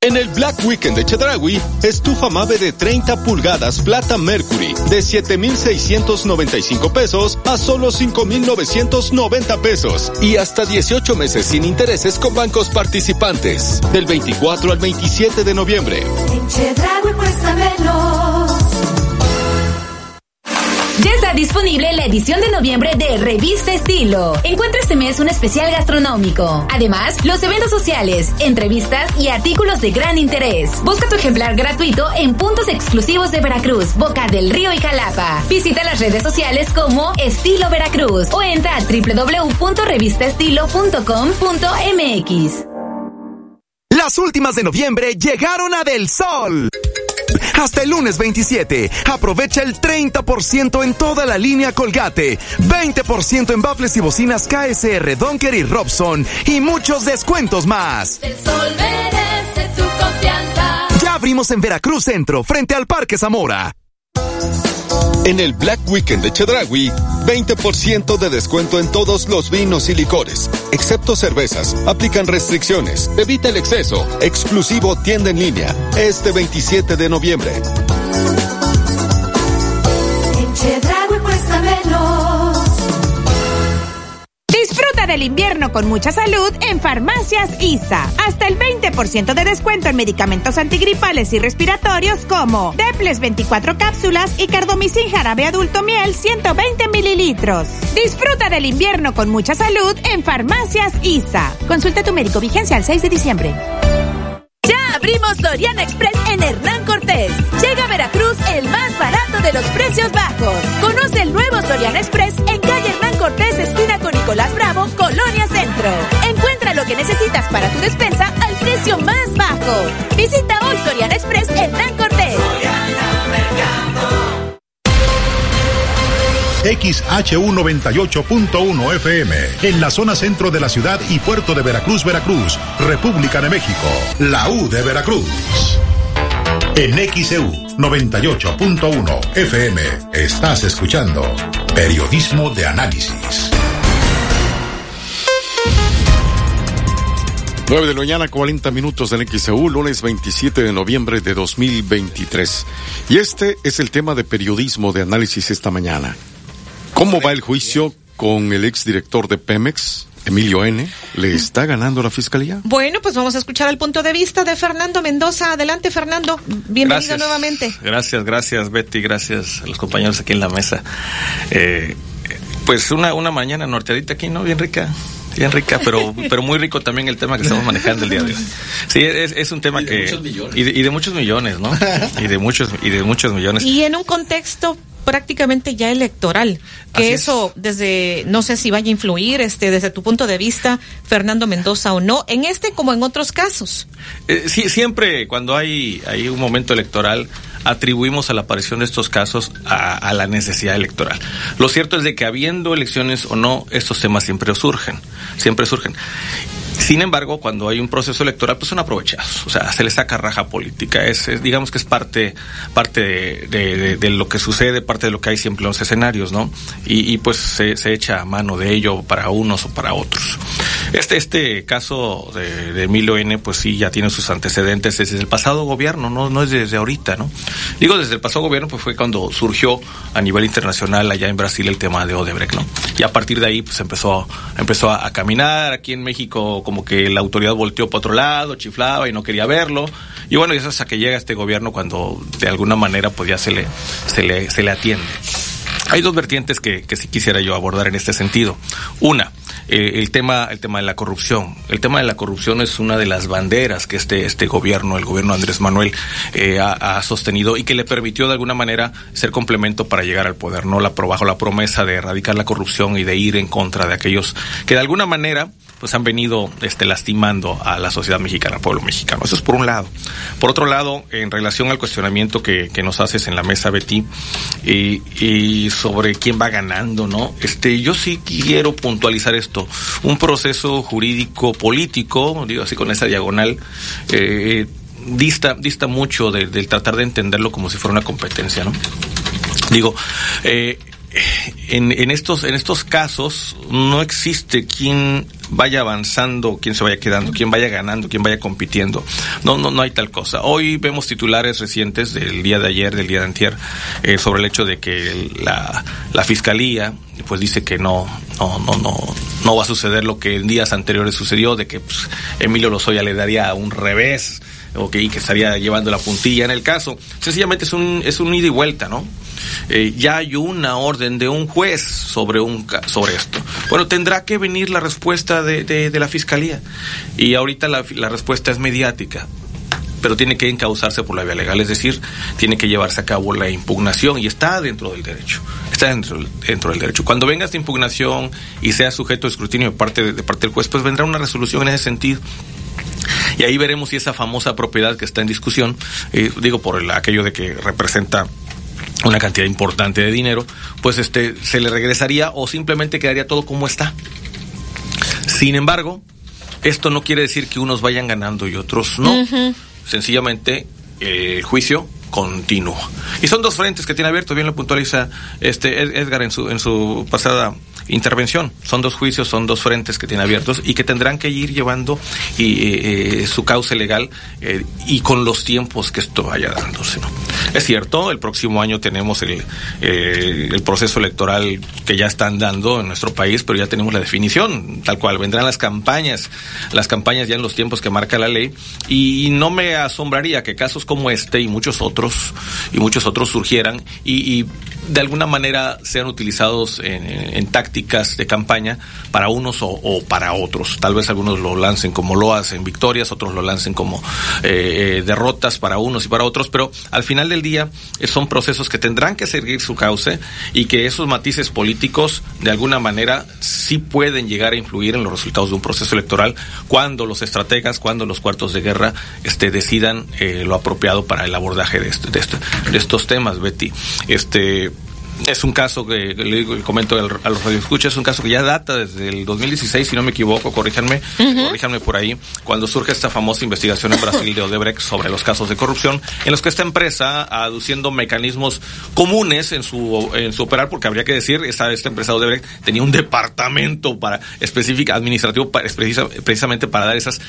En el Black Weekend de Chedraui, estufa Mave de 30 pulgadas plata Mercury de 7,695 pesos a solo 5,990 pesos y hasta 18 meses sin intereses con bancos participantes del 24 al 27 de noviembre. En Chedraui cuesta menos. Disponible la edición de noviembre de Revista Estilo. Encuentra este mes un especial gastronómico. Además, los eventos sociales, entrevistas y artículos de gran interés. Busca tu ejemplar gratuito en puntos exclusivos de Veracruz, Boca del Río y Jalapa. Visita las redes sociales como Estilo Veracruz o entra a www.revistaestilo.com.mx. Las últimas de noviembre llegaron a Del Sol. Hasta el lunes 27, aprovecha el 30% en toda la línea Colgate, 20% en bafles y bocinas KSR, Donker y Robson y muchos descuentos más. El sol merece tu confianza. Ya abrimos en Veracruz Centro, frente al Parque Zamora. En el Black Weekend de Chedraui, 20% de descuento en todos los vinos y licores, excepto cervezas. Aplican restricciones. Evita el exceso. Exclusivo tienda en línea. Este 27 de noviembre. Del invierno con mucha salud en Farmacias ISA. Hasta el 20% de descuento en medicamentos antigripales y respiratorios como Deples 24 cápsulas y Cardomicin jarabe adulto miel 120 mililitros. Disfruta del invierno con mucha salud en Farmacias ISA. Consulta a tu médico vigencia al 6 de diciembre. Ya abrimos Soriana Express en Hernán Cortés. Llega a Veracruz el más barato de los precios bajos. Conoce el nuevo Soriana Express en calle Hernán Cortés, esquina con Nicolás Bravo, Colonia Centro. Encuentra lo que necesitas para tu despensa al precio más bajo. Visita hoy Soriana Express Hernán Cortés. XHU 98.1 FM, en la zona centro de la ciudad y puerto de Veracruz, Veracruz, República de México, la U de Veracruz. En XEU 98.1 FM estás escuchando Periodismo de Análisis. 9 de la mañana, 40 minutos en XEU, lunes 27 de noviembre de 2023. Y este es el tema de periodismo de análisis esta mañana. ¿Cómo va el juicio con el exdirector de Pemex, Emilio N., ¿le está ganando la fiscalía? Bueno, pues vamos a escuchar el punto de vista de Fernando Mendoza. Adelante, Fernando. Bienvenido Gracias. nuevamente. Gracias, gracias Betty, gracias a los compañeros aquí en la mesa. Eh, pues una, una mañana norteadita aquí, ¿no? Bien rica. Bien rica, pero, pero muy rico también el tema que estamos manejando el día de hoy. Sí, es, es un tema Y de que... muchos millones. Y de, y de muchos millones, ¿no? Y de muchos, y de muchos millones. Y en un contexto prácticamente ya electoral, que Así es. eso desde, no sé si vaya a influir, este, desde tu punto de vista, Fernando Mendoza o no, en este como en otros casos. Eh, sí, siempre cuando hay, hay un momento electoral atribuimos a la aparición de estos casos a, a la necesidad electoral. Lo cierto es de que habiendo elecciones o no, estos temas siempre surgen, siempre surgen. Sin embargo, cuando hay un proceso electoral, pues son aprovechados. O sea, se les saca raja política. Es, es, digamos que es parte, parte de, lo que sucede, parte de lo que hay siempre en los escenarios, ¿no? Y, y, pues se, se echa mano de ello para unos o para otros. Este, este caso de, de Emilio N, pues sí, ya tiene sus antecedentes desde el pasado gobierno, no, no es desde ahorita, ¿no? Digo, desde el pasado gobierno, pues fue cuando surgió a nivel internacional allá en Brasil el tema de Odebrecht, ¿no? Y a partir de ahí, pues empezó, empezó a, a caminar. Aquí en México, como que la autoridad volteó para otro lado, chiflaba y no quería verlo. Y bueno, y eso hasta que llega este gobierno cuando de alguna manera, pues ya se le, se le, se le atiende. Hay dos vertientes que, que sí quisiera yo abordar en este sentido. Una, eh, el tema, el tema de la corrupción. El tema de la corrupción es una de las banderas que este, este gobierno, el gobierno Andrés Manuel, eh, ha, sostenido y que le permitió de alguna manera ser complemento para llegar al poder, no la bajo la promesa de erradicar la corrupción y de ir en contra de aquellos que de alguna manera pues han venido este, lastimando a la sociedad mexicana, al pueblo mexicano. Eso es por un lado. Por otro lado, en relación al cuestionamiento que, que nos haces en la mesa, Betty, y, y sobre quién va ganando, ¿no? Este, yo sí quiero puntualizar esto. Un proceso jurídico político, digo así con esa diagonal, eh, dista, dista mucho de- del tratar de entenderlo como si fuera una competencia, ¿no? Digo, eh, en, en estos en estos casos no existe quien vaya avanzando, quien se vaya quedando, quien vaya ganando, quien vaya compitiendo. No, no, no hay tal cosa. Hoy vemos titulares recientes del día de ayer, del día de antier, eh, sobre el hecho de que la, fiscalía pues dice que no, no, no, no, no va a suceder lo que en días anteriores sucedió, de que pues, Emilio Lozoya le daría un revés, o que, y que estaría llevando la puntilla en el caso. Sencillamente es un, es un ida y vuelta, ¿no? Eh, ya hay una orden de un juez sobre un sobre esto. Bueno, tendrá que venir la respuesta de, de, la fiscalía. Y ahorita la, la respuesta es mediática pero tiene que encauzarse por la vía legal, es decir, tiene que llevarse a cabo la impugnación y está dentro del derecho, está dentro, dentro del derecho. Cuando venga esta impugnación y sea sujeto de escrutinio de parte, de, de parte del juez, pues vendrá una resolución en ese sentido. Y ahí veremos si esa famosa propiedad que está en discusión, eh, digo por el- aquello de que representa una cantidad importante de dinero, pues este se le regresaría o simplemente quedaría todo como está. Sin embargo, esto no quiere decir que unos vayan ganando y otros no. Sencillamente eh, el juicio continúa. Y son dos frentes que tiene abierto, bien lo puntualiza este Ed- Edgar en su en su pasada intervención. Son dos juicios, son dos frentes que tiene abiertos y que tendrán que ir llevando y, su cauce legal eh, y con los tiempos que esto vaya dándose. Es cierto, el próximo año tenemos el, eh, el proceso electoral que ya están dando en nuestro país, pero ya tenemos la definición, tal cual. Vendrán las campañas, las campañas ya en los tiempos que marca la ley y, no me asombraría que casos como este y muchos otros y muchos otros surgieran y, y de alguna manera sean utilizados en, tácticas de campaña para unos o, para otros. Tal vez algunos lo lancen como loas en victorias, otros lo lancen como eh, eh, derrotas para unos y para otros, pero al final del día eh, son procesos que tendrán que seguir su cauce y que esos matices políticos de alguna manera sí pueden llegar a influir en los resultados de un proceso electoral cuando los estrategas, cuando los cuartos de guerra este, decidan eh, lo apropiado para el abordaje de, este, de, este- de estos temas, Betty. Este, es un caso que, le digo, le comento al- a los radioescuchas, es un caso que ya data desde el 2016, si no me equivoco, corríjanme, corríjanme por ahí, cuando surge esta famosa investigación en Brasil de Odebrecht sobre los casos de corrupción, en los que esta empresa, aduciendo mecanismos comunes en su, en su operar, porque habría que decir, esta, esta empresa Odebrecht tenía un departamento para específica, administrativo, para, precisa- precisamente para dar esas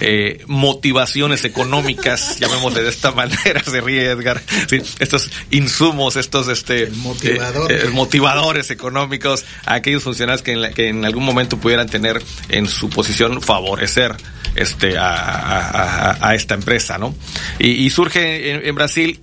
eh, motivaciones económicas, llamémosle de esta manera, se ríe Edgar, sí, estos insumos, estos este eh, motivadores económicos a aquellos funcionarios que en, que en algún momento pudieran tener en su posición favorecer este a, esta empresa, ¿no? Y, surge en Brasil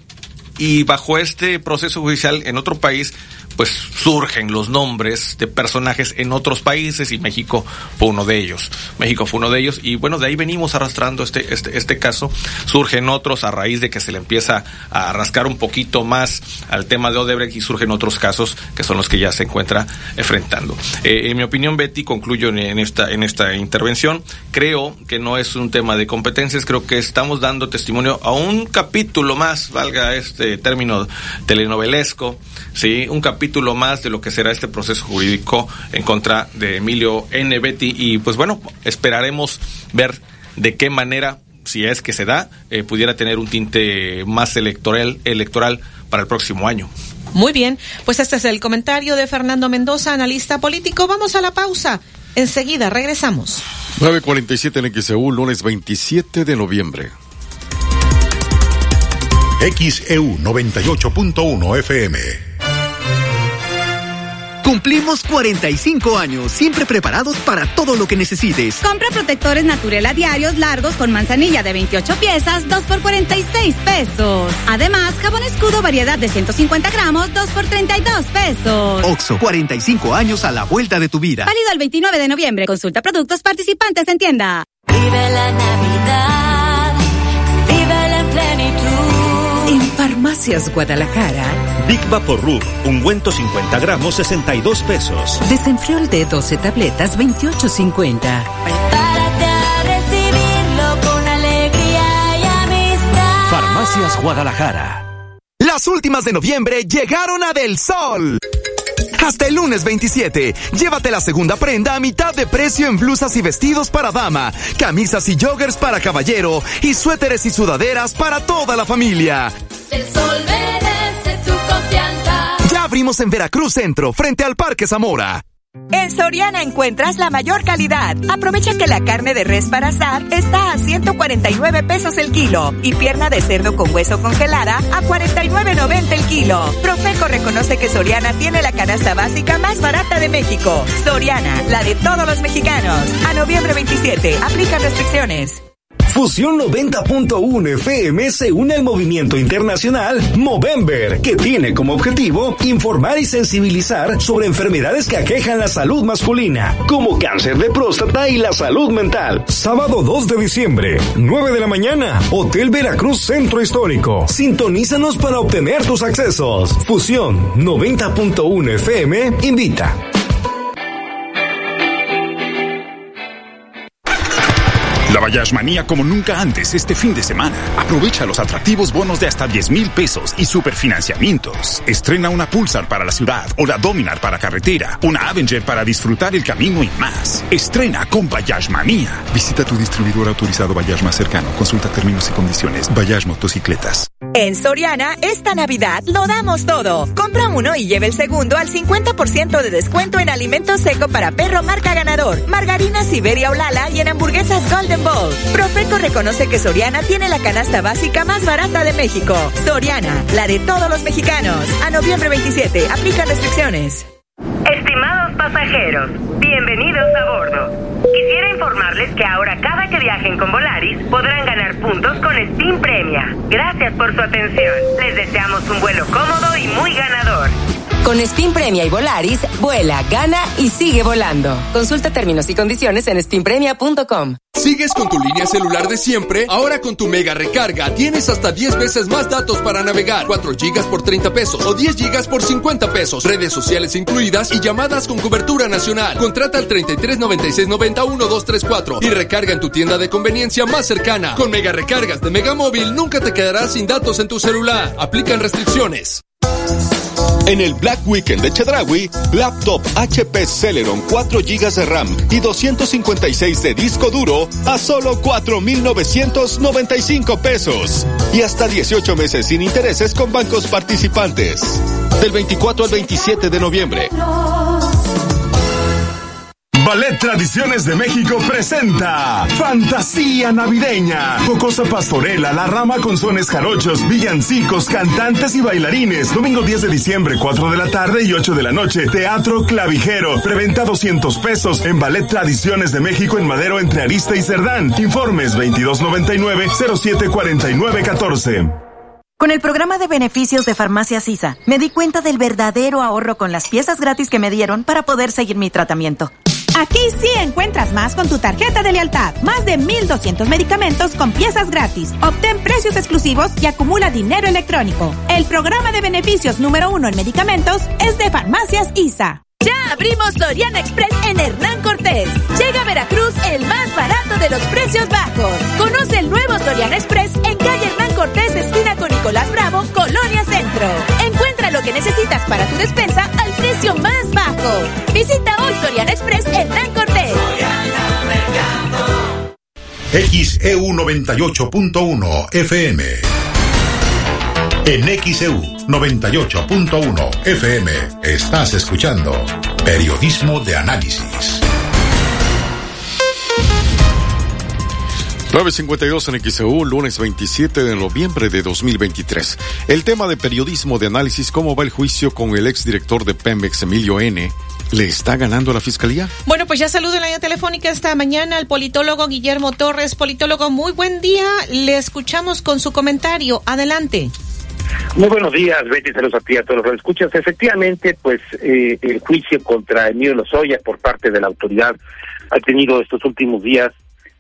y bajo este proceso judicial en otro país pues surgen los nombres de personajes en otros países y México fue uno de ellos. México fue uno de ellos y bueno, de ahí venimos arrastrando este, este, este caso. Surgen otros a raíz de que se le empieza a rascar un poquito más al tema de Odebrecht y surgen otros casos que son los que ya se encuentra enfrentando. Eh, en mi opinión, Betty, concluyo en, esta, en esta intervención, creo que no es un tema de competencias, creo que estamos dando testimonio a un capítulo más, valga este término telenovelesco, sí, un capítulo más de lo que será este proceso jurídico en contra de Emilio N. Betty. Y pues bueno, esperaremos ver de qué manera, si es que se da, eh, pudiera tener un tinte más electoral, electoral para el próximo año. Muy bien, pues este es el comentario de Fernando Mendoza, analista político. Vamos a la pausa. Enseguida regresamos. 9.47 en XEU, lunes 27 de noviembre. XEU 98.1 FM. Cumplimos 45 años, siempre preparados para todo lo que necesites. Compra protectores Naturela diarios largos con manzanilla de 28 piezas, 2 por 46 pesos. Además, jabón escudo variedad de 150 gramos, 2 por 32 pesos. Oxo, 45 años a la vuelta de tu vida. Válido el 29 de noviembre. Consulta productos participantes en tienda. Vive la Navidad, vive en plenitud. En Farmacias Guadalajara. Big Vaporub, ungüento 50 gramos, 62 pesos. Desenfriol de 12 tabletas, 28.50. Prepárate a recibirlo con alegría y amistad. Farmacias Guadalajara. Las últimas de noviembre llegaron a Del Sol. Hasta el lunes 27, llévate la segunda prenda a mitad de precio en blusas y vestidos para dama, camisas y joggers para caballero y suéteres y sudaderas para toda la familia. El sol tu confianza. Ya abrimos en Veracruz Centro, frente al Parque Zamora. En Soriana encuentras la mayor calidad. Aprovecha que la carne de res para asar está a 149 pesos el kilo y pierna de cerdo con hueso congelada a 49.90 el kilo. Profeco reconoce que Soriana tiene la canasta básica más barata de México. Soriana, la de todos los mexicanos. A noviembre 27, aplica restricciones. Fusión 90.1 FM se une al movimiento internacional Movember, que tiene como objetivo informar y sensibilizar sobre enfermedades que aquejan la salud masculina, como cáncer de próstata y la salud mental. Sábado 2 de diciembre, 9 de la mañana, Hotel Veracruz Centro Histórico. Sintonízanos para obtener tus accesos. Fusión 90.1 FM invita. Bayash Manía como nunca antes este fin de semana. Aprovecha los atractivos bonos de hasta 10 mil pesos y superfinanciamientos. Estrena una Pulsar para la ciudad o la Dominar para carretera, una Avenger para disfrutar el camino y más. Estrena con Bayash Manía. Visita tu distribuidor autorizado Bayash más cercano. Consulta términos y condiciones. Bayash Motocicletas. En Soriana, esta Navidad lo damos todo. Compra uno y lleve el segundo al 50% de descuento en alimento seco para perro marca ganador, margarina Siberia o Lala y en hamburguesas Golden Profeco reconoce que Soriana tiene la canasta básica más barata de México. Soriana, la de todos los mexicanos. A noviembre 27, aplica restricciones. Estimados pasajeros, bienvenidos a bordo. Quisiera informarles que ahora cada que viajen con Volaris podrán ganar puntos con Steam Premia. Gracias por su atención. Les deseamos un vuelo cómodo y muy ganador. Con Steam Premia y Volaris, vuela, gana y sigue volando. Consulta términos y condiciones en steampremia.com. ¿Sigues con tu línea celular de siempre? Ahora con tu mega recarga tienes hasta 10 veces más datos para navegar. 4 gigas por 30 pesos o 10 gigas por 50 pesos. Redes sociales incluidas y llamadas con cobertura nacional. Contrata al 33 96 91 234 y recarga en tu tienda de conveniencia más cercana. Con mega recargas de Megamóvil nunca te quedarás sin datos en tu celular. Aplican restricciones. En el Black Weekend de Chedraui, laptop HP Celeron 4 GB de RAM y 256 de disco duro a solo 4,995 pesos. Y hasta 18 meses sin intereses con bancos participantes. Del 24 al 27 de noviembre. Ballet Tradiciones de México presenta Fantasía Navideña. Jocosa Pastorela, La Rama con sones jarochos, villancicos, cantantes y bailarines. Domingo 10 de diciembre, 4 de la tarde y 8 de la noche. Teatro Clavijero. Preventa 200 pesos en Ballet Tradiciones de México en Madero entre Arista y Cerdán. Informes 2299-074914. Con el programa de beneficios de Farmacia Sisa, me di cuenta del verdadero ahorro con las piezas gratis que me dieron para poder seguir mi tratamiento. Aquí sí encuentras más con tu tarjeta de lealtad. Más de 1.200 medicamentos con piezas gratis. Obtén precios exclusivos y acumula dinero electrónico. El programa de beneficios número uno en medicamentos es de Farmacias ISA. Ya abrimos Soriana Express en Hernán Cortés. Llega a Veracruz el más barato de los precios bajos. Conoce el nuevo Soriana Express en calle Hernán Cortés, esquina con Nicolás Bravo, Colonia Centro. Encuentra lo que necesitas para tu despensa al precio más bajo. Visita hoy Soriana Express Hernán Cortés. XEU 98.1 FM. En XEU 98.1 FM estás escuchando Periodismo de Análisis. 952 en XEU, lunes 27 de noviembre de 2023. El tema de periodismo de análisis, ¿cómo va el juicio con el exdirector de Pemex, Emilio N.? ¿Le está ganando a la fiscalía? Bueno, pues ya saludo en la línea telefónica esta mañana al politólogo Guillermo Torres. Politólogo, muy buen día. Le escuchamos con su comentario. Adelante. Muy buenos días, Betty, saludos a ti a todos los que escuchas. Efectivamente, pues eh, el juicio contra Emilio Lozoya por parte de la autoridad ha tenido estos últimos días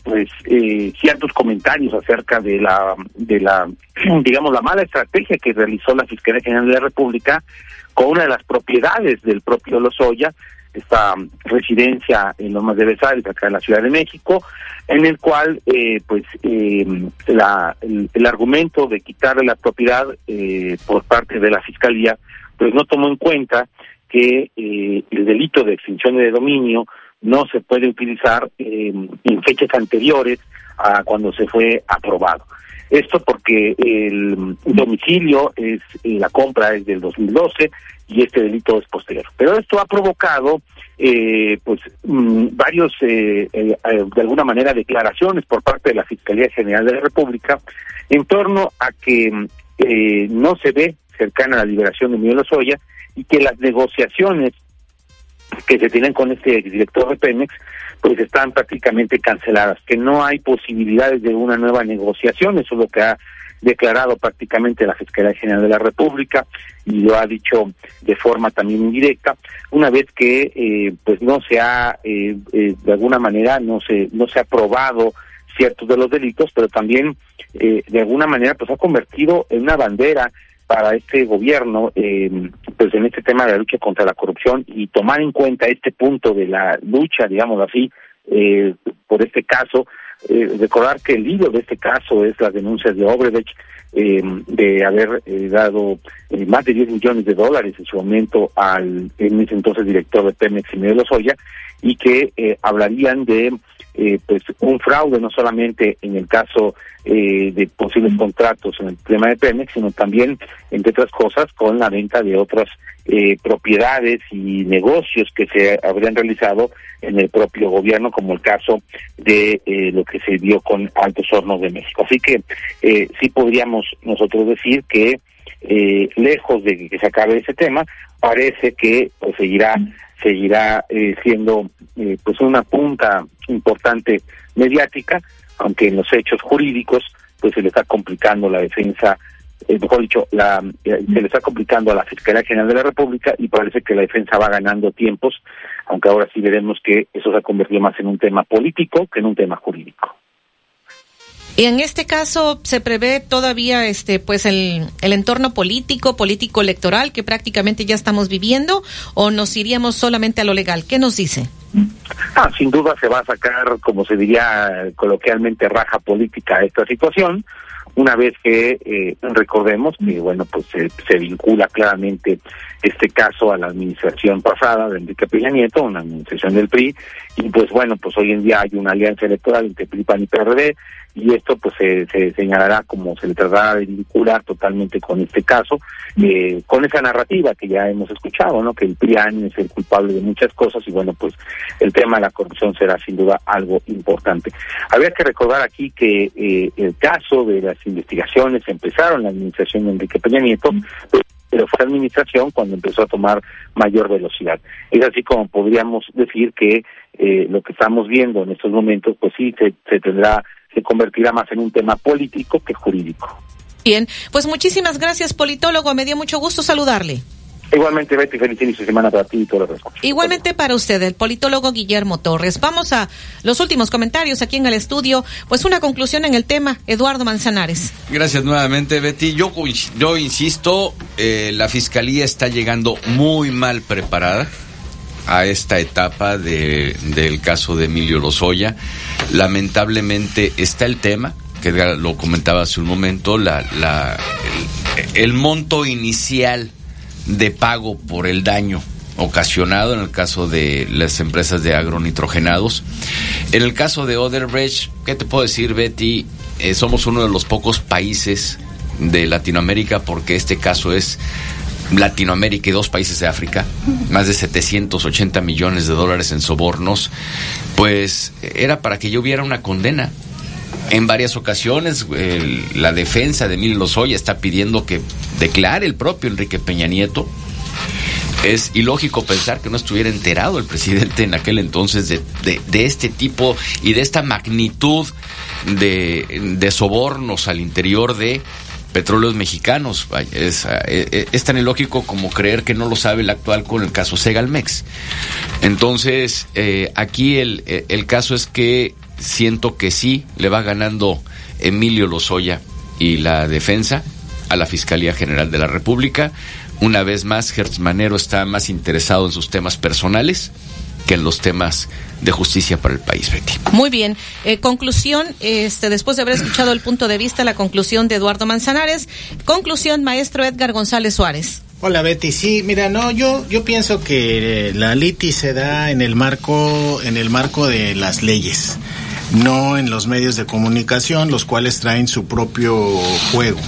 pues eh, ciertos comentarios acerca de la de la digamos la mala estrategia que realizó la Fiscalía General de la República con una de las propiedades del propio Lozoya esta residencia en Lomas de Besares, acá en la Ciudad de México, en el cual, eh, pues, eh, la, el, argumento de quitarle la propiedad eh, por parte de la Fiscalía, pues no tomó en cuenta que eh, el delito de extinción de dominio no se puede utilizar en fechas anteriores a cuando se fue aprobado. Esto porque el domicilio es la compra es del 2012 y este delito es posterior. Pero esto ha provocado eh, pues mmm, varios eh, eh, de alguna manera declaraciones por parte de la Fiscalía General de la República en torno a que eh, no se ve cercana la liberación de Miguel Lozoya y que las negociaciones que se tienen con este director de Pemex pues están prácticamente canceladas, que no hay posibilidades de una nueva negociación, eso es lo que ha declarado prácticamente la Fiscalía General de la República y lo ha dicho de forma también indirecta, una vez que eh, pues no se ha eh, eh, de alguna manera no se no se ha probado ciertos de los delitos, pero también eh, de alguna manera pues ha convertido en una bandera para este gobierno, eh, pues en este tema de la lucha contra la corrupción y tomar en cuenta este punto de la lucha, digamos así, eh, por este caso, eh, recordar que el hilo de este caso es las denuncias de Obredech eh, de haber eh, dado eh, más de 10 millones de dólares en su momento al en ese entonces director de Pemex, Miguel Lozoya, y que eh, hablarían de eh, pues un fraude no solamente en el caso eh, de posibles contratos en el tema de Pemex, sino también, entre otras cosas, con la venta de otras eh, propiedades y negocios que se habrían realizado en el propio gobierno, como el caso de eh, lo que se dio con Altos Hornos de México. Así que eh, sí podríamos nosotros decir que eh, lejos de que se acabe ese tema, parece que pues, seguirá seguirá eh, siendo eh, pues una punta importante mediática, aunque en los hechos jurídicos pues se le está complicando la defensa, eh, mejor dicho, la, eh, se le está complicando a la Fiscalía General de la República y parece que la defensa va ganando tiempos, aunque ahora sí veremos que eso se ha convertido más en un tema político que en un tema jurídico. Y en este caso se prevé todavía este pues el, el entorno político, político electoral que prácticamente ya estamos viviendo o nos iríamos solamente a lo legal. ¿Qué nos dice? Ah, sin duda se va a sacar, como se diría coloquialmente, raja política a esta situación, una vez que eh, recordemos que, bueno, pues se, se, vincula claramente este caso a la administración pasada de Enrique Peña Nieto, una administración del PRI, y pues bueno, pues hoy en día hay una alianza electoral entre PRI, PAN y PRD, y esto pues se, se señalará como se le tratará de vincular totalmente con este caso, eh, con esa narrativa que ya hemos escuchado, ¿no? Que el PRIAN es el culpable de muchas cosas y bueno, pues el tema de la corrupción será sin duda algo importante. Habría que recordar aquí que eh, el caso de las investigaciones empezaron en la administración de Enrique Peña Nieto, pero fue la administración cuando empezó a tomar mayor velocidad. Es así como podríamos decir que eh, lo que estamos viendo en estos momentos, pues sí, se, se tendrá, se convertirá más en un tema político que jurídico. Bien, pues muchísimas gracias, politólogo. Me dio mucho gusto saludarle. Igualmente, Betty, feliz inicio de semana para ti y todos los escuchas. Igualmente para usted, el politólogo Guillermo Torres. Vamos a los últimos comentarios aquí en el estudio. Pues una conclusión en el tema, Eduardo Manzanares. Gracias nuevamente, Betty. Yo, yo insisto, eh, la fiscalía está llegando muy mal preparada a esta etapa de, del caso de Emilio Lozoya. Lamentablemente está el tema, que lo comentaba hace un momento, la, el monto inicial de pago por el daño ocasionado en el caso de las empresas de agronitrogenados. En el caso de Oderbrecht, ¿qué te puedo decir, Betty? Eh, somos uno de los pocos países de Latinoamérica porque este caso es Latinoamérica y dos países de África, más de 780 millones de dólares en sobornos, pues era para que yo hubiera una condena. En varias ocasiones la defensa de Emilio Lozoya está pidiendo que declare el propio Enrique Peña Nieto. Es ilógico pensar que no estuviera enterado el presidente en aquel entonces de, de, este tipo y de esta magnitud de sobornos al interior de petróleos mexicanos. Es, es, es, tan ilógico como creer que no lo sabe el actual con el caso Segalmex. Entonces, eh, aquí el, el caso es que siento que sí le va ganando Emilio Lozoya y la defensa a la Fiscalía General de la República. Una vez más, Gertz Manero está más interesado en sus temas personales que en los temas de justicia para el país, Betty. Muy bien. Eh, conclusión, este, después de haber escuchado el punto de vista, la conclusión de Eduardo Manzanares. Conclusión, maestro Edgar González Suárez. Hola Betty, sí, mira, no, yo yo pienso que la litis se da en el marco en el marco de las leyes, no en los medios de comunicación, los cuales traen su propio juego.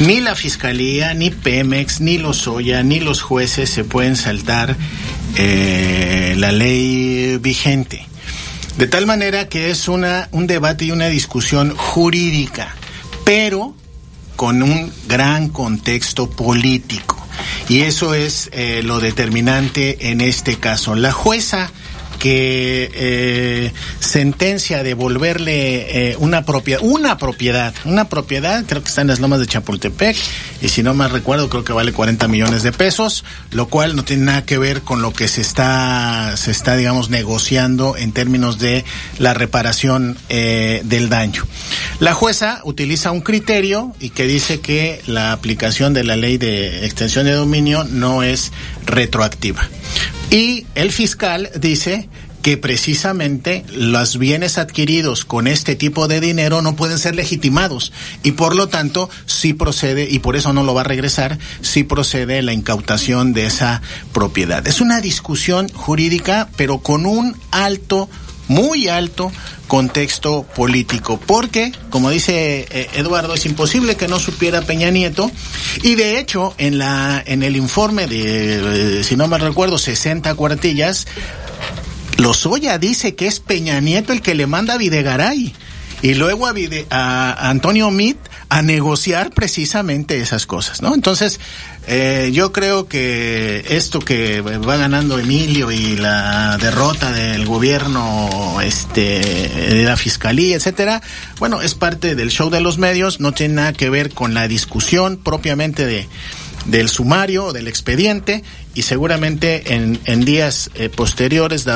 Ni la fiscalía, ni Pemex, ni los Oya, ni los jueces se pueden saltar eh, la ley vigente. De tal manera que es una, un debate y una discusión jurídica, pero con un gran contexto político. Y eso es eh, lo determinante en este caso. La jueza que eh, sentencia devolverle eh, una propiedad, una propiedad, una propiedad, creo que está en las lomas de Chapultepec, y si no más recuerdo, creo que vale 40 millones de pesos, lo cual no tiene nada que ver con lo que se está, se está, digamos, negociando en términos de la reparación eh, del daño. La jueza utiliza un criterio y que dice que la aplicación de la ley de extensión de dominio no es retroactiva. Y el fiscal dice que precisamente los bienes adquiridos con este tipo de dinero no pueden ser legitimados y por lo tanto sí procede, y por eso no lo va a regresar, sí procede la incautación de esa propiedad. Es una discusión jurídica, pero con un alto, muy alto contexto político, porque, como dice eh, Eduardo, es imposible que no supiera Peña Nieto, y de hecho, en la, en el informe de, eh, si no me recuerdo, 60 cuartillas, Lozoya dice que es Peña Nieto el que le manda a Videgaray y luego a, Vide, a Antonio Mit a negociar precisamente esas cosas, ¿no? Entonces, eh, yo creo que esto que va ganando Emilio y la derrota del gobierno, este, de la fiscalía, etcétera, bueno, es parte del show de los medios, no tiene nada que ver con la discusión propiamente de del sumario, del expediente, y seguramente en, en días eh, posteriores,